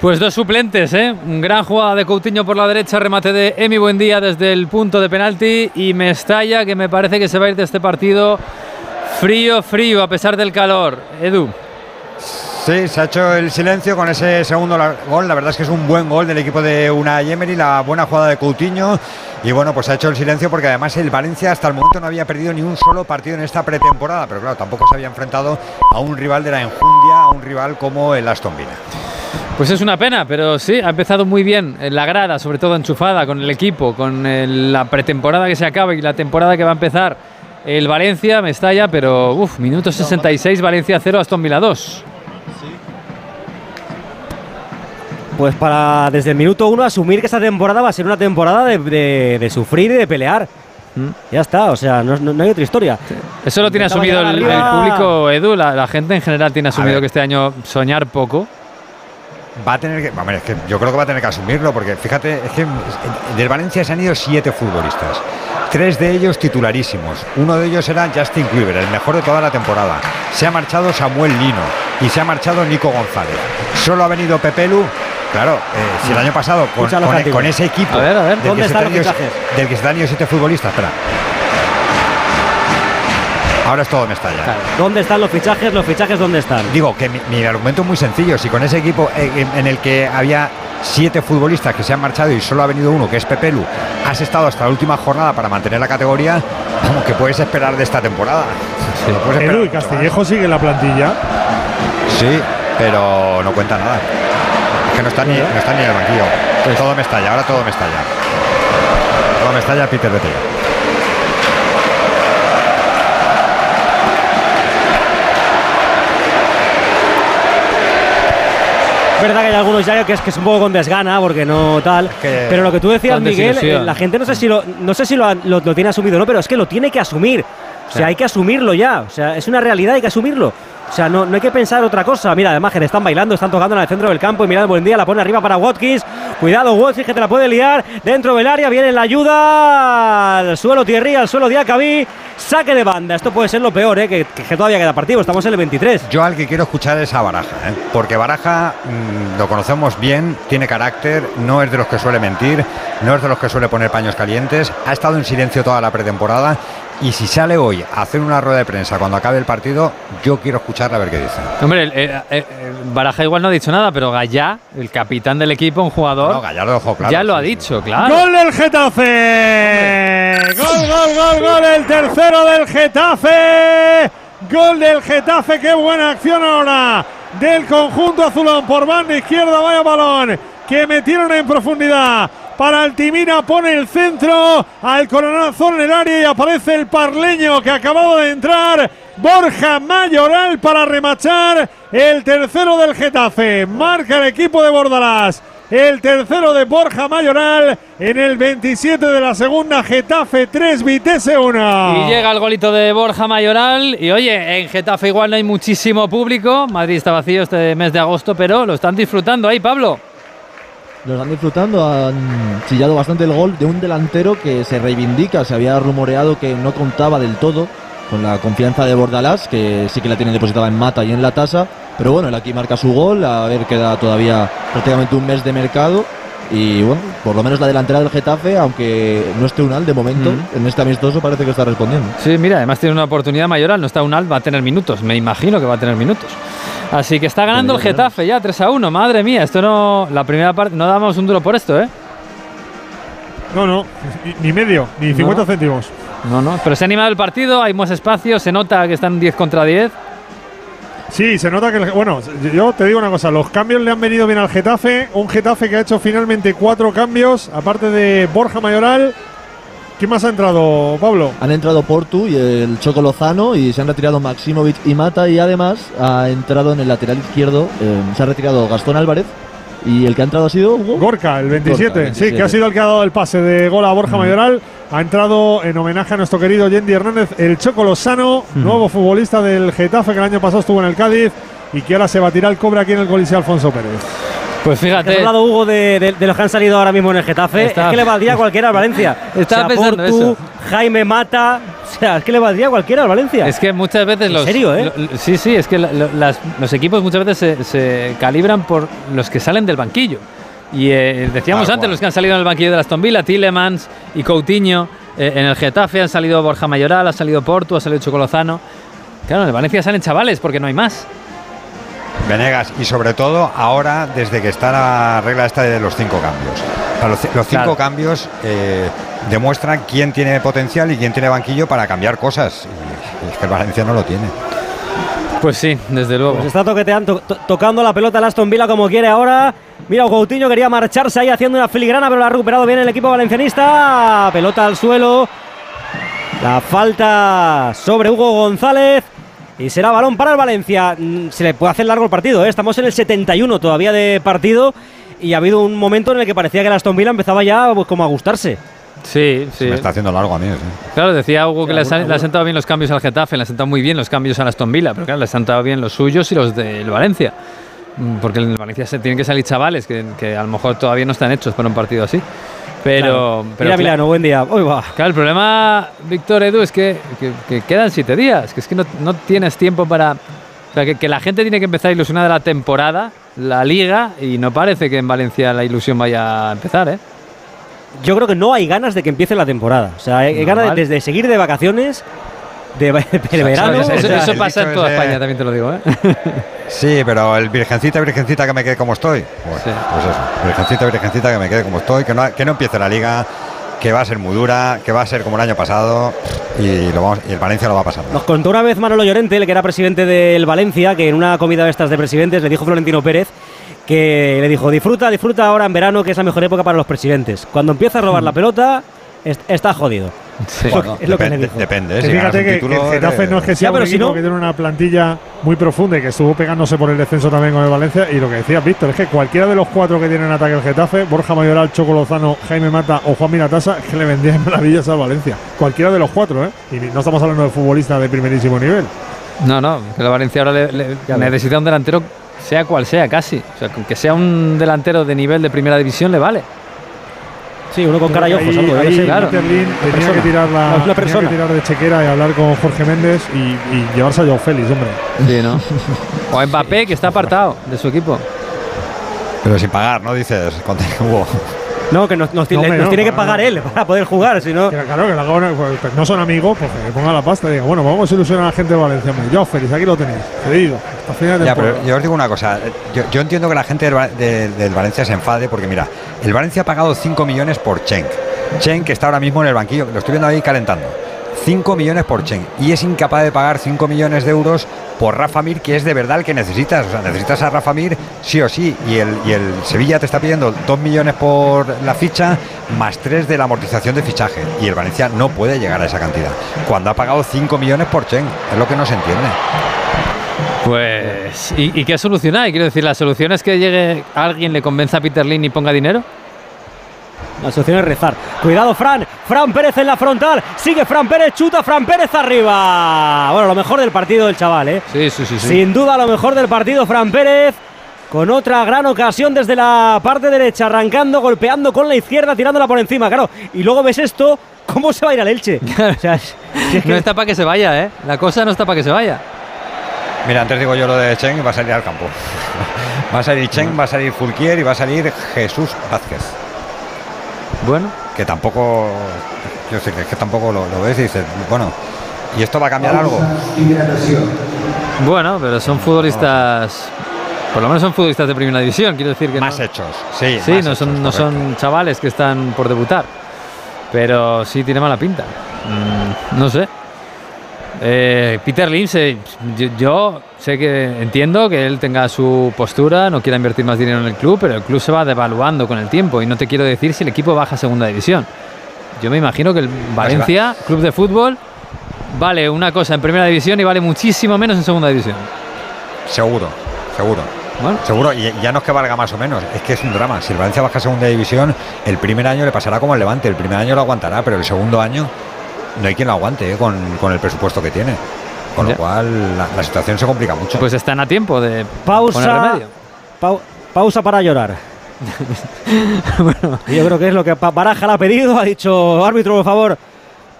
Pues dos suplentes, ¿eh? Gran jugada de Coutinho por la derecha, remate de Emi Buendía desde el punto de penalti y Mestalla, que me parece que se va a ir de este partido frío, frío, a pesar del calor. Edu. Sí, se ha hecho el silencio con ese segundo gol. La verdad es que es un buen gol del equipo de Unai Emery, la buena jugada de Coutinho. Y bueno, pues se ha hecho el silencio porque además el Valencia hasta el momento no había perdido ni un solo partido en esta pretemporada. Pero claro, tampoco se había enfrentado a un rival de la enjundia, a un rival como el Aston Villa. Pues es una pena, pero sí, ha empezado muy bien en la grada, sobre todo enchufada con el equipo, con el- la pretemporada que se acaba y la temporada que va a empezar el Valencia, Mestalla, pero uff, minuto 66, Valencia 0, Aston Villa 2. Pues para desde el minuto uno asumir que esta temporada va a ser una temporada de, de- de sufrir y de pelear. Ya está, o sea, no, hay otra historia. Eso lo tiene Intentaba asumido el, público, Edu, la, la gente en general tiene asumido que este año soñar poco. Va a tener que, es que yo creo que va a tener que asumirlo porque fíjate, es que del Valencia se han ido siete futbolistas, tres de ellos titularísimos. Uno de ellos era Justin Kluivert, el mejor de toda la temporada. Se ha marchado Samuel Lino y se ha marchado Nico González. Solo ha venido Pepelu. Claro, eh, si el año pasado con, ese equipo A ver, a ver, del, ¿dónde que se han ido siete futbolistas, espera. Ahora es todo Mestalla. ¿Dónde están los fichajes? ¿Los fichajes dónde están? Digo que mi, mi argumento es muy sencillo. Si con ese equipo eh, en, en el que había siete futbolistas que se han marchado y solo ha venido uno, que es Pepelu, has estado hasta la última jornada para mantener la categoría, vamos, que puedes esperar de esta temporada? Esperar Edu y. Castillejo sigue en la plantilla. Sí, pero no cuenta nada. Es que no está ni, no está ni en el banquillo. Todo me estalla, ahora todo me estalla. Todo me estalla Peter Betella. Verdad que hay algunos ya que es que es un poco con desgana porque no tal. que- pero lo que tú decías, Miguel, eh, la gente no sé si lo, no sé si lo, lo- lo tiene asumido o no, pero es que lo tiene que asumir. O sea, Sí. hay que asumirlo ya. O sea, es una realidad, hay que asumirlo. O sea, no, no hay que pensar otra cosa. Mira, además que están bailando, están tocando en el centro del campo y mirad, buen día, la pone arriba para Watkins. Cuidado, Watkins, que te la puede liar. Dentro del área viene la ayuda al suelo Thierry, al suelo Diacabí. Saque de banda. Esto puede ser lo peor, ¿eh? que, que todavía queda partido. Estamos en el 23. Yo al que quiero escuchar es a Baraja, ¿eh? porque Baraja mm, lo conocemos bien, tiene carácter, no es de los que suele mentir, no es de los que suele poner paños calientes, ha estado en silencio toda la pretemporada y si sale hoy a hacer una rueda de prensa cuando acabe el partido, yo quiero escucharle a ver qué dice. Hombre, el- el- el- el Baraja igual no ha dicho nada, pero Gallá, el capitán del equipo, un jugador, No, Gallardo dejó claro. ya lo ha sí, dicho, claro. ¡Gol del Getafe! Gol, gol, gol, gol. El tercero del Getafe. Gol del Getafe. Qué buena acción ahora del conjunto azulón por banda izquierda. Vaya balón que metieron en profundidad. Para Altimira pone el centro al coronazón en el área y aparece el parleño que ha acabado de entrar. Borja Mayoral para remachar el tercero del Getafe. Marca el equipo de Bordalás. El tercero de Borja Mayoral en el 27 de la segunda, Getafe 3, Vitesse 1. Y llega el golito de Borja Mayoral. Y oye, en Getafe igual no hay muchísimo público. Madrid está vacío este mes de agosto, pero lo están disfrutando ahí, Pablo. Lo están disfrutando, han chillado bastante el gol de un delantero que se reivindica. Se había rumoreado que no contaba del todo con la confianza de Bordalás, que sí que la tiene depositada en Mata y en la tasa. Pero bueno, él aquí marca su gol, a ver, queda todavía prácticamente un mes de mercado. Y bueno, por lo menos la delantera del Getafe, aunque no esté Unal de momento, Mm. en este amistoso parece que está respondiendo. Sí, mira, además tiene una oportunidad mayoral. No está Unal, va a tener minutos. Me imagino que va a tener minutos. Así que está ganando el Getafe ya 3 a 1. Madre mía, esto no. La primera parte. No damos un duro por esto, ¿eh? No, no, ni, ni medio, ni 50 No. céntimos. No, no. Pero se ha animado el partido, hay más espacio, se nota que están 10 contra 10. Sí, se nota que. el- bueno, yo te digo una cosa: los cambios le han venido bien al Getafe. Un Getafe que ha hecho finalmente cuatro cambios, aparte de Borja Mayoral. ¿Quién más ha entrado, Pablo? Han entrado Portu y el Choco Lozano y se han retirado Maximovic y Mata y además ha entrado en el lateral izquierdo, eh, se ha retirado Gastón Álvarez y el que ha entrado ha sido Hugo. Gorka, el 27. Gorka, el Sí, que 27. ha sido el que ha dado el pase de gol a Borja Mayoral. Ha entrado en homenaje a nuestro querido Yendi Hernández, el Choco Lozano, nuevo futbolista del Getafe que el año pasado estuvo en el Cádiz y que ahora se batirá el cobre aquí en el Coliseo Alfonso Pérez. Pues fíjate. has hablado, Hugo, de, de- de los que han salido ahora mismo en el Getafe. Estaba- Es que le valdría a cualquiera al Valencia. Estaba O sea, pensando Portu, eso. Jaime Mata. O sea, es que le valdría a cualquiera al Valencia. Es que muchas veces ¿En los. serio, eh? lo- sí, sí, es que la- las- los equipos muchas veces se, se calibran por los que salen del banquillo. Y eh, decíamos Tal antes, cual. los que han salido en el banquillo de Aston Villa, Tillemans y Coutinho. eh, en el Getafe han salido Borja Mayoral, ha salido Portu, ha salido Chocolozano. Claro, en el Valencia salen chavales porque no hay más. Venegas, y sobre todo ahora, desde que está la regla esta de los cinco cambios. O sea, los, ci- los cinco Claro. cambios eh, demuestran quién tiene potencial y quién tiene banquillo para cambiar cosas. Y es que el Valencia no lo tiene. Pues sí, desde luego. Pues está toqueteando, to- tocando la pelota el Aston Villa como quiere ahora. Mira, Coutinho quería marcharse ahí haciendo una filigrana, pero la ha recuperado bien el equipo valencianista. Pelota al suelo. La falta sobre Hugo González. Y será balón para el Valencia. Mm, Se le puede hacer largo el partido. ¿eh? Estamos en el 71 todavía de partido. Y ha habido un momento en el que parecía que el Aston Villa empezaba ya pues, como a gustarse. Sí, sí. Me está haciendo largo a mí. sí. Claro, decía Hugo que Sí, le, han, sentado bien los cambios al Getafe, le han sentado muy bien los cambios al Aston Villa, pero claro, le han sentado bien los suyos y los del Valencia. Mm, Porque en el Valencia se tienen que salir chavales que, que a lo mejor todavía no están hechos para un partido así. Pero, Claro. pero Mira Milano, buen día. Uy, va. Claro, el problema, Víctor Edu, es que, que- que quedan siete días, que es que no, no tienes tiempo para... O sea, que, que la gente tiene que empezar ilusionada la temporada, la liga, y no parece que en Valencia la ilusión vaya a empezar, ¿eh? Yo creo que no hay ganas de que empiece la temporada. O sea, hay ganas Normal. de, de seguir de vacaciones, de, verano. Eso, pasa en toda ese- España, también te lo digo, ¿eh? Sí, pero el virgencita, virgencita que me quede como estoy. Pues, Sí. pues eso, virgencita, virgencita que me quede como estoy, que no, que no empiece la liga, que va a ser muy dura, que va a ser como el año pasado y, lo vamos, y el Valencia lo va a pasar. Nos contó una vez Manolo Llorente, el que era presidente del Valencia, que en una comida de estas de presidentes le dijo Florentino Pérez que le dijo, disfruta, disfruta ahora en verano, que es la mejor época para los presidentes. Cuando empieza a robar la pelota, est- está jodido. Sí. Es lo- Bueno, es lo que le depende, dijo. depende, ¿eh? Que Si ganas fíjate que, el Getafe eres- no es que sea Ya, un pero si equipo no- que tiene una plantilla muy profunda y que estuvo pegándose por el descenso también con el Valencia. Y lo que decía Víctor es que cualquiera de los cuatro que tienen ataque el Getafe, Borja Mayoral, Choco Lozano, Jaime Mata o Juan Miratasa, es que le vendrían maravillas al Valencia. Cualquiera de los cuatro, ¿eh? Y no estamos hablando de futbolistas de primerísimo nivel. No, no, que el Valencia ahora le- le- necesita un delantero, sea cual sea, casi. O sea, que sea un delantero de nivel de primera división le vale. Sí, uno con cara y ojos, Ahí, algo, debe ahí ser. claro. Interlin tenía persona. que tirar la, Una tenía que tirar de chequera y hablar con Jorge Méndez y, y llevarse a Joao Félix, hombre. Sí, ¿no? O a Mbappé, que está apartado de su equipo. Pero sin pagar, ¿no? Dices, con- Hugo. No, que nos, nos- No, le- hombre, nos no, tiene que pagar no. él para poder jugar, si no... Claro, que la gana- pues, pues, no son amigos, pues que ponga la pasta y diga, bueno, vamos a ilusionar a la gente de Valencia. Hombre. Joao Félix, aquí lo tenéis, cedido, hasta final de Ya, pero yo os digo una cosa. Yo, yo entiendo que la gente del, Va- de- del Valencia se enfade porque, mira, el Valencia ha pagado 5 millones por Chenk. Chen, que está ahora mismo en el banquillo, lo estoy viendo ahí calentando. 5 millones por Chen y es incapaz de pagar 5 millones de euros por Rafa Mir, que es de verdad el que necesitas. O sea, necesitas a Rafa Mir sí o sí. Y el, Sevilla te está pidiendo 2 millones por la ficha más 3 de la amortización de fichaje. Y el Valencia no puede llegar a esa cantidad. Cuando ha pagado 5 millones por Chen, es lo que no se entiende. Pues, ¿y, y qué solución hay? Quiero decir, ¿la solución es que llegue alguien, le convenza a Peter Lin y ponga dinero? La solución es rezar. Cuidado, Fran. Fran Pérez en la frontal. Sigue Fran Pérez. Chuta Fran Pérez arriba. Bueno, lo mejor del partido del chaval, ¿eh? Sí, sí, sí. sí. Sin duda, lo mejor del partido, Fran Pérez. Con otra gran ocasión desde la parte derecha, arrancando, golpeando con la izquierda, tirándola por encima, claro. Y luego ves esto, ¿cómo se va a ir al Elche? O sea, es- si es que- No está para que se vaya, ¿eh? La cosa no está para que se vaya. Mira, antes digo yo lo de Chen, va a salir al campo. Va a salir Chen, va a salir Fulquier y va a salir Jesús Vázquez. Bueno. Que tampoco. Quiero decir, que tampoco lo, lo ves y dices, bueno, ¿y esto va a cambiar algo? Bueno, pero son futbolistas. Por lo menos son futbolistas de primera división, quiero decir que Más no, hechos, sí. Sí, no hechos, son, no son chavales que están por debutar. Pero sí tiene mala pinta. Mm, no sé. Eh, Peter Lim, se- yo, yo sé que entiendo que él tenga su postura, no quiera invertir más dinero en el club, pero el club se va devaluando con el tiempo y no te quiero decir si el equipo baja a segunda división. Yo me imagino que el Valencia, club de fútbol, vale una cosa en primera división y vale muchísimo menos en segunda división. Seguro, seguro. Seguro, y ya no es que valga más o menos, es que es un drama. Si el Valencia baja a segunda división, el primer año le pasará como el Levante, el primer año lo aguantará, pero el segundo año no hay quien lo aguante eh, con, con el presupuesto que tiene. Con lo cual la, la situación se complica mucho. Pues están a tiempo de poner Pausa. remedio. pausa para llorar. Y Yo creo que es lo que Baraja le ha pedido. Ha dicho, árbitro, por favor,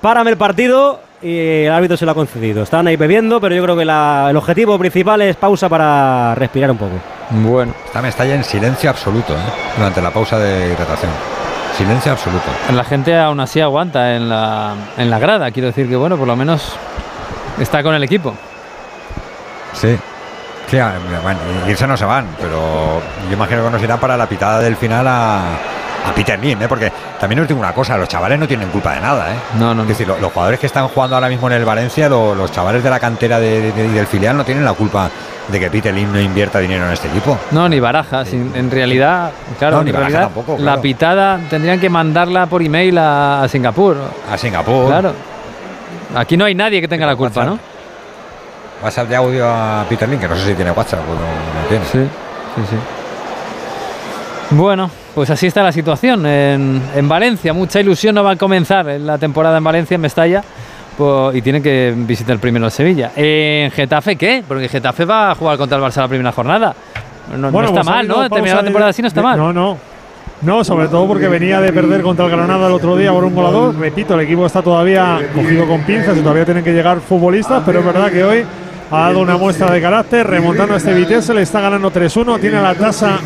párame el partido. Y el árbitro se lo ha concedido. Están ahí bebiendo, pero yo creo que la- el objetivo principal es pausa para respirar un poco. Bueno. Está Mestalla en silencio absoluto ¿eh? durante la pausa de hidratación. Silencio absoluto. La gente aún así aguanta en la, en la grada. Quiero decir que, bueno, por lo menos está con el equipo. Sí. Sí, bueno, irse no se van, pero yo imagino que nos irán para la pitada del final a, a Peter Lim, ¿eh? porque también os digo una cosa, los chavales no tienen culpa de nada. ¿eh? No, no, Es decir, lo- los jugadores que están jugando ahora mismo en el Valencia, lo- los chavales de la cantera de- de- del filial no tienen la culpa de que Peter Lim no invierta dinero en este equipo. No, ni barajas. En realidad, claro, No, ni en Baraja realidad, tampoco, la pitada tendrían que mandarla por email a, a Singapur. A Singapur. Claro. Aquí no hay nadie que tenga la culpa, ¿no? WhatsApp de audio a Peter Lim, que no sé si tiene WhatsApp o no, no tiene. Sí, sí, sí. Bueno, pues así está la situación en, en Valencia. Mucha ilusión no va a comenzar en la temporada en Valencia, en Mestalla. po- Y tiene que visitar primero Sevilla. ¿En Getafe qué? Porque Getafe va a jugar contra el Barça la primera jornada. No, no Bueno, está pues mal, ¿no? Terminar la temporada así no está mal. No, no. No, sobre todo porque venía de perder contra el Granada el otro día por un gol a dos. Repito, el equipo está todavía cogido con pinzas y todavía tienen que llegar futbolistas, pero es verdad que hoy ha dado una muestra de carácter, remontando a este Vitesse, le está ganando 3-1, tiene la tasa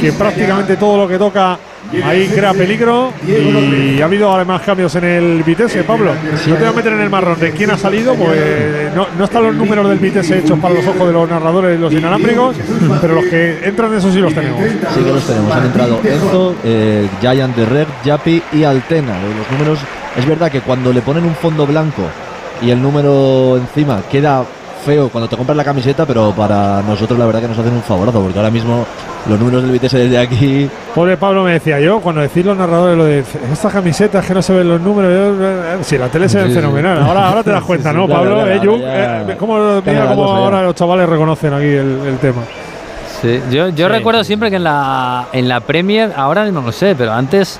que prácticamente todo lo que toca ahí crea peligro y ha habido además cambios en el Vitesse, Pablo. No te voy a meter en el marrón de quién ha salido, pues no, no están los números del Vitesse hechos para los ojos de los narradores y los inalámbricos, pero los que entran esos sí los tenemos. Sí que los tenemos. Han entrado Enzo, eh, Giant de Red, Yapi y Altena. Lo de Los números, es verdad que cuando le ponen un fondo blanco y el número encima queda feo cuando te compras la camiseta, pero para nosotros la verdad que nos hacen un favorazo, porque ahora mismo los números del Vitesse desde aquí Pobre Pablo me decía yo, cuando decís los narradores lo de estas camisetas que no se ven los números, yo, eh, sí, la tele se ve Sí, fenomenal. Ahora, ahora te das cuenta, Sí, ¿no, Pablo? claro, Eh, eh, cómo, mira cómo ahora los chavales reconocen aquí el, el tema. Sí, yo, yo recuerdo siempre que en la, en la Premier, ahora no lo sé, pero antes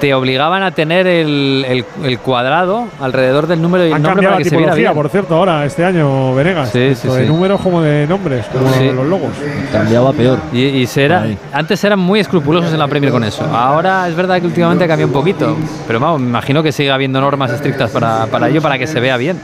te obligaban a tener el, el- el cuadrado alrededor del número y el Han nombre cambiado para la que se viera bien. por cierto, ahora, este año, Venegas. Sí, sí, de sí. números como de nombres, como Sí. los logos. cambiaba peor. Y, y antes eran muy escrupulosos en la Premier con eso. Ahora es verdad que últimamente ha cambiado un poquito. Pero vamos, me imagino que sigue habiendo normas estrictas para, para ello, para que se vea bien.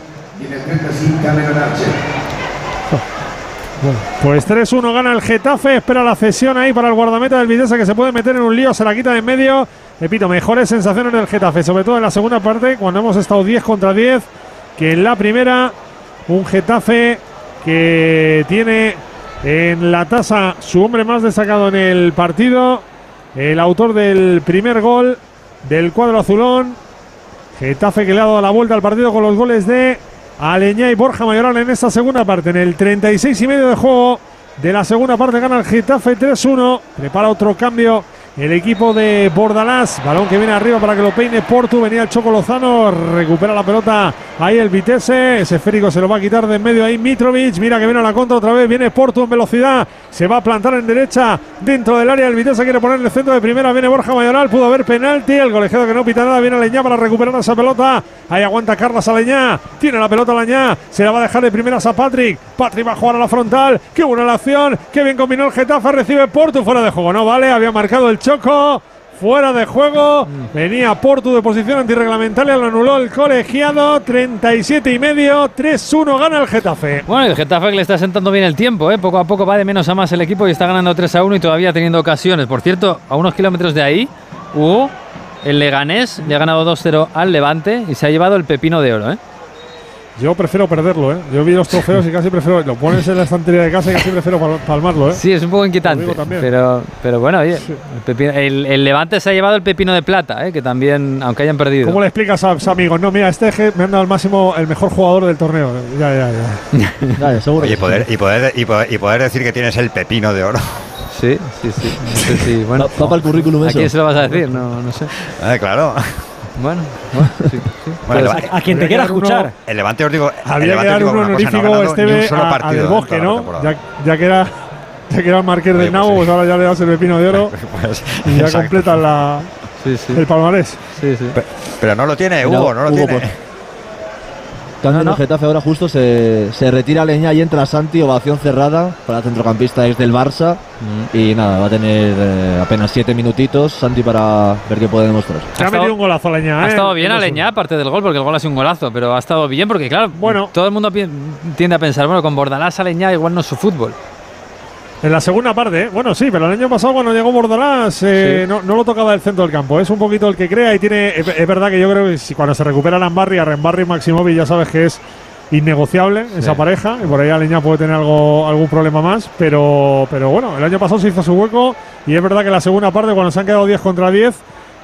Pues 3-1 gana el Getafe, espera la cesión ahí para el guardameta del Vitesse que se puede meter en un lío, se la quita de en medio. Repito, mejores sensaciones del Getafe, sobre todo en la segunda parte, cuando hemos estado 10 contra 10, que en la primera un Getafe que tiene en la tasa su hombre más destacado en el partido, el autor del primer gol, del cuadro azulón. Getafe que le ha dado la vuelta al partido con los goles de Aleñá y Borja Mayoral en esta segunda parte. En el 36 y medio de juego de la segunda parte gana el Getafe 3-1. Prepara otro cambio el equipo de Bordalás. Balón que viene arriba para que lo peine Portu. Venía el Choco Lozano. Recupera la pelota ahí el Vitesse. Ese esférico se lo va a quitar de en medio ahí Mitrovic. Mira que viene a la contra otra vez. Viene Portu en velocidad. Se va a plantar en derecha dentro del área. El Vitesse quiere poner el centro de primera. Viene Borja Mayoral. Pudo haber penalti. El colegiado que no pita nada. Viene Leñá para recuperar esa pelota. Ahí aguanta Carlos Aleñá. Tiene la pelota Leñá. Se la va a dejar de primeras a Patrick. Patrick va a jugar a la frontal. Qué buena la acción. Qué bien combinó el Getafe. Recibe Portu fuera de juego. No vale. Había marcado el Choco. Fuera de juego. Venía Portu de posición antirreglamentaria. Lo anuló el colegiado. 37 y medio. 3-1 gana el Getafe. Bueno, el Getafe que le está sentando bien el tiempo, ¿eh? poco a poco va de menos a más el equipo y está ganando 3 a 1 y todavía teniendo ocasiones. Por cierto, a unos kilómetros de ahí, Hugo, el Leganés le ha ganado 2-0 al Levante y se ha llevado el pepino de oro. ¿eh? Yo prefiero perderlo, ¿eh? Yo vi los trofeos y casi prefiero. Lo pones en la estantería de casa y casi prefiero pal- palmarlo, ¿eh? Sí, es un poco inquietante. Pero, pero bueno, oye, el, pepino- el- el Levante se ha llevado el pepino de plata, ¿eh? que también, aunque hayan perdido. ¿Cómo le explicas a sus amigos? No, mira, este me han dado al máximo el mejor jugador del torneo. Ya, ya, ya. Oye, y poder, y, poder, y, poder, y poder decir que tienes el pepino de oro. Sí, sí, sí. No sé si, bueno, Va para el currículum ¿A eso. quién se lo vas a decir? No, no sé. Eh, claro. Bueno, bueno, sí, sí. Bueno, Pues- el- a quien te quiera escuchar. El Levante os digo. el Había que dar un no honorífico ni Esteve un solo a- a Del Bosque, ¿no? Ya, ya que era. Ya que era el marqués del Nabo, pues ahora ya le das el pepino de oro Pues, y ya exacto. completas la, Sí, sí. el palmarés. Sí, sí. Pe- Pero no lo tiene, Hugo, no lo Hugo, tiene. pues, En el Getafe ahora justo se, se retira Leña y entra Santi, ovación cerrada para el centrocampista es del Barça Mm. y nada, va a tener eh, apenas siete minutitos Santi para ver qué puede demostrar. Se ha metido un golazo Leña, Ha ¿eh? estado bien sé. Aleñá, aparte del gol, porque el gol ha sido un golazo, pero ha estado bien porque, claro, bueno, todo el mundo tiende a pensar, bueno, con Bordalás Aleñá igual no es su fútbol. En la segunda parte, ¿eh? bueno, sí, pero el año pasado cuando llegó Bordalás eh, Sí. no, no lo tocaba del centro del campo. Es un poquito el que crea y tiene. Es, es verdad que yo creo que si cuando se recupera Lambarri, a Rembarri y Maximovic ya sabes que es innegociable esa pareja. Y por ahí Aleñá puede tener algo, algún problema más. Pero, pero bueno, el año pasado se hizo su hueco y es verdad que en la segunda parte, cuando se han quedado 10 contra 10,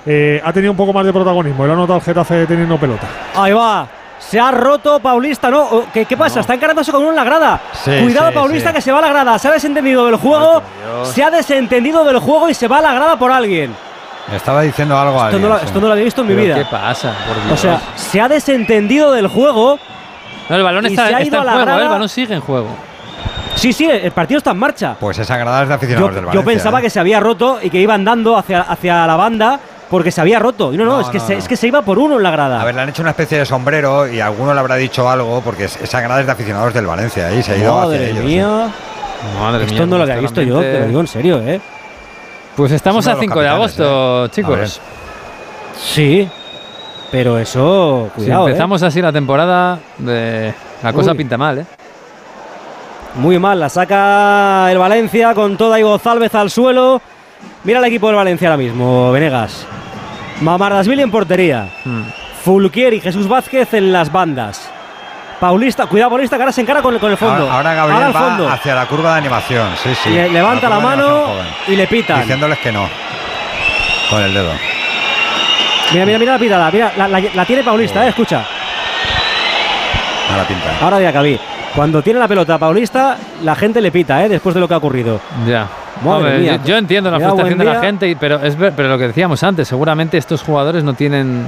eh, ha tenido un poco más de protagonismo. Y lo ha notado el Getafe teniendo pelota. Ahí va. Se ha roto Paulista, ¿no? ¿Qué, qué pasa? Está encarándose con uno en la grada. Sí, Cuidado, sí, Paulista, sí. que se va a la grada. Se ha desentendido del juego. Se ha desentendido del juego y se va a la grada por alguien. Estaba diciendo algo a Esto alguien. no, lo, esto no lo había visto en mi vida. ¿Qué pasa? Por O Dios. sea, se ha desentendido del juego. no, el balón y está, se ha está en juego, ¿eh? grada. el balón sigue en juego. Sí, sí, el partido está en marcha. Pues esa grada es de Yo, aficionados del yo Valencia. pensaba ¿eh? que se había roto y que iba andando hacia, hacia la banda porque se había roto. Y no, no, No, es, que no, se, no. es que se iba por uno en la grada. A ver, le han hecho una especie de sombrero y alguno le habrá dicho algo porque es- esa grada es de aficionados del Valencia ¿eh? y se ha ido hacia Madre ellos. mía. Madre Esto mía, no lo había visto yo, te lo digo en serio, ¿eh? Pues estamos Es a de los 5 de agosto, ¿eh? chicos. Sí. Pero eso, Si cuidado, ¿eh? empezamos así la temporada, de... la cosa Uy. pinta mal, ¿eh? Muy mal, la saca el Valencia con toda y González al suelo. Mira el equipo del Valencia ahora mismo, Venegas. Mamardasvili en portería. Hmm. Fulquier y Jesús Vázquez en las bandas. Paulista, cuidado Paulista, que ahora se encara con, el- con el fondo. Ahora, ahora Gabriel al fondo. va hacia la curva de animación. Sí, sí. Le- levanta la mano y le pitan. Diciéndoles que no. Con el dedo. Mira, mira, mira la pitada. Mira, la, la- la tiene Paulista, eh, escucha. A la pinta. Ahora de acabí. Cuando tiene la pelota Paulista, la gente le pita, eh, después de lo que ha ocurrido. Ya. Madre Hombre, mía. yo, yo entiendo la frustración de la gente, pero es pero lo que decíamos antes, seguramente estos jugadores no tienen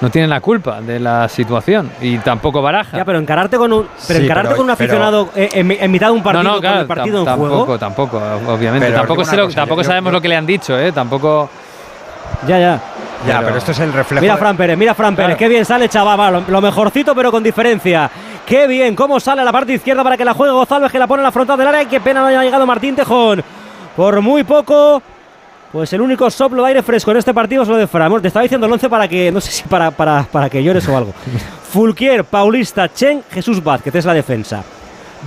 no tienen la culpa de la situación y tampoco Baraja. Ya, pero encararte con un, pero Sí, encararte pero- con un pero- aficionado eh, en, en mitad de un partido, no, no, con claro, el partido tam- en juego. tampoco, tampoco, obviamente. Pero tampoco digo sé una lo- cosa, tampoco yo- sabemos yo- lo que le han dicho, ¿eh? Tampoco. Ya, ya. Ya, Pero- pero, esto es el reflejo. Mira Fran Pérez, mira Fran Pérez, Claro. qué bien sale chaval, va, lo, lo mejorcito pero con diferencia. Qué bien, cómo sale a la parte izquierda para que la juegue González, que la pone en la frontal del área y qué pena no haya llegado Martín Tejón. Por muy poco, pues el único soplo de aire fresco en este partido es lo de. Bueno, te estaba diciendo el 11 para que, no sé si para, para, para que llores o algo. Fulquier, Paulista, Chen, Jesús Vázquez es la defensa.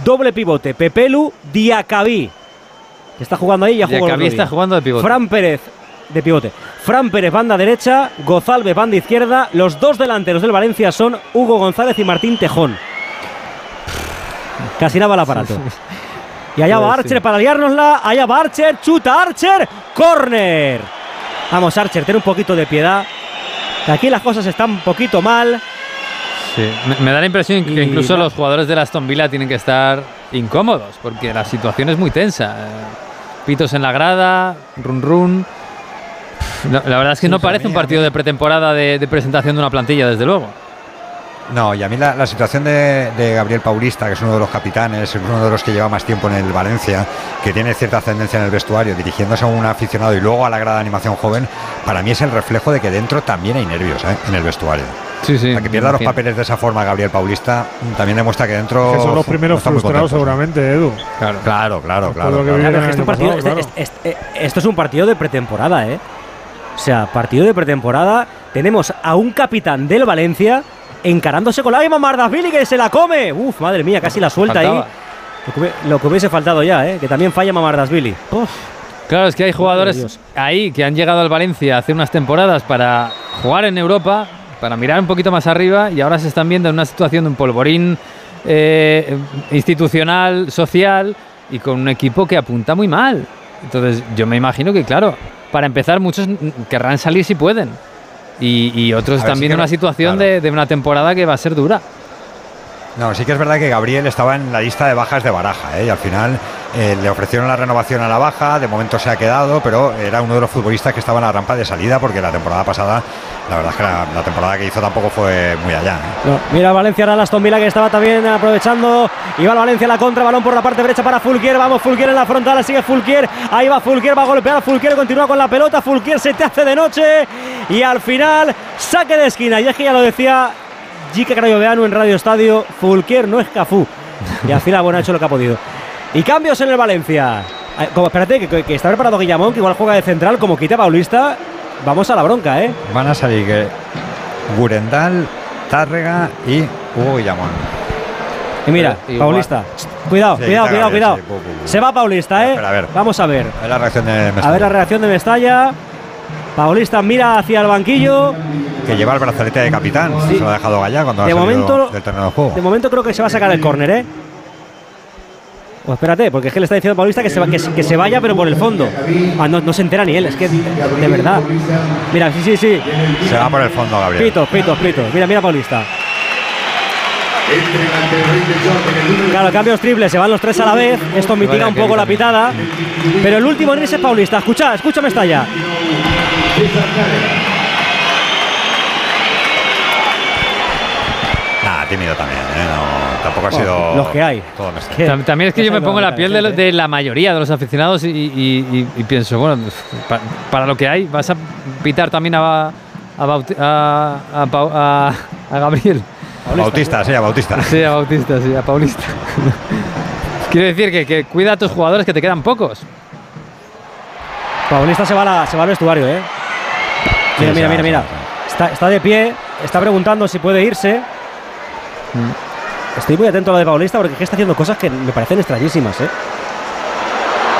Doble pivote, Pepelu, Diacabí. Que está jugando ahí ya jugó Diacabí está jugando de pivote. Fran Pérez de pivote. Fran Pérez, banda derecha. Gozalve, banda izquierda. Los dos delanteros del Valencia son Hugo González y Martín Tejón. Casi nada el aparato. Y allá va Archer para liárnosla. Allá va Archer. Chuta Archer. Corner. Vamos, Archer, ten un poquito de piedad. Aquí las cosas están un poquito mal. Sí, me, me da la impresión que incluso los jugadores de la Aston Villa tienen que estar incómodos, porque la situación es muy tensa. Eh, Pitos en la grada, run run. La, la verdad es que no parece un partido de pretemporada de, de presentación de una plantilla, desde luego. No, y a mí la, la situación de, de Gabriel Paulista, que es uno de los capitanes, es uno de los que lleva más tiempo en el Valencia, que tiene cierta ascendencia en el vestuario, dirigiéndose a un aficionado y luego a la grada de animación joven, para mí es el reflejo de que dentro también hay nervios ¿eh? en el vestuario. Sí, sí. A que pierda los papeles de esa forma Gabriel Paulista también demuestra que dentro. Que son los primeros no frustrados seguramente, Edu. Claro, claro, claro. Por claro, este partido- pasado, este- este- este- esto es un partido de pretemporada, ¿eh? O sea, partido de pretemporada. Tenemos a un capitán del Valencia encarándose con la Emma Mardasvili que se la come. Uf, madre mía, casi la suelta ahí. Faltaba. Lo que, lo que hubiese faltado ya, ¿eh? Que también falla Mamardasvili. Claro, es que hay jugadores ahí que han llegado al Valencia hace unas temporadas para jugar en Europa, para mirar un poquito más arriba y ahora se están viendo en una situación de un polvorín eh, institucional, social y con un equipo que apunta muy mal. Entonces yo me imagino que, claro, para empezar muchos querrán salir si pueden. Y, y otros A una situación claro. de, de una temporada que va a ser dura. No, sí que es verdad que Gabriel estaba en la lista de bajas de baraja, ¿eh? y al final eh, le ofrecieron la renovación a la baja, de momento se ha quedado, pero era uno de los futbolistas que estaba en la rampa de salida, porque la temporada pasada, la verdad es que la, temporada que hizo tampoco fue muy allá. ¿eh? Mira Valencia ahora Aston Villa que estaba también aprovechando. El Valencia la contra, balón por la parte derecha para Fulquier. Vamos, Fulquier en la frontal, sigue Fulquier. Ahí va Fulquier, va a golpear Fulquier, continúa con la pelota. Fulquier se te hace de noche. Y al final, saque de esquina. Y es que ya lo decía Jique Crayoveanu en Radio Estadio. Fulquier no es Cafú. Y al final, bueno, ha hecho lo que ha podido. Y cambios en el Valencia. Como, espérate, que, está preparado Guillamón, que igual juega de central, como quita Paulista. Vamos a la bronca, ¿eh? Van a salir que Gurendal, Tárrega y Hugo Guillamón. Y mira, Pero igual- Paulista. Cuidado, Sí, cuidado, cuidado, cuidado. sí. Se va Paulista, ¿eh? A ver. Vamos a ver. A ver la reacción de A Mestalla, ver la reacción de Mestalla. Paulista mira hacia el banquillo. que lleva el brazalete de capitán. Se lo ha dejado Gallá cuando De ha momento- del terreno de juego. De momento creo que se va a sacar el córner, ¿eh? O espérate, porque es que le está diciendo a Paulista que se, va- que, se- que se vaya, pero por el fondo. Ah, no, no se entera ni él, es que de verdad. Mira, sí, sí, sí. Se va por el fondo, Gabriel. Pitos, pitos, pitos. Mira, mira Paulista. Claro, cambios triples, se van los tres a la vez. Esto mitiga un poco la pitada. Pero el último en irse es Paulista. Escucha, escucha Mestalla. Nada, tímido también, ¿eh? No, tampoco ha Bueno, sido. los que hay. Todo Mestalla. Tam- También es que yo me pongo la la piel de, lo- gente. de la mayoría de los aficionados y, y- y- y pienso, bueno, pa- para, lo que hay, vas a pitar también a, a, Bauti- a, a Pau- a- a Gabriel. Bautista, sí, a Bautista. Sí, a Bautista, sí, a Paulista. Quiero decir que, que cuida a tus jugadores que te quedan pocos. Paulista se va, a la- se va al vestuario, ¿eh? Mira, Sí, mira, mira, mira. Está, está de pie, está preguntando si puede irse. Estoy muy atento a lo de Paulista porque es que está haciendo cosas que me parecen extrañísimas, ¿eh?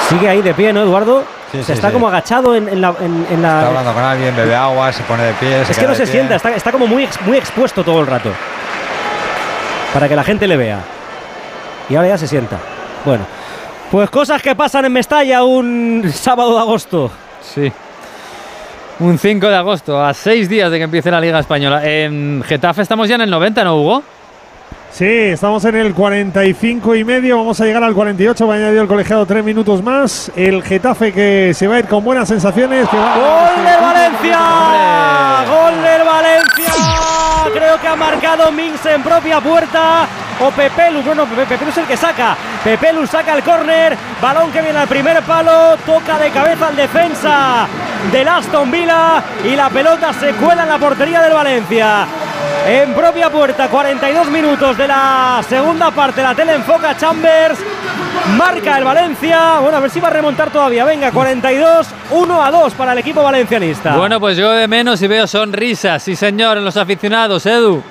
Sigue ahí de pie, ¿no, Eduardo? Sí, Se sí, está sí. como agachado en, en la. en- en la- Está hablando con alguien, bebe agua, se pone de pie. es que queda no de se pie. sienta, está, está como muy, ex- muy expuesto todo el rato. Para que la gente le vea. Y ahora ya se sienta. Bueno, pues cosas que pasan en Mestalla un sábado de agosto. Sí. Un 5 de agosto, a seis días de que empiece la Liga Española. En Getafe estamos ya en el 90, ¿no, Hugo? Sí, estamos en el 45 y medio, vamos a llegar al 48, va a añadir el colegiado tres minutos más. El Getafe que se va a ir con buenas sensaciones. Que va ¡Gol del Valencia! ¡Gol del Valencia! Creo que ha marcado Mings en propia puerta. O Pepelu, bueno, Pepe, Pepelu es el que saca. Pepelu saca el córner. Balón que viene al primer palo. Toca de cabeza al defensa del Aston Villa. Y la pelota se cuela en la portería del Valencia. En propia puerta, 42 minutos de la segunda parte. La tele enfoca Chambers. Marca el Valencia. Bueno, a ver si va a remontar todavía. Venga, 42, 1 a 2 para el equipo valencianista. Bueno, pues yo de menos y veo sonrisas, sí señor, en los aficionados, Edu.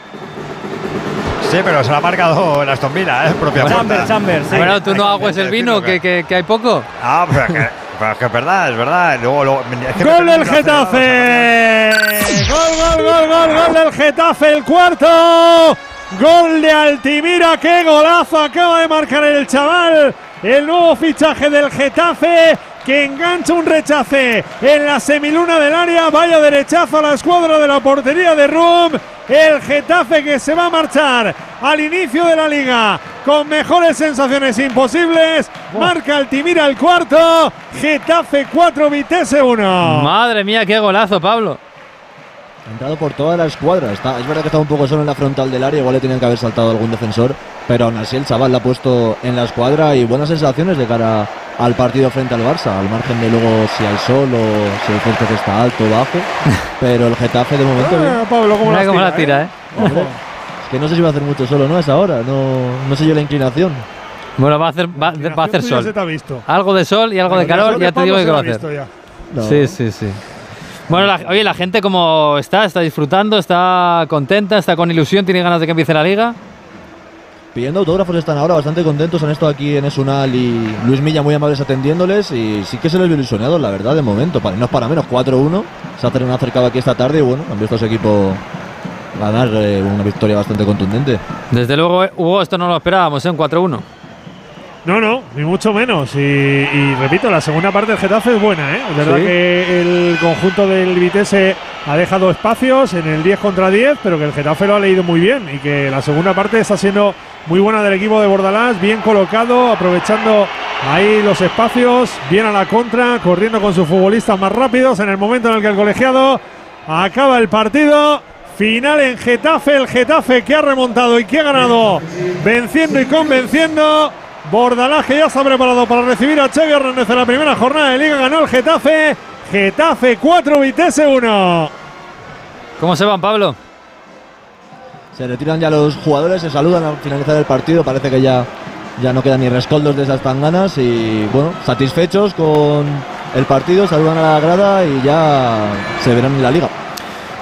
Sí, pero se lo ha marcado el Aston Villa, ¿eh? Propia Chambers, puerta. Chambers, sí. Bueno, tú no agues el vino, que, que- que hay poco. Ah, pero que, pero es que es verdad, es verdad. Luego, luego, es que me ¡Gol del Getafe! ¡Gol, gol, gol, gol, gol del Getafe! El cuarto. Gol de Altimira. ¡Qué golazo acaba de marcar el chaval! El nuevo fichaje del Getafe que engancha un rechace en la semiluna del área. Vaya derechazo a la escuadra de la portería de Rum. El Getafe que se va a marchar al inicio de la liga con mejores sensaciones imposibles. Marca Altimira el cuarto. Getafe 4, Vitesse 1. Madre mía, qué golazo, Pablo. Ha entrado por toda la escuadra. Está, es verdad que estaba un poco solo en la frontal del área, igual le tenían que haber saltado algún defensor, pero aún así el chaval la ha puesto en la escuadra y buenas sensaciones de cara al partido frente al Barça, al margen de luego si hay sol o si el césped está alto o bajo, pero el Getafe de momento... Ah, Pablo, ¿cómo, Mira las cómo tira, la tira, ¿eh? Hombre, es que no sé si va a hacer mucho solo, ¿no? Es ahora, no, no sé yo la inclinación. Bueno, va a hacer, va, va a hacer sol. se te ha visto. Algo de sol y algo de calor, ya te digo que lo va a ha hacer. No. Sí, sí, sí. Bueno, la- oye, la gente cómo está, está disfrutando, está contenta, está con ilusión, tiene ganas de que empiece la liga. Pidiendo autógrafos están ahora bastante contentos, han estado aquí en Esunal y Luis Milla muy amables atendiéndoles y sí que se les ve ilusionados, la verdad, de momento. Para, no es para menos, 4-1, se han acercado aquí esta tarde y bueno, han visto a equipo ganar eh, una victoria bastante contundente. Desde luego, eh, Hugo, esto no lo esperábamos, ¿eh? Un 4-1. No, no, ni mucho menos. Y, y repito, la segunda parte del Getafe es buena, ¿eh? Es verdad Sí. que el conjunto del Vitesse ha dejado espacios en el 10 contra 10, pero que el Getafe lo ha leído muy bien y que la segunda parte está siendo muy buena del equipo de Bordalás, bien colocado, aprovechando ahí los espacios, bien a la contra, corriendo con sus futbolistas más rápidos en el momento en el que el colegiado acaba el partido. Final en Getafe, el Getafe que ha remontado y que ha ganado, venciendo y convenciendo. Bordalás que ya está preparado para recibir a Xavi Hernández en la primera jornada de Liga. Ganó el Getafe. Getafe 4, Vitesse 1. ¿Cómo se van, Pablo? Se retiran ya los jugadores, se saludan al finalizar el partido, parece que ya, ya no quedan ni rescoldos de esas tanganas y bueno, satisfechos con el partido, saludan a la grada y ya se verán en la liga.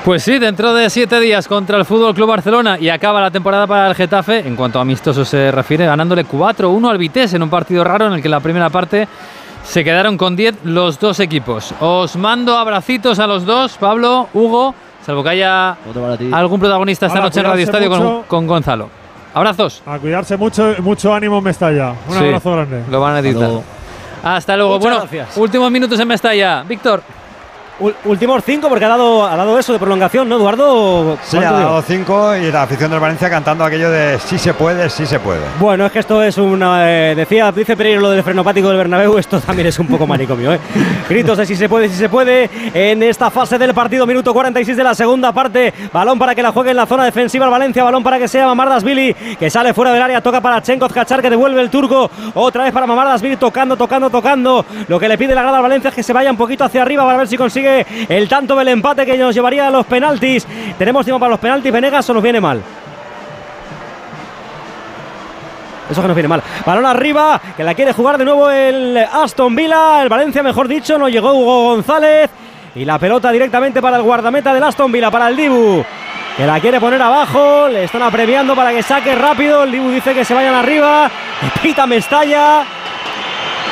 Pues sí, dentro de siete días contra el Fútbol Club Barcelona y acaba la temporada para el Getafe, en cuanto a amistoso se refiere, ganándole 4-1 al Vitesse en un partido raro en el que en la primera parte se quedaron con 10 los dos equipos. Os mando abracitos a los dos, Pablo, Hugo, salvo que haya algún protagonista esta noche en Radio Estadio con, Gonzalo. Abrazos. A cuidarse mucho, mucho ánimo en Mestalla. Un Sí, abrazo grande. Lo van a editar. luego. Hasta luego. Muchas bueno, gracias. últimos minutos en Mestalla. Víctor. Últimos cinco porque ha dado, ha dado eso de prolongación, ¿no, Eduardo? Sí, ha dado cinco y la afición del Valencia cantando aquello de sí se puede, sí se puede. Bueno, es que esto es una. eh, decía, dice Pereiro lo del frenopático del Bernabéu, esto también es un poco manicomio, ¿eh? Gritos de si se puede, si se puede. En esta fase del partido, minuto 46 de la segunda parte. Balón para que la juegue en la zona defensiva el Valencia. Balón para que sea Mamardas Billy, que sale fuera del área. Toca para Chenkov Cachar, que devuelve el turco. Otra vez para Mamardas Billy, tocando, tocando, tocando. Lo que le pide la grada al Valencia es que se vaya un poquito hacia arriba para ver si consigue el tanto del empate que nos llevaría a los penaltis. Tenemos tiempo para los penaltis, Venegas, o nos viene mal. Eso que nos viene mal. Balón arriba, que la quiere jugar de nuevo el Aston Villa, el Valencia, mejor dicho, no llegó Hugo González. Y la pelota directamente para el guardameta del Aston Villa, para el Dibu. Que la quiere poner abajo, le están apremiando para que saque rápido. El Dibu dice que se vayan arriba. Pita Mestalla.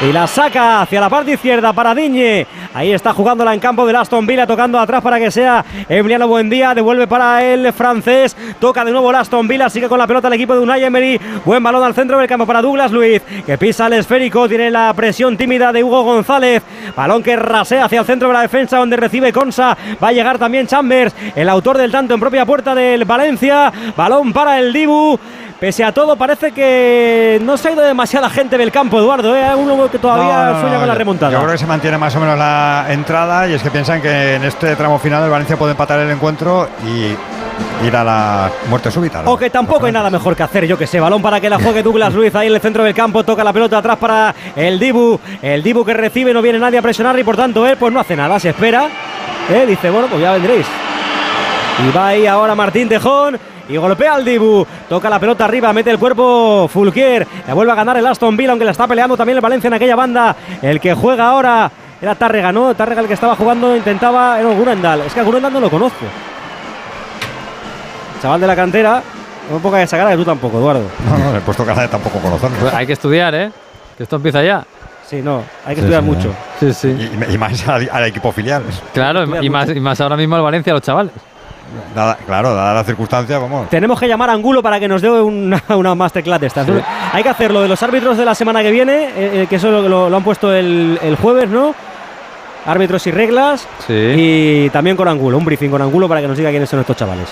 Y la saca hacia la parte izquierda para Diñe. Ahí está jugándola en campo del Aston Villa, tocando atrás para que sea Emiliano Buendía. Devuelve para el francés. Toca de nuevo Aston Villa. Sigue con la pelota el equipo de Unai Emery. Buen balón al centro del campo para Douglas Luiz, que pisa el esférico. Tiene la presión tímida de Hugo González. Balón que rasea hacia el centro de la defensa, donde recibe Consa. Va a llegar también Chambers, el autor del tanto en propia puerta del Valencia. Balón para el Dibu. Pese a todo, parece que no se ha ido demasiada gente del campo, Eduardo. ¿eh? Uno que todavía No, sueña no, con la remontada. Yo creo que se mantiene más o menos la entrada y es que piensan que en este tramo final el Valencia puede empatar el encuentro y ir a la muerte súbita. ¿no? O que tampoco hay nada mejor que hacer, yo que sé. Balón para que la juegue Douglas Luiz ahí en el centro del campo. Toca la pelota atrás para el Dibu. El Dibu que recibe, no viene nadie a presionar y por tanto él pues no hace nada, se espera. ¿eh? Dice, bueno, pues ya vendréis. Y va ahí ahora Martín Tejón. Y golpea al Dibu. Toca la pelota arriba, mete el cuerpo Fulquier. Le vuelve a ganar el Aston Villa, aunque la está peleando también el Valencia en aquella banda. El que juega ahora era Tárrega, ¿no? Tárrega el que estaba jugando, intentaba. Era Gurendal. Es que a Gurendal no lo conozco. Chaval de la cantera. Un poco de esa cara que tú tampoco, Eduardo. No, no, le he puesto cara de tampoco conocerlo. Hay que estudiar, ¿eh? Que esto empieza ya. Sí, no, hay que Sí, estudiar sí, mucho. Sí, sí. Y, y más al, al equipo filial. Claro, y más, y más ahora mismo al Valencia, los chavales. Dada- claro, dadas las circunstancias, vamos. Tenemos que llamar a Angulo para que nos dé una, una masterclass de estas. Hay que hacer lo de los árbitros de la semana que viene, eh, eh, que eso lo, lo- lo han puesto el, el jueves, ¿no? Árbitros y reglas. Sí. Y también con Angulo, un briefing con Angulo para que nos diga quiénes son estos chavales.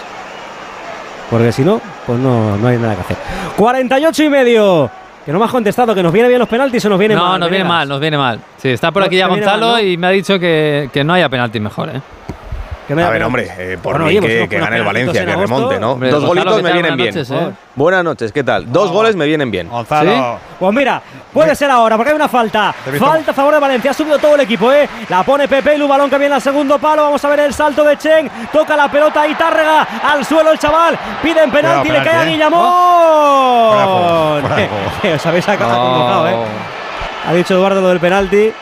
Porque si no, pues no, no hay nada que hacer. 48 y medio. Que no me has contestado, que nos viene bien los penaltis o nos viene no, mal. nos viene mal, nos viene mal. Sí, está por No, aquí ya Gonzalo mal, ¿no? y me ha dicho que, que no haya penalti mejor, ¿eh? No A ver, hombre, eh, por Bueno, mí oye, pues que, buenos gane el Valencia, en que remonte, ¿no? Hombre, Dos Gonzalo, golitos ¿qué me vienen bien. Buenas noches, ¿eh? Buenas noches, ¿qué tal? Dos goles me vienen bien. Gonzalo. Pues mira, puede ser ahora, porque hay una falta. Falta a favor de Valencia. Ha subido todo el equipo, ¿eh? La pone Pepe, Lu, balón que viene al segundo palo. Vamos a ver el salto de Chen. Toca la pelota y Tárrega al suelo el chaval. Piden penalti, Cuidado, le cae a penalti, ¿eh? Guillamón. Fuera de juego, fuera de juego. Os habéis sacado acongojado, ¿eh? Ha dicho Eduardo lo del penalti.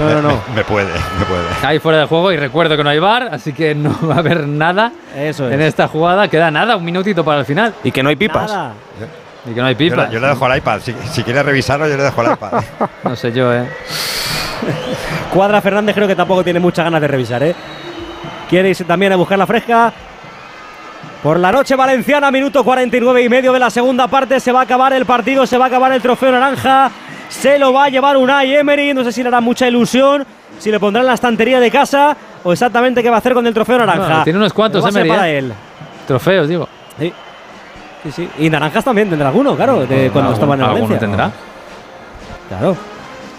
No, no, no. Me, me puede, me puede. Ahí fuera de juego y recuerdo que no hay bar, así que no va a haber nada Eso es. en esta jugada. Queda nada, un minutito para el final. Y que no hay pipas. Nada. Y que no hay Yo, pipa. le- yo le dejo el iPad. Si, si quiere revisarlo, yo le dejo el iPad. No sé yo, ¿eh? Cuadra Fernández creo que tampoco tiene muchas ganas de revisar, ¿eh? Quiere irse también a buscar la fresca. Por la noche valenciana, minuto 49 y medio de la segunda parte, se va a acabar el partido, se va a acabar el trofeo naranja. Se lo va a llevar Unai Emery, no sé si le hará mucha ilusión, si le pondrá en la estantería de casa o exactamente qué va a hacer con el trofeo naranja. Tiene unos cuantos, Pero va a ser Emery, para ¿eh? él. Trofeos, digo. Sí. Sí, sí. Y naranjas también tendrá alguno, claro, de cuando Algún- estaba en el alguno Valencia. tendrá. Claro.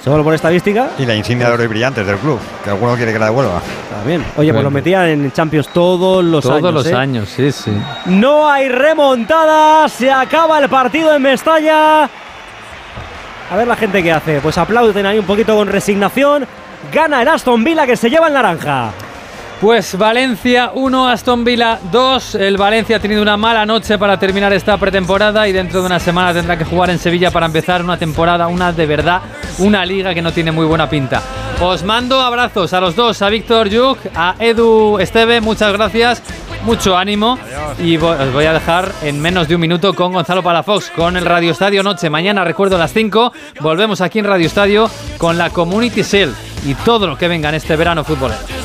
Solo por estadística. Y la insignia de oro y brillantes del club, que alguno quiere que la devuelva. También. Oye, pues lo metían en Champions todos los Todos años. los ¿eh? años, sí, sí. No hay remontada, se acaba el partido en Mestalla. A ver la gente qué hace. Pues aplauden ahí un poquito con resignación. Gana el Aston Villa que se lleva el naranja. Pues Valencia 1, Aston Villa 2. El Valencia ha tenido una mala noche para terminar esta pretemporada y dentro de una semana tendrá que jugar en Sevilla para empezar una temporada, una de verdad, una liga que no tiene muy buena pinta. Os mando abrazos a los dos, a Víctor Yuk, a Edu Esteve, muchas gracias, mucho ánimo y os voy a dejar en menos de un minuto con Gonzalo Palafox, con el Radio Estadio Noche. Mañana, recuerdo, a las 5, volvemos aquí en Radio Estadio con la Community Shield y todo lo que venga en este verano futbolero.